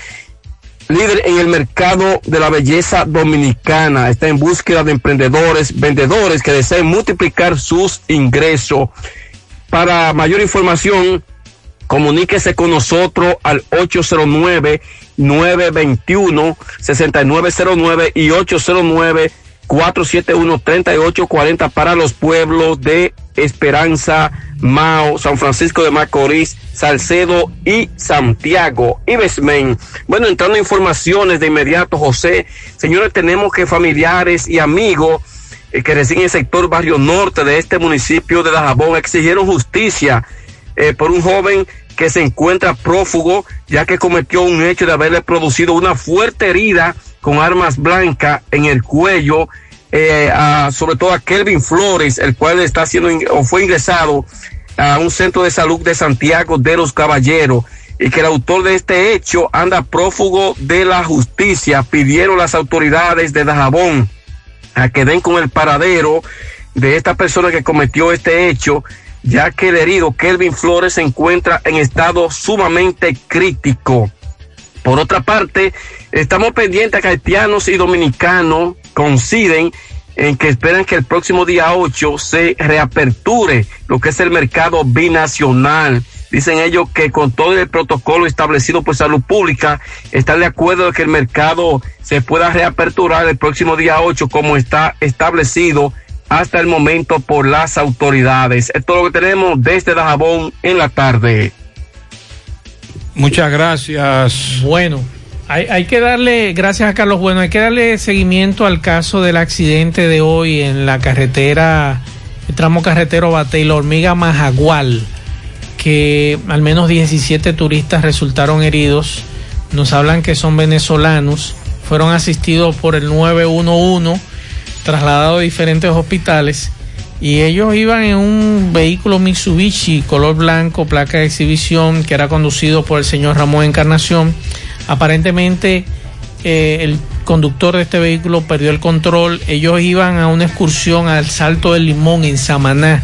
Speaker 50: líder en el mercado de la belleza dominicana. Está en búsqueda de emprendedores, vendedores que deseen multiplicar sus ingresos. Para mayor información, comuníquese con nosotros al 809-921-6909 y 809-471-3840 para los pueblos de Esperanza, Mao, San Francisco de Macorís, Salcedo y Santiago. Ibesmen. Bueno, entrando en informaciones de inmediato, José. Señores, tenemos que familiares y amigos que residen en el sector Barrio Norte de este municipio de Dajabón exigieron justicia eh, por un joven que se encuentra prófugo ya que cometió un hecho de haberle producido una fuerte herida con armas blancas en el cuello, eh, a- sobre todo a Kelvin Flores, el cual está siendo o fue ingresado a un centro de salud de Santiago de los Caballeros y que el autor de este hecho anda prófugo de la justicia. Pidieron las autoridades de Dajabón a que den con el paradero de esta persona que cometió este hecho, ya que el herido Kelvin Flores se encuentra en estado sumamente crítico. Por otra parte, estamos pendientes a que haitianos y dominicanos coinciden en que esperan que el próximo día 8 se reaperture lo que es el mercado binacional. Dicen ellos que con todo el protocolo establecido por salud pública, están de acuerdo de que el mercado se pueda reaperturar el próximo día 8 como está establecido hasta el momento por las autoridades. Esto es lo que tenemos desde Dajabón en la tarde.
Speaker 5: Muchas gracias.
Speaker 6: Bueno, hay, hay que darle, gracias a Carlos Bueno, hay que darle seguimiento al caso del accidente de hoy en la carretera, el tramo carretero Batey, la hormiga Majagual, que al menos 17 turistas resultaron heridos. Nos hablan que son venezolanos, fueron asistidos por el 911 trasladados a diferentes hospitales y ellos iban en un vehículo Mitsubishi color blanco, placa de exhibición, que era conducido por el señor Ramón Encarnación. Aparentemente eh, el conductor de este vehículo perdió el control. Ellos iban a una excursión al Salto del Limón en Samaná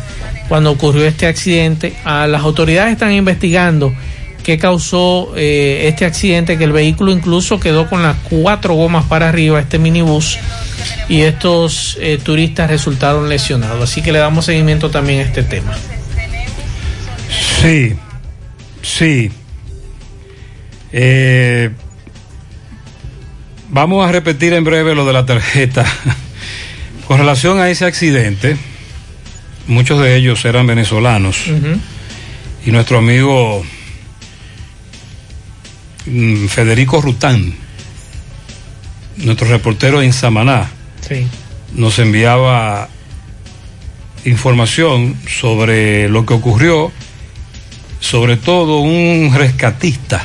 Speaker 6: cuando ocurrió este accidente. Las autoridades están investigando qué causó eh, este accidente, que el vehículo incluso quedó con las cuatro gomas para arriba, este minibús, y estos eh, turistas resultaron lesionados. Así que le damos seguimiento también a este tema.
Speaker 5: Sí, sí. Eh, vamos a repetir en breve lo de la tarjeta. Con relación a ese accidente, muchos de ellos eran venezolanos y nuestro amigo mm, Federico Rután, nuestro reportero en Samaná,
Speaker 6: Sí.
Speaker 5: nos enviaba información sobre lo que ocurrió, sobre todo un rescatista,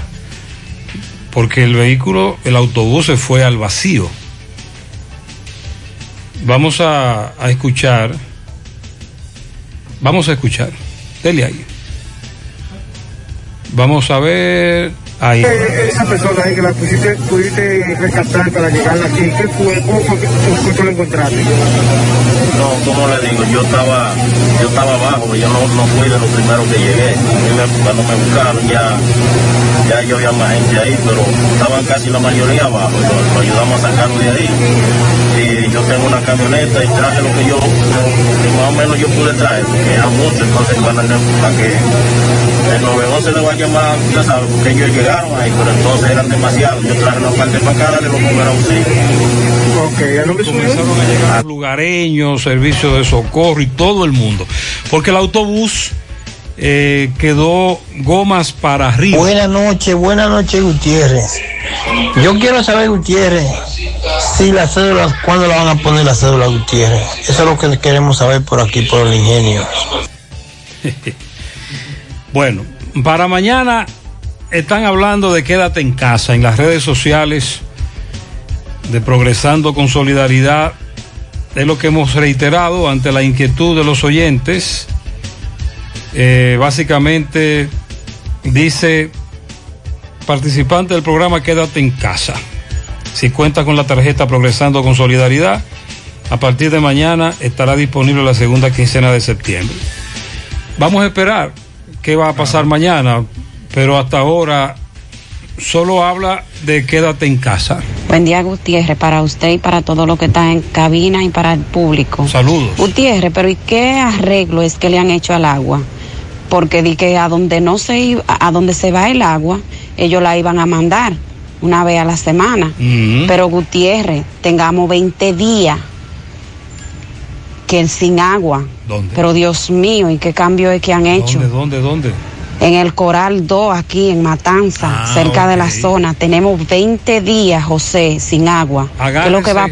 Speaker 5: porque el vehículo, el autobús se fue al vacío. Vamos a, a escuchar, vamos a escuchar, dele ahí. Vamos a ver, ahí.
Speaker 51: Esa persona ahí que la pusiste, pudiste rescatar para llegar aquí, ¿qué fue? ¿Cómo fue que cómo tú lo encontraste?
Speaker 52: No, como le digo, yo estaba, yo estaba abajo, yo no, no fui de los primeros que llegué. Cuando me buscaron ya, ya yo había más gente ahí, pero estaban casi la mayoría abajo. Lo, lo ayudamos a sacarlo de ahí. Y yo tengo una camioneta y traje lo que yo, lo más o menos yo pude traer, porque era mucho, entonces para que el 911 le va a llamar, ya sabes, porque ellos llegaron ahí, pero entonces eran demasiados. Yo traje parte para acá, darle los primeros auxilios.
Speaker 51: Ok, ¿a dónde
Speaker 5: Comenzaron a llegar los lugareños, servicios de socorro y todo el mundo. Porque el autobús eh, quedó gomas para arriba.
Speaker 53: Buenas noches, buenas noches Gutiérrez. Yo quiero saber Gutiérrez si la cédula, cuándo la van a poner la cédula Gutiérrez. Eso es lo que queremos saber por aquí, por el ingenio.
Speaker 5: Bueno, para mañana están hablando de quédate en casa en las redes sociales de Progresando con Solidaridad. Es lo que hemos reiterado ante la inquietud de los oyentes. Eh, básicamente dice participante del programa quédate en casa. Si cuenta con la tarjeta Progresando con Solidaridad, a partir de mañana estará disponible la segunda quincena de septiembre. Vamos a esperar qué va a pasar mañana, pero hasta ahora solo habla de quédate en casa.
Speaker 54: Buen día, Gutiérrez, para usted y para todo lo que está en cabina y para el público.
Speaker 5: Saludos.
Speaker 54: Gutiérrez, pero ¿y qué arreglo es que le han hecho al agua? Porque di que a donde no se iba, a donde se va el agua, ellos la iban a mandar una vez a la semana. Pero Gutiérrez, tengamos 20 días que sin agua.
Speaker 5: ¿Dónde?
Speaker 54: Pero Dios mío, ¿y qué cambio es que han hecho?
Speaker 5: ¿Dónde, dónde, dónde?
Speaker 54: En el Coral 2, aquí en Matanza,
Speaker 5: Ah,
Speaker 54: cerca de la zona. Tenemos 20 días, José, sin agua. ¿Qué es lo que va?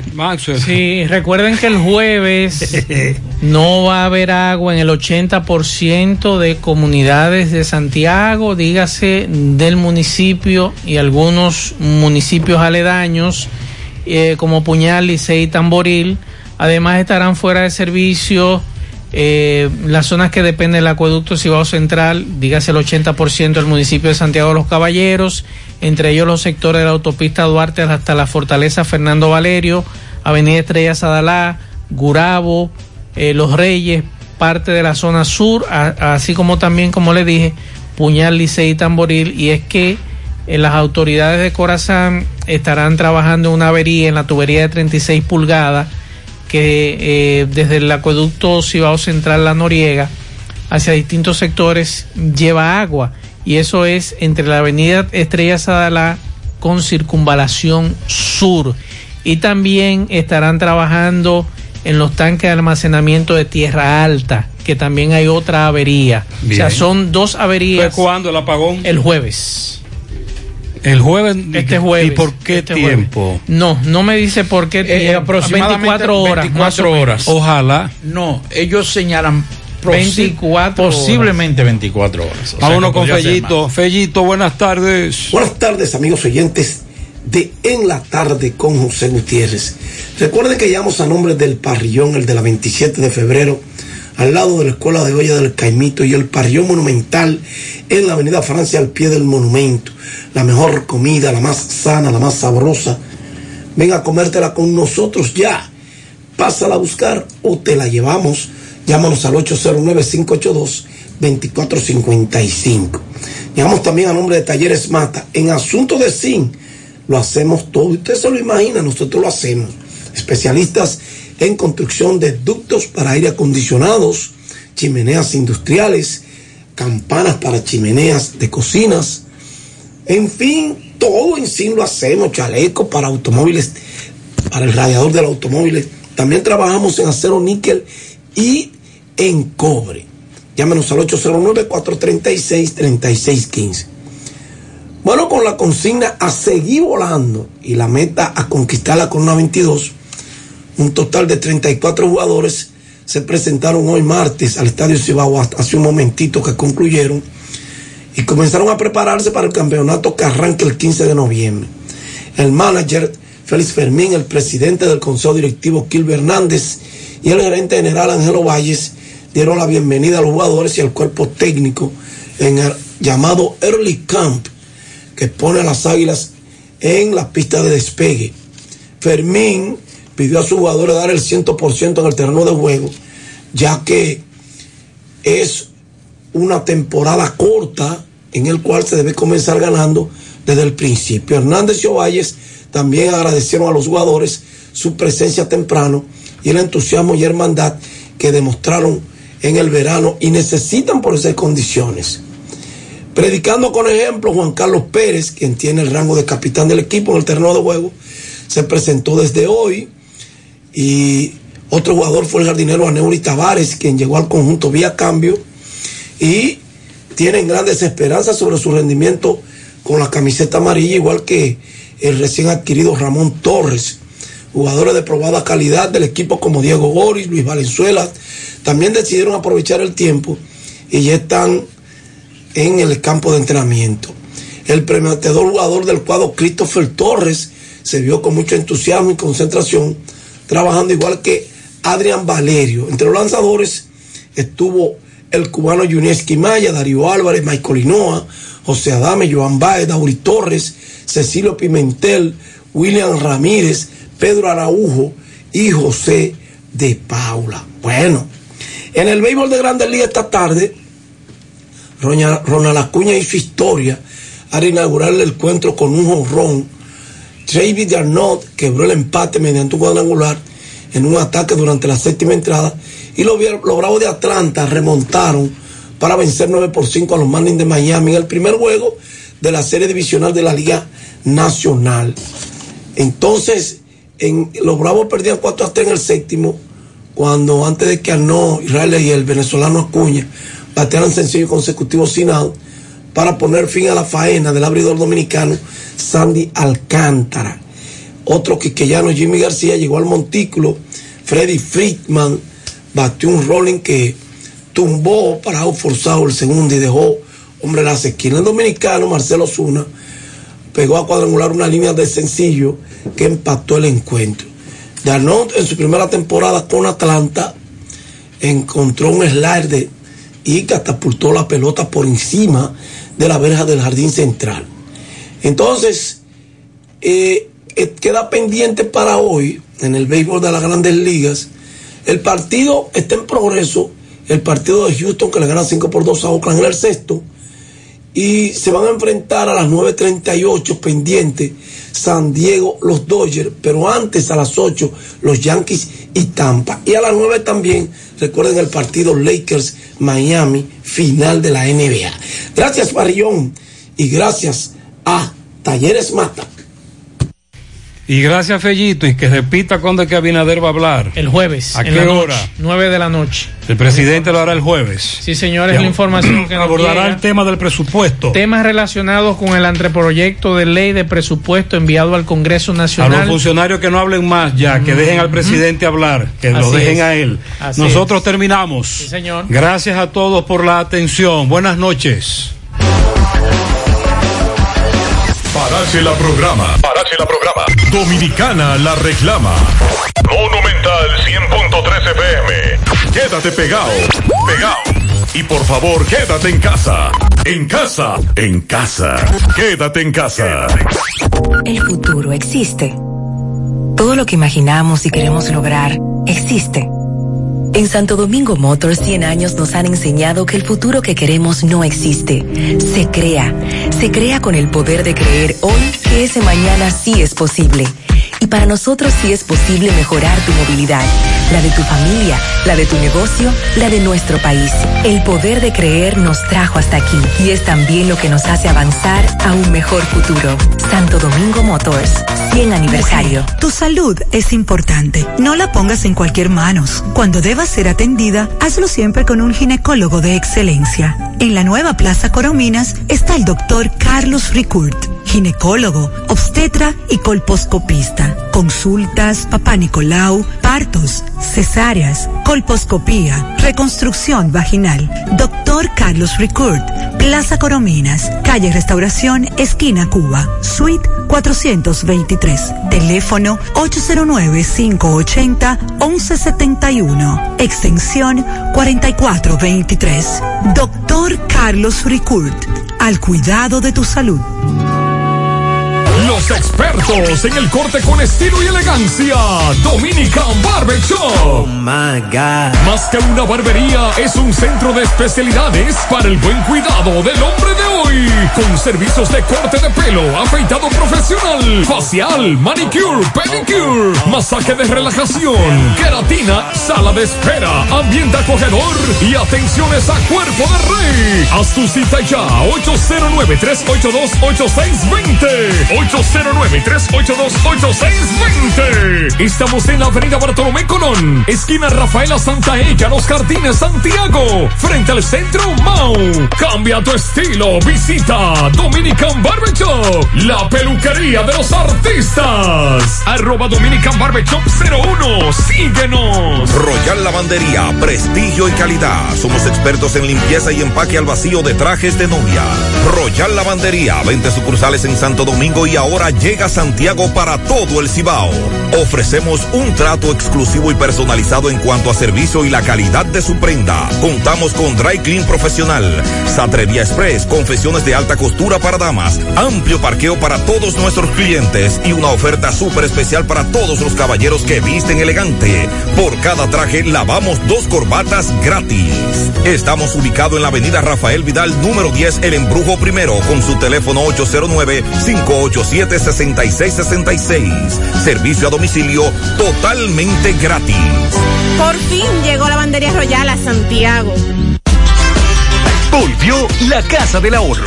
Speaker 6: Sí, recuerden que el jueves no va a haber agua en el 80% de comunidades de Santiago, dígase del municipio y algunos municipios aledaños eh, como Puñal, Licey y Tamboril. Además estarán fuera de servicio eh, las zonas que dependen del acueducto Cibao Central, dígase el 80% del municipio de Santiago de los Caballeros, entre ellos los sectores de la autopista Duarte hasta la fortaleza Fernando Valerio, Avenida Estrella Sadalá, Gurabo, eh, Los Reyes, parte de la zona sur, así como también, como le dije, Puñal, Licey y Tamboril, y es que eh, las autoridades de Corazán estarán trabajando en una avería en la tubería de 36 pulgadas que eh, desde el acueducto Cibao Central La Noriega hacia distintos sectores lleva agua. Y eso es entre la avenida Estrella Sadalá con circunvalación sur. Y también estarán trabajando en los tanques de almacenamiento de tierra alta que también hay otra avería. O sea son dos averías.
Speaker 5: ¿Fue cuándo el apagón?
Speaker 6: el jueves
Speaker 5: El jueves.
Speaker 6: este jueves
Speaker 5: ¿Y por qué
Speaker 6: este jueves.
Speaker 5: tiempo?
Speaker 6: no no me dice por qué
Speaker 7: Eh,
Speaker 6: tiempo.
Speaker 7: aproximadamente
Speaker 6: 24 horas
Speaker 7: 24
Speaker 6: más o menos.
Speaker 7: horas.
Speaker 5: Ojalá.
Speaker 7: No, ellos señalan posi-
Speaker 6: 24 horas.
Speaker 7: posiblemente 24 horas. O sea,
Speaker 5: Vámonos con Fellito. Fellito, buenas tardes.
Speaker 55: Buenas tardes, amigos oyentes de En la Tarde con José Gutiérrez. Recuerden que llamamos a nombre del parrillón, el de la 27 de febrero, al lado de la Escuela de Olla del Caimito y el parrillón monumental en la Avenida Francia al pie del monumento. La mejor comida, la más sana, la más sabrosa. Ven a comértela con nosotros ya. Pásala a buscar o te la llevamos. Llámanos al 809-582-2455. Llamamos también a nombre de Talleres Mata. En asuntos de zinc lo hacemos todo. Usted se lo imagina, nosotros lo hacemos. Especialistas en construcción de ductos para aire acondicionados, chimeneas industriales, campanas para chimeneas de cocinas, en fin, todo en sí lo hacemos, chalecos para automóviles, para el radiador del automóvil. También trabajamos en acero níquel y en cobre. Llámenos al 809-436-3615. Bueno, con la consigna a seguir volando y la meta a conquistarla con una 22, un total de 34 jugadores se presentaron hoy martes al Estadio Cibao hace un momentito que concluyeron y comenzaron a prepararse para el campeonato que arranca el 15 de noviembre. El manager Félix Fermín, el presidente del Consejo Directivo Kilber Hernández y el gerente general Ángelo Valles dieron la bienvenida a los jugadores y al cuerpo técnico en el llamado Early Camp que pone a las águilas en la pista de despegue. Fermín pidió a sus jugadores dar el 100% en el terreno de juego, ya que es una temporada corta en el cual se debe comenzar ganando desde el principio. Hernández y Ovalles también agradecieron a los jugadores su presencia temprano y el entusiasmo y hermandad que demostraron en el verano y necesitan por esas condiciones. Predicando con ejemplo, Juan Carlos Pérez, quien tiene el rango de capitán del equipo en el terreno de juego, se presentó desde hoy y otro jugador fue el jardinero Aneuri Tavares, quien llegó al conjunto vía cambio y tienen grandes esperanzas sobre su rendimiento con la camiseta amarilla, igual que el recién adquirido Ramón Torres. Jugadores de probada calidad del equipo como Diego Boris, Luis Valenzuela, también decidieron aprovechar el tiempo y ya están en el campo de entrenamiento. El prometedor jugador del cuadro Christopher Torres se vio con mucho entusiasmo y concentración, trabajando igual que Adrián Valerio. Entre los lanzadores estuvo el cubano Yunieski Maya, Darío Álvarez, Michael Hinoa, José Adame, Joan Baez, Dauri Torres, Cecilio Pimentel, William Ramírez, Pedro Araujo y José de Paula. Bueno, en el béisbol de Grandes Ligas esta tarde, Ronald Acuña hizo historia al inaugurar el encuentro con un jonrón. David Arnott quebró el empate mediante un cuadrangular en un ataque durante la séptima entrada y los, los Bravos de Atlanta remontaron para vencer 9 por 5 a los Marlins de Miami en el primer juego de la serie divisional de la Liga Nacional. Entonces, en, los Bravos perdían 4 a 3 en el séptimo, cuando antes de que Arnott, Israel y el venezolano Acuña batearan sencillo consecutivo sin out para poner fin a la faena del abridor dominicano Sandy Alcántara. Otro quiqueyano, Jimmy García, llegó al montículo. Freddy Friedman batió un rolling que tumbó para forzado el segundo y dejó hombre la esquina. El dominicano, Marcelo Zuna, pegó a cuadrangular una línea de sencillo que empató el encuentro. Darnot en su primera temporada con Atlanta encontró un slider y catapultó la pelota por encima de la verja del jardín central. Entonces, eh, eh, queda pendiente para hoy, en el béisbol de las grandes ligas, el partido está en progreso, el partido de Houston que le gana 5 por 2 a Oakland en el sexto, y se van a enfrentar a las 9.38 pendiente San Diego, los Dodgers, pero antes a las 8 los Yankees y Tampa. Y a las 9 también, recuerden el partido Lakers Miami, final de la NBA. Gracias Barrión y gracias a Talleres Mata.
Speaker 5: Y gracias, Fellito, y que repita cuándo es que Abinader va a hablar.
Speaker 6: El jueves.
Speaker 5: ¿A qué
Speaker 6: la
Speaker 5: hora?
Speaker 6: Nueve de la noche.
Speaker 5: El presidente lo hará el jueves.
Speaker 6: Sí, señores, la información que nos
Speaker 5: Abordará el tema del presupuesto.
Speaker 6: Temas relacionados con el anteproyecto de ley de presupuesto enviado al Congreso
Speaker 5: A los
Speaker 6: Nacional.
Speaker 5: funcionarios que no hablen más ya, que dejen al presidente hablar, que lo dejen
Speaker 6: es.
Speaker 5: a él.
Speaker 6: Así
Speaker 5: Nosotros terminamos.
Speaker 6: Sí, señor.
Speaker 5: Gracias a todos por la atención. Buenas noches.
Speaker 22: Para
Speaker 10: Parache la programa. Parache la programa. Dominicana la reclama. Monumental 100.13 FM. Quédate pegado. Pegado. Y por favor, quédate en casa. En casa. En casa. Quédate en casa.
Speaker 56: El futuro existe. Todo lo que imaginamos y queremos lograr existe. En Santo Domingo Motors 100 años nos han enseñado que el futuro que queremos no existe. Se crea. Se crea con el poder de creer hoy que ese mañana sí es posible. Y para nosotros sí es posible mejorar tu movilidad, la de tu familia, la de tu negocio, la de nuestro país. El poder de creer nos trajo hasta aquí y es también lo que nos hace avanzar a un mejor futuro. Santo Domingo Motors, 100 aniversario.
Speaker 57: Tu salud es importante. No la pongas en cualquier manos. Cuando debas ser atendida, hazlo siempre con un ginecólogo de excelencia. En la nueva Plaza Corominas está el doctor Carlos Ricourt, ginecólogo, obstetra y colposcopista. Consultas, papá Nicolau, partos, cesáreas, colposcopía, reconstrucción vaginal. Doctor Carlos Ricourt, Plaza Corominas, calle Restauración, esquina Cuba, suite 423. Teléfono 809-580-1171. Extensión 4423. Doctor Carlos Ricourt. Al cuidado de tu salud.
Speaker 10: Los expertos en el corte con estilo y elegancia. Dominican Barber Shop. Más que una barbería, es un centro de especialidades para el buen cuidado del hombre de hoy. Con servicios de corte de pelo, afeitado profesional, facial, manicure, pedicure, masaje de relajación, queratina, sala de espera, ambiente acogedor y atenciones a cuerpo de rey. Haz tu cita ya. 809-382-8620. 809-382-8620. Estamos en la avenida Bartolomé Colón, esquina Rafaela Santa Ella, Los Jardines, Santiago, frente al centro Mau. Cambia tu estilo, visita Dominican Barbershop, la peluquería de los artistas. Arroba Dominican Barbershop 01, síguenos.
Speaker 58: Royal Lavandería, prestigio y calidad. Somos expertos en limpieza y empaque al vacío de trajes de novia. Royal Lavandería, 20 sucursales en Santo Domingo y ahora llega Santiago para todo el Cibao. Ofrecemos un trato exclusivo y personalizado en cuanto a servicio y la calidad de su prenda. Contamos con Dry Clean Profesional, Satrería Express, confesiones de alta costura para damas, amplio parqueo para todos nuestros clientes y una oferta súper especial para todos los caballeros que visten elegante. Por cada traje lavamos dos corbatas gratis. Estamos ubicados en la avenida Rafael Vidal, número 10, El Embrujo Primero, con su teléfono 809 587 6666 Servicio a domicilio totalmente gratis.
Speaker 59: Por fin llegó la bandería royal a Santiago.
Speaker 60: Volvió la Casa del Ahorro.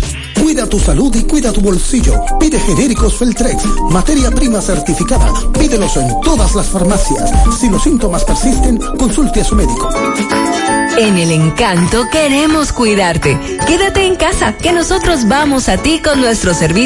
Speaker 61: Cuida tu salud y cuida tu bolsillo. Pide genéricos Feltrex, materia prima certificada. Pídelos en todas las farmacias. Si los síntomas persisten, consulte a su médico.
Speaker 62: En el encanto queremos cuidarte. Quédate en casa, que nosotros vamos a ti con nuestro servicio